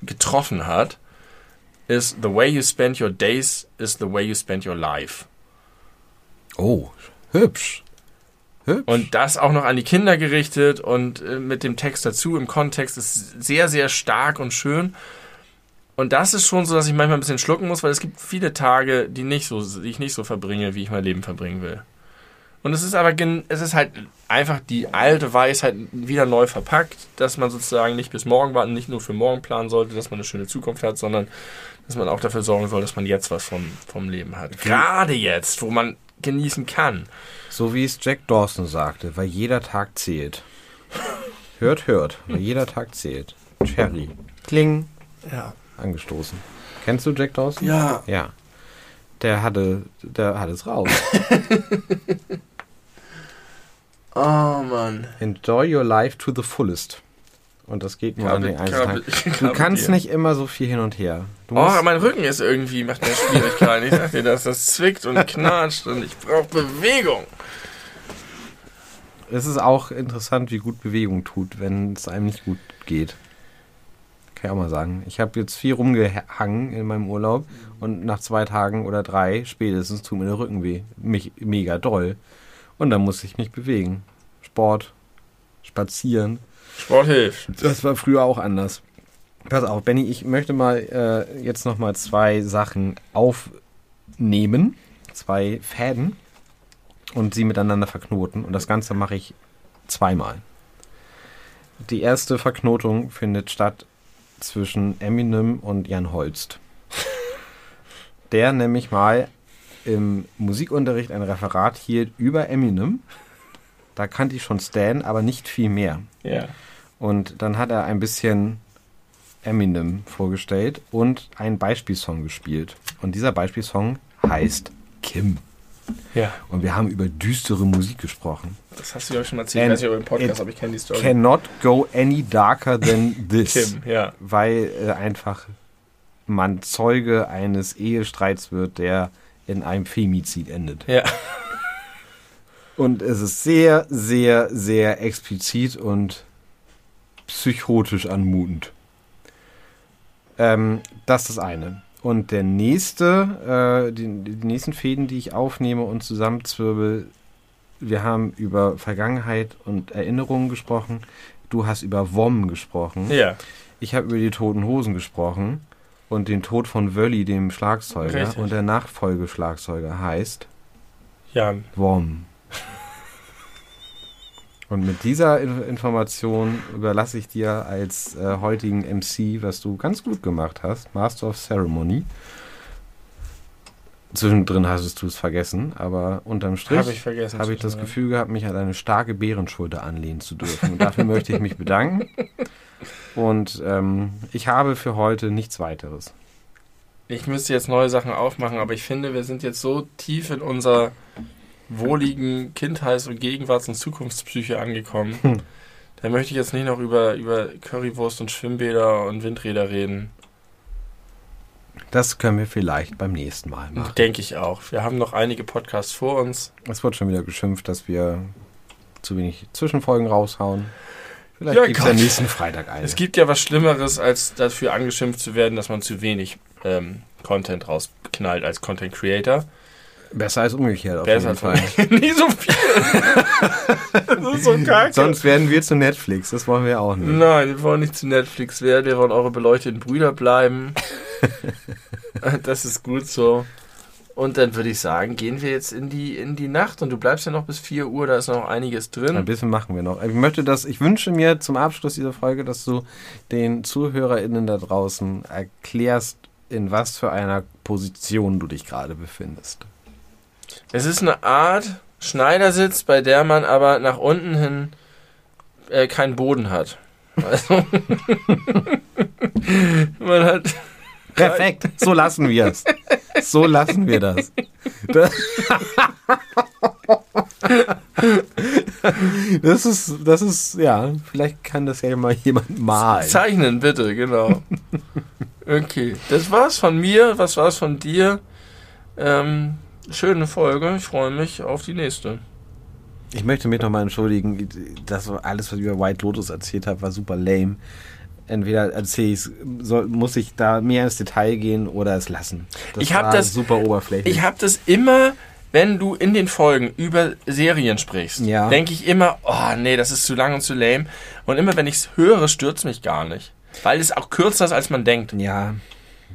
getroffen hat, ist The way you spend your days is the way you spend your life. Oh, hübsch. hübsch. Und das auch noch an die Kinder gerichtet und äh, mit dem Text dazu im Kontext ist sehr, sehr stark und schön. Und das ist schon so, dass ich manchmal ein bisschen schlucken muss, weil es gibt viele Tage, die, nicht so, die ich nicht so verbringe, wie ich mein Leben verbringen will. Und es ist aber, es ist halt einfach die alte Weisheit wieder neu verpackt, dass man sozusagen nicht bis morgen warten, nicht nur für morgen planen sollte, dass man eine schöne Zukunft hat, sondern dass man auch dafür sorgen soll, dass man jetzt was vom, vom Leben hat. Gerade jetzt, wo man genießen kann. So wie es Jack Dawson sagte, weil jeder Tag zählt. hört, hört, weil jeder Tag zählt. Cherry. Kling. Ja. Angestoßen. Kennst du Jack Dawson? Ja. Ja. Der hatte, der hat es raus. <laughs> oh Mann. Enjoy your life to the fullest. Und das geht nur Kabel, an den einzelnen Du kannst nicht immer so viel hin und her. Du oh, mein Rücken ist irgendwie, macht mir Schwierigkeiten. ich sag dir das, das zwickt und knatscht und ich brauche Bewegung. Es ist auch interessant, wie gut Bewegung tut, wenn es einem nicht gut geht. Kann ich auch mal sagen. Ich habe jetzt viel rumgehangen in meinem Urlaub und nach zwei Tagen oder drei spätestens tut mir der Rücken weh. Mich mega doll. Und dann muss ich mich bewegen. Sport, spazieren, Sport hilft. Das war früher auch anders. Pass auf, Benny, ich möchte mal äh, jetzt noch mal zwei Sachen aufnehmen, zwei Fäden und sie miteinander verknoten. Und das Ganze mache ich zweimal. Die erste Verknotung findet statt zwischen Eminem und Jan Holst. Der nämlich mal im Musikunterricht ein Referat hielt über Eminem. Da kannte ich schon Stan, aber nicht viel mehr. Ja. Und dann hat er ein bisschen Eminem vorgestellt und einen Beispielsong gespielt. Und dieser Beispielsong heißt Kim. Ja. Und wir haben über düstere Musik gesprochen. Das hast du ja schon mal erzählt, And ich weiß nicht, im Podcast, aber ich kenne die Story. Cannot go any darker than <laughs> this. Kim, ja. Weil äh, einfach man Zeuge eines Ehestreits wird, der in einem Femizid endet. Ja. <laughs> Und es ist sehr, sehr, sehr explizit und psychotisch anmutend. Ähm, das ist das eine. Und der nächste, äh, die, die nächsten Fäden, die ich aufnehme und zusammenzwirbel, wir haben über Vergangenheit und Erinnerungen gesprochen. Du hast über WOM gesprochen. Ja. Ich habe über die Toten Hosen gesprochen und den Tod von Wölli, dem Schlagzeuger. Richtig. Und der Nachfolgeschlagzeuger heißt Jan. WOM. Und mit dieser Information überlasse ich dir als äh, heutigen MC, was du ganz gut gemacht hast, Master of Ceremony. Zwischendrin hast du es vergessen, aber unterm Strich habe ich, vergessen, hab ich das Gefühl gehabt, mich an eine starke Bärenschulter anlehnen zu dürfen. Und dafür möchte ich mich bedanken. Und ähm, ich habe für heute nichts weiteres. Ich müsste jetzt neue Sachen aufmachen, aber ich finde, wir sind jetzt so tief in unser wohligen Kindheits- und Gegenwarts- und Zukunftspsyche angekommen. Hm. Da möchte ich jetzt nicht noch über, über Currywurst und Schwimmbäder und Windräder reden. Das können wir vielleicht beim nächsten Mal machen. Denke ich auch. Wir haben noch einige Podcasts vor uns. Es wird schon wieder geschimpft, dass wir zu wenig Zwischenfolgen raushauen. Vielleicht ja, gibt es ja nächsten Freitag eine. Es gibt ja was Schlimmeres, als dafür angeschimpft zu werden, dass man zu wenig ähm, Content rausknallt als Content Creator. Besser als umgekehrt auf Besser jeden Fall. <laughs> Nie so viel. das ist so kacke. Sonst werden wir zu Netflix, das wollen wir auch nicht. Nein, wir wollen nicht zu Netflix werden, wir wollen eure beleuchteten Brüder bleiben. <laughs> das ist gut so. Und dann würde ich sagen, gehen wir jetzt in die, in die Nacht und du bleibst ja noch bis 4 Uhr, da ist noch einiges drin. Ein bisschen machen wir noch. Ich möchte das, ich wünsche mir zum Abschluss dieser Folge, dass du den ZuhörerInnen da draußen erklärst, in was für einer Position du dich gerade befindest. Es ist eine Art Schneidersitz, bei der man aber nach unten hin äh, keinen Boden hat. Also <laughs> man hat. Perfekt, so lassen wir es. So lassen wir das. <laughs> das ist, das ist, ja, vielleicht kann das ja mal jemand malen. Zeichnen, bitte, genau. <laughs> Okay, das war's von mir. Was war's von dir? Ähm, schöne Folge. Ich freue mich auf die nächste. Ich möchte mich nochmal entschuldigen, das alles, was ich über White Lotus erzählt habe, war super lame. Entweder erzähle ich muss ich da mehr ins Detail gehen oder es lassen. Das ich habe das super oberflächlich. Ich habe das immer, wenn du in den Folgen über Serien sprichst, ja. denke ich immer, oh nee, das ist zu lang und zu lame. Und immer wenn ich es höre, stürzt mich gar nicht, weil es auch kürzer ist, als man denkt. Ja.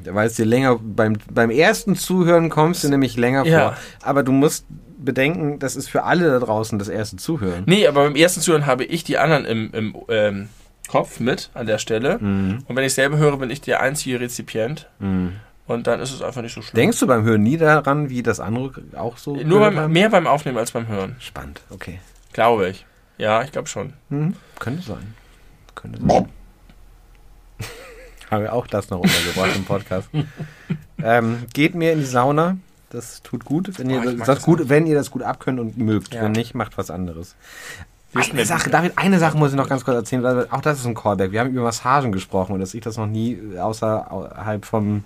Weil es dir länger beim beim ersten Zuhören kommst du nämlich länger ja. vor. Aber du musst bedenken, das ist für alle da draußen das erste Zuhören. Nee, aber beim ersten Zuhören habe ich die anderen im, im ähm, Kopf mit an der Stelle. Mhm. Und wenn ich selber höre, bin ich der einzige Rezipient. Mhm. Und dann ist es einfach nicht so schlimm. Denkst du beim Hören nie daran, wie das andere auch so? Nur beim, mehr beim Aufnehmen als beim Hören. Spannend, okay. Glaube ich. Ja, ich glaube schon. Mhm. Könnte sein. Könnte sein. Haben wir auch das noch untergebracht im Podcast. <laughs> ähm, geht mir in die Sauna. Das tut gut, wenn ihr, oh, das, das gut, wenn ihr das gut abkönnt und mögt. Ja. Wenn nicht, macht was anderes. Eine Sache, David, eine Sache muss ich noch ganz kurz erzählen, weil auch das ist ein Callback. Wir haben über Massagen gesprochen und dass ich das noch nie außerhalb vom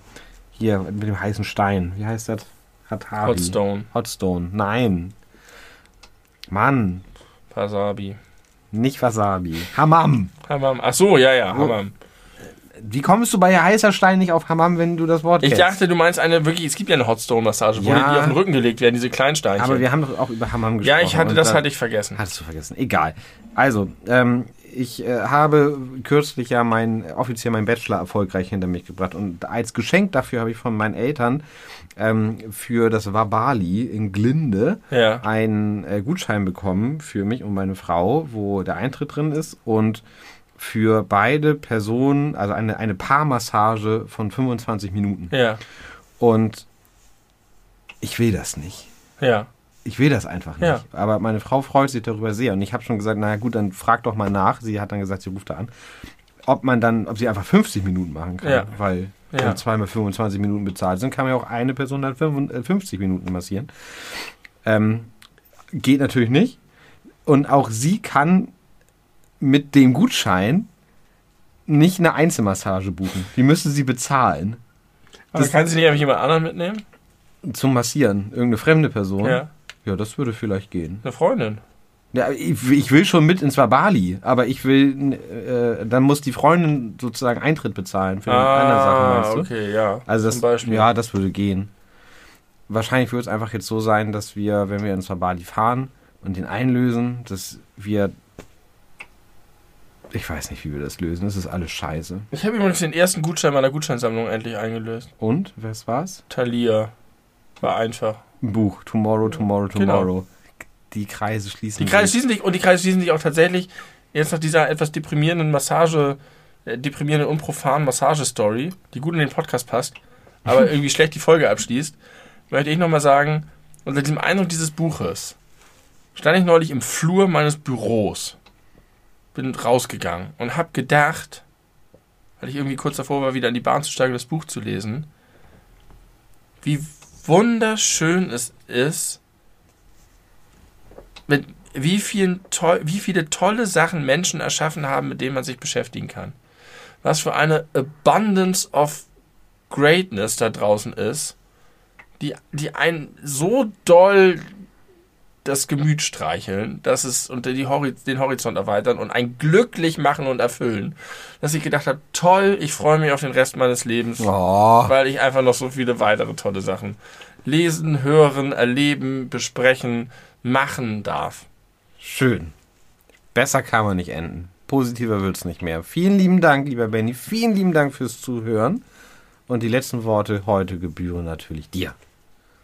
hier mit dem heißen Stein. Wie heißt das? Hatabi. Hotstone. Hotstone. Nein. Mann. Wasabi. Nicht Wasabi. Hammam. Hammam. Ach so, ja, ja, Hammam. Wie kommst du bei heißer Stein nicht auf Hammam, wenn du das Wort Ich kennst? dachte, du meinst eine wirklich, es gibt ja eine Hotstone-Massage, wo ja, die auf den Rücken gelegt werden, diese kleinen Steinchen. Aber wir haben doch auch über Hammam gesprochen. Ja, ich hatte, das da, hatte ich vergessen. Hattest du vergessen. Egal. Also, ähm, ich äh, habe kürzlich ja mein, offiziell meinen Bachelor erfolgreich hinter mich gebracht und als Geschenk dafür habe ich von meinen Eltern ähm, für das Wabali in Glinde ja. einen äh, Gutschein bekommen für mich und meine Frau, wo der Eintritt drin ist und für beide Personen, also eine, eine Paarmassage von 25 Minuten. Ja. Und ich will das nicht. Ja. Ich will das einfach nicht. Ja. Aber meine Frau freut sich darüber sehr. Und ich habe schon gesagt, naja gut, dann frag doch mal nach. Sie hat dann gesagt, sie ruft da an. Ob man dann, ob sie einfach 50 Minuten machen kann. Ja. Weil ja. wenn zweimal 25 Minuten bezahlt sind, kann man ja auch eine Person dann 50 Minuten massieren. Ähm, geht natürlich nicht. Und auch sie kann mit dem Gutschein nicht eine Einzelmassage buchen. Die müsste sie bezahlen. Aber das kann sie nicht einfach jemand anderen mitnehmen? Zum Massieren. Irgendeine fremde Person. Ja. Ja, das würde vielleicht gehen. Eine Freundin. Ja, ich, ich will schon mit ins Bali, aber ich will, äh, dann muss die Freundin sozusagen Eintritt bezahlen für ah, eine Sache, meinst du? okay, ja. Also das, Zum Beispiel. ja, das würde gehen. Wahrscheinlich würde es einfach jetzt so sein, dass wir, wenn wir ins Bali fahren und den einlösen, dass wir ich weiß nicht, wie wir das lösen. Das ist alles scheiße. Ich habe übrigens den ersten Gutschein meiner Gutscheinsammlung endlich eingelöst. Und? Was war's? Thalia. War einfach. Ein Buch. Tomorrow, Tomorrow, genau. Tomorrow. Genau. Die Kreise schließen Die Kreise sich. schließen sich und die Kreise schließen sich auch tatsächlich jetzt nach dieser etwas deprimierenden Massage, äh, deprimierenden und profanen Massagestory, die gut in den Podcast passt, aber <laughs> irgendwie schlecht die Folge abschließt, möchte ich nochmal sagen, unter dem Eindruck dieses Buches stand ich neulich im Flur meines Büros bin rausgegangen und habe gedacht, weil ich irgendwie kurz davor war, wieder in die Bahn zu steigen, das Buch zu lesen, wie wunderschön es ist, mit wie, vielen wie viele tolle Sachen Menschen erschaffen haben, mit denen man sich beschäftigen kann. Was für eine Abundance of Greatness da draußen ist, die, die einen so doll das Gemüt streicheln, das ist und die Hori den Horizont erweitern und ein glücklich machen und erfüllen, dass ich gedacht habe, toll, ich freue mich auf den Rest meines Lebens, oh. weil ich einfach noch so viele weitere tolle Sachen lesen, hören, erleben, besprechen, machen darf. Schön. Besser kann man nicht enden. Positiver wird es nicht mehr. Vielen lieben Dank, lieber Benny. Vielen lieben Dank fürs Zuhören. Und die letzten Worte heute gebühren natürlich dir.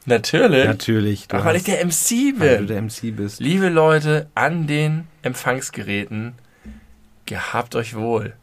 Natürlich. Natürlich. Ach, weil ich der MC bin. Weil du der MC bist. Liebe Leute an den Empfangsgeräten, gehabt euch wohl.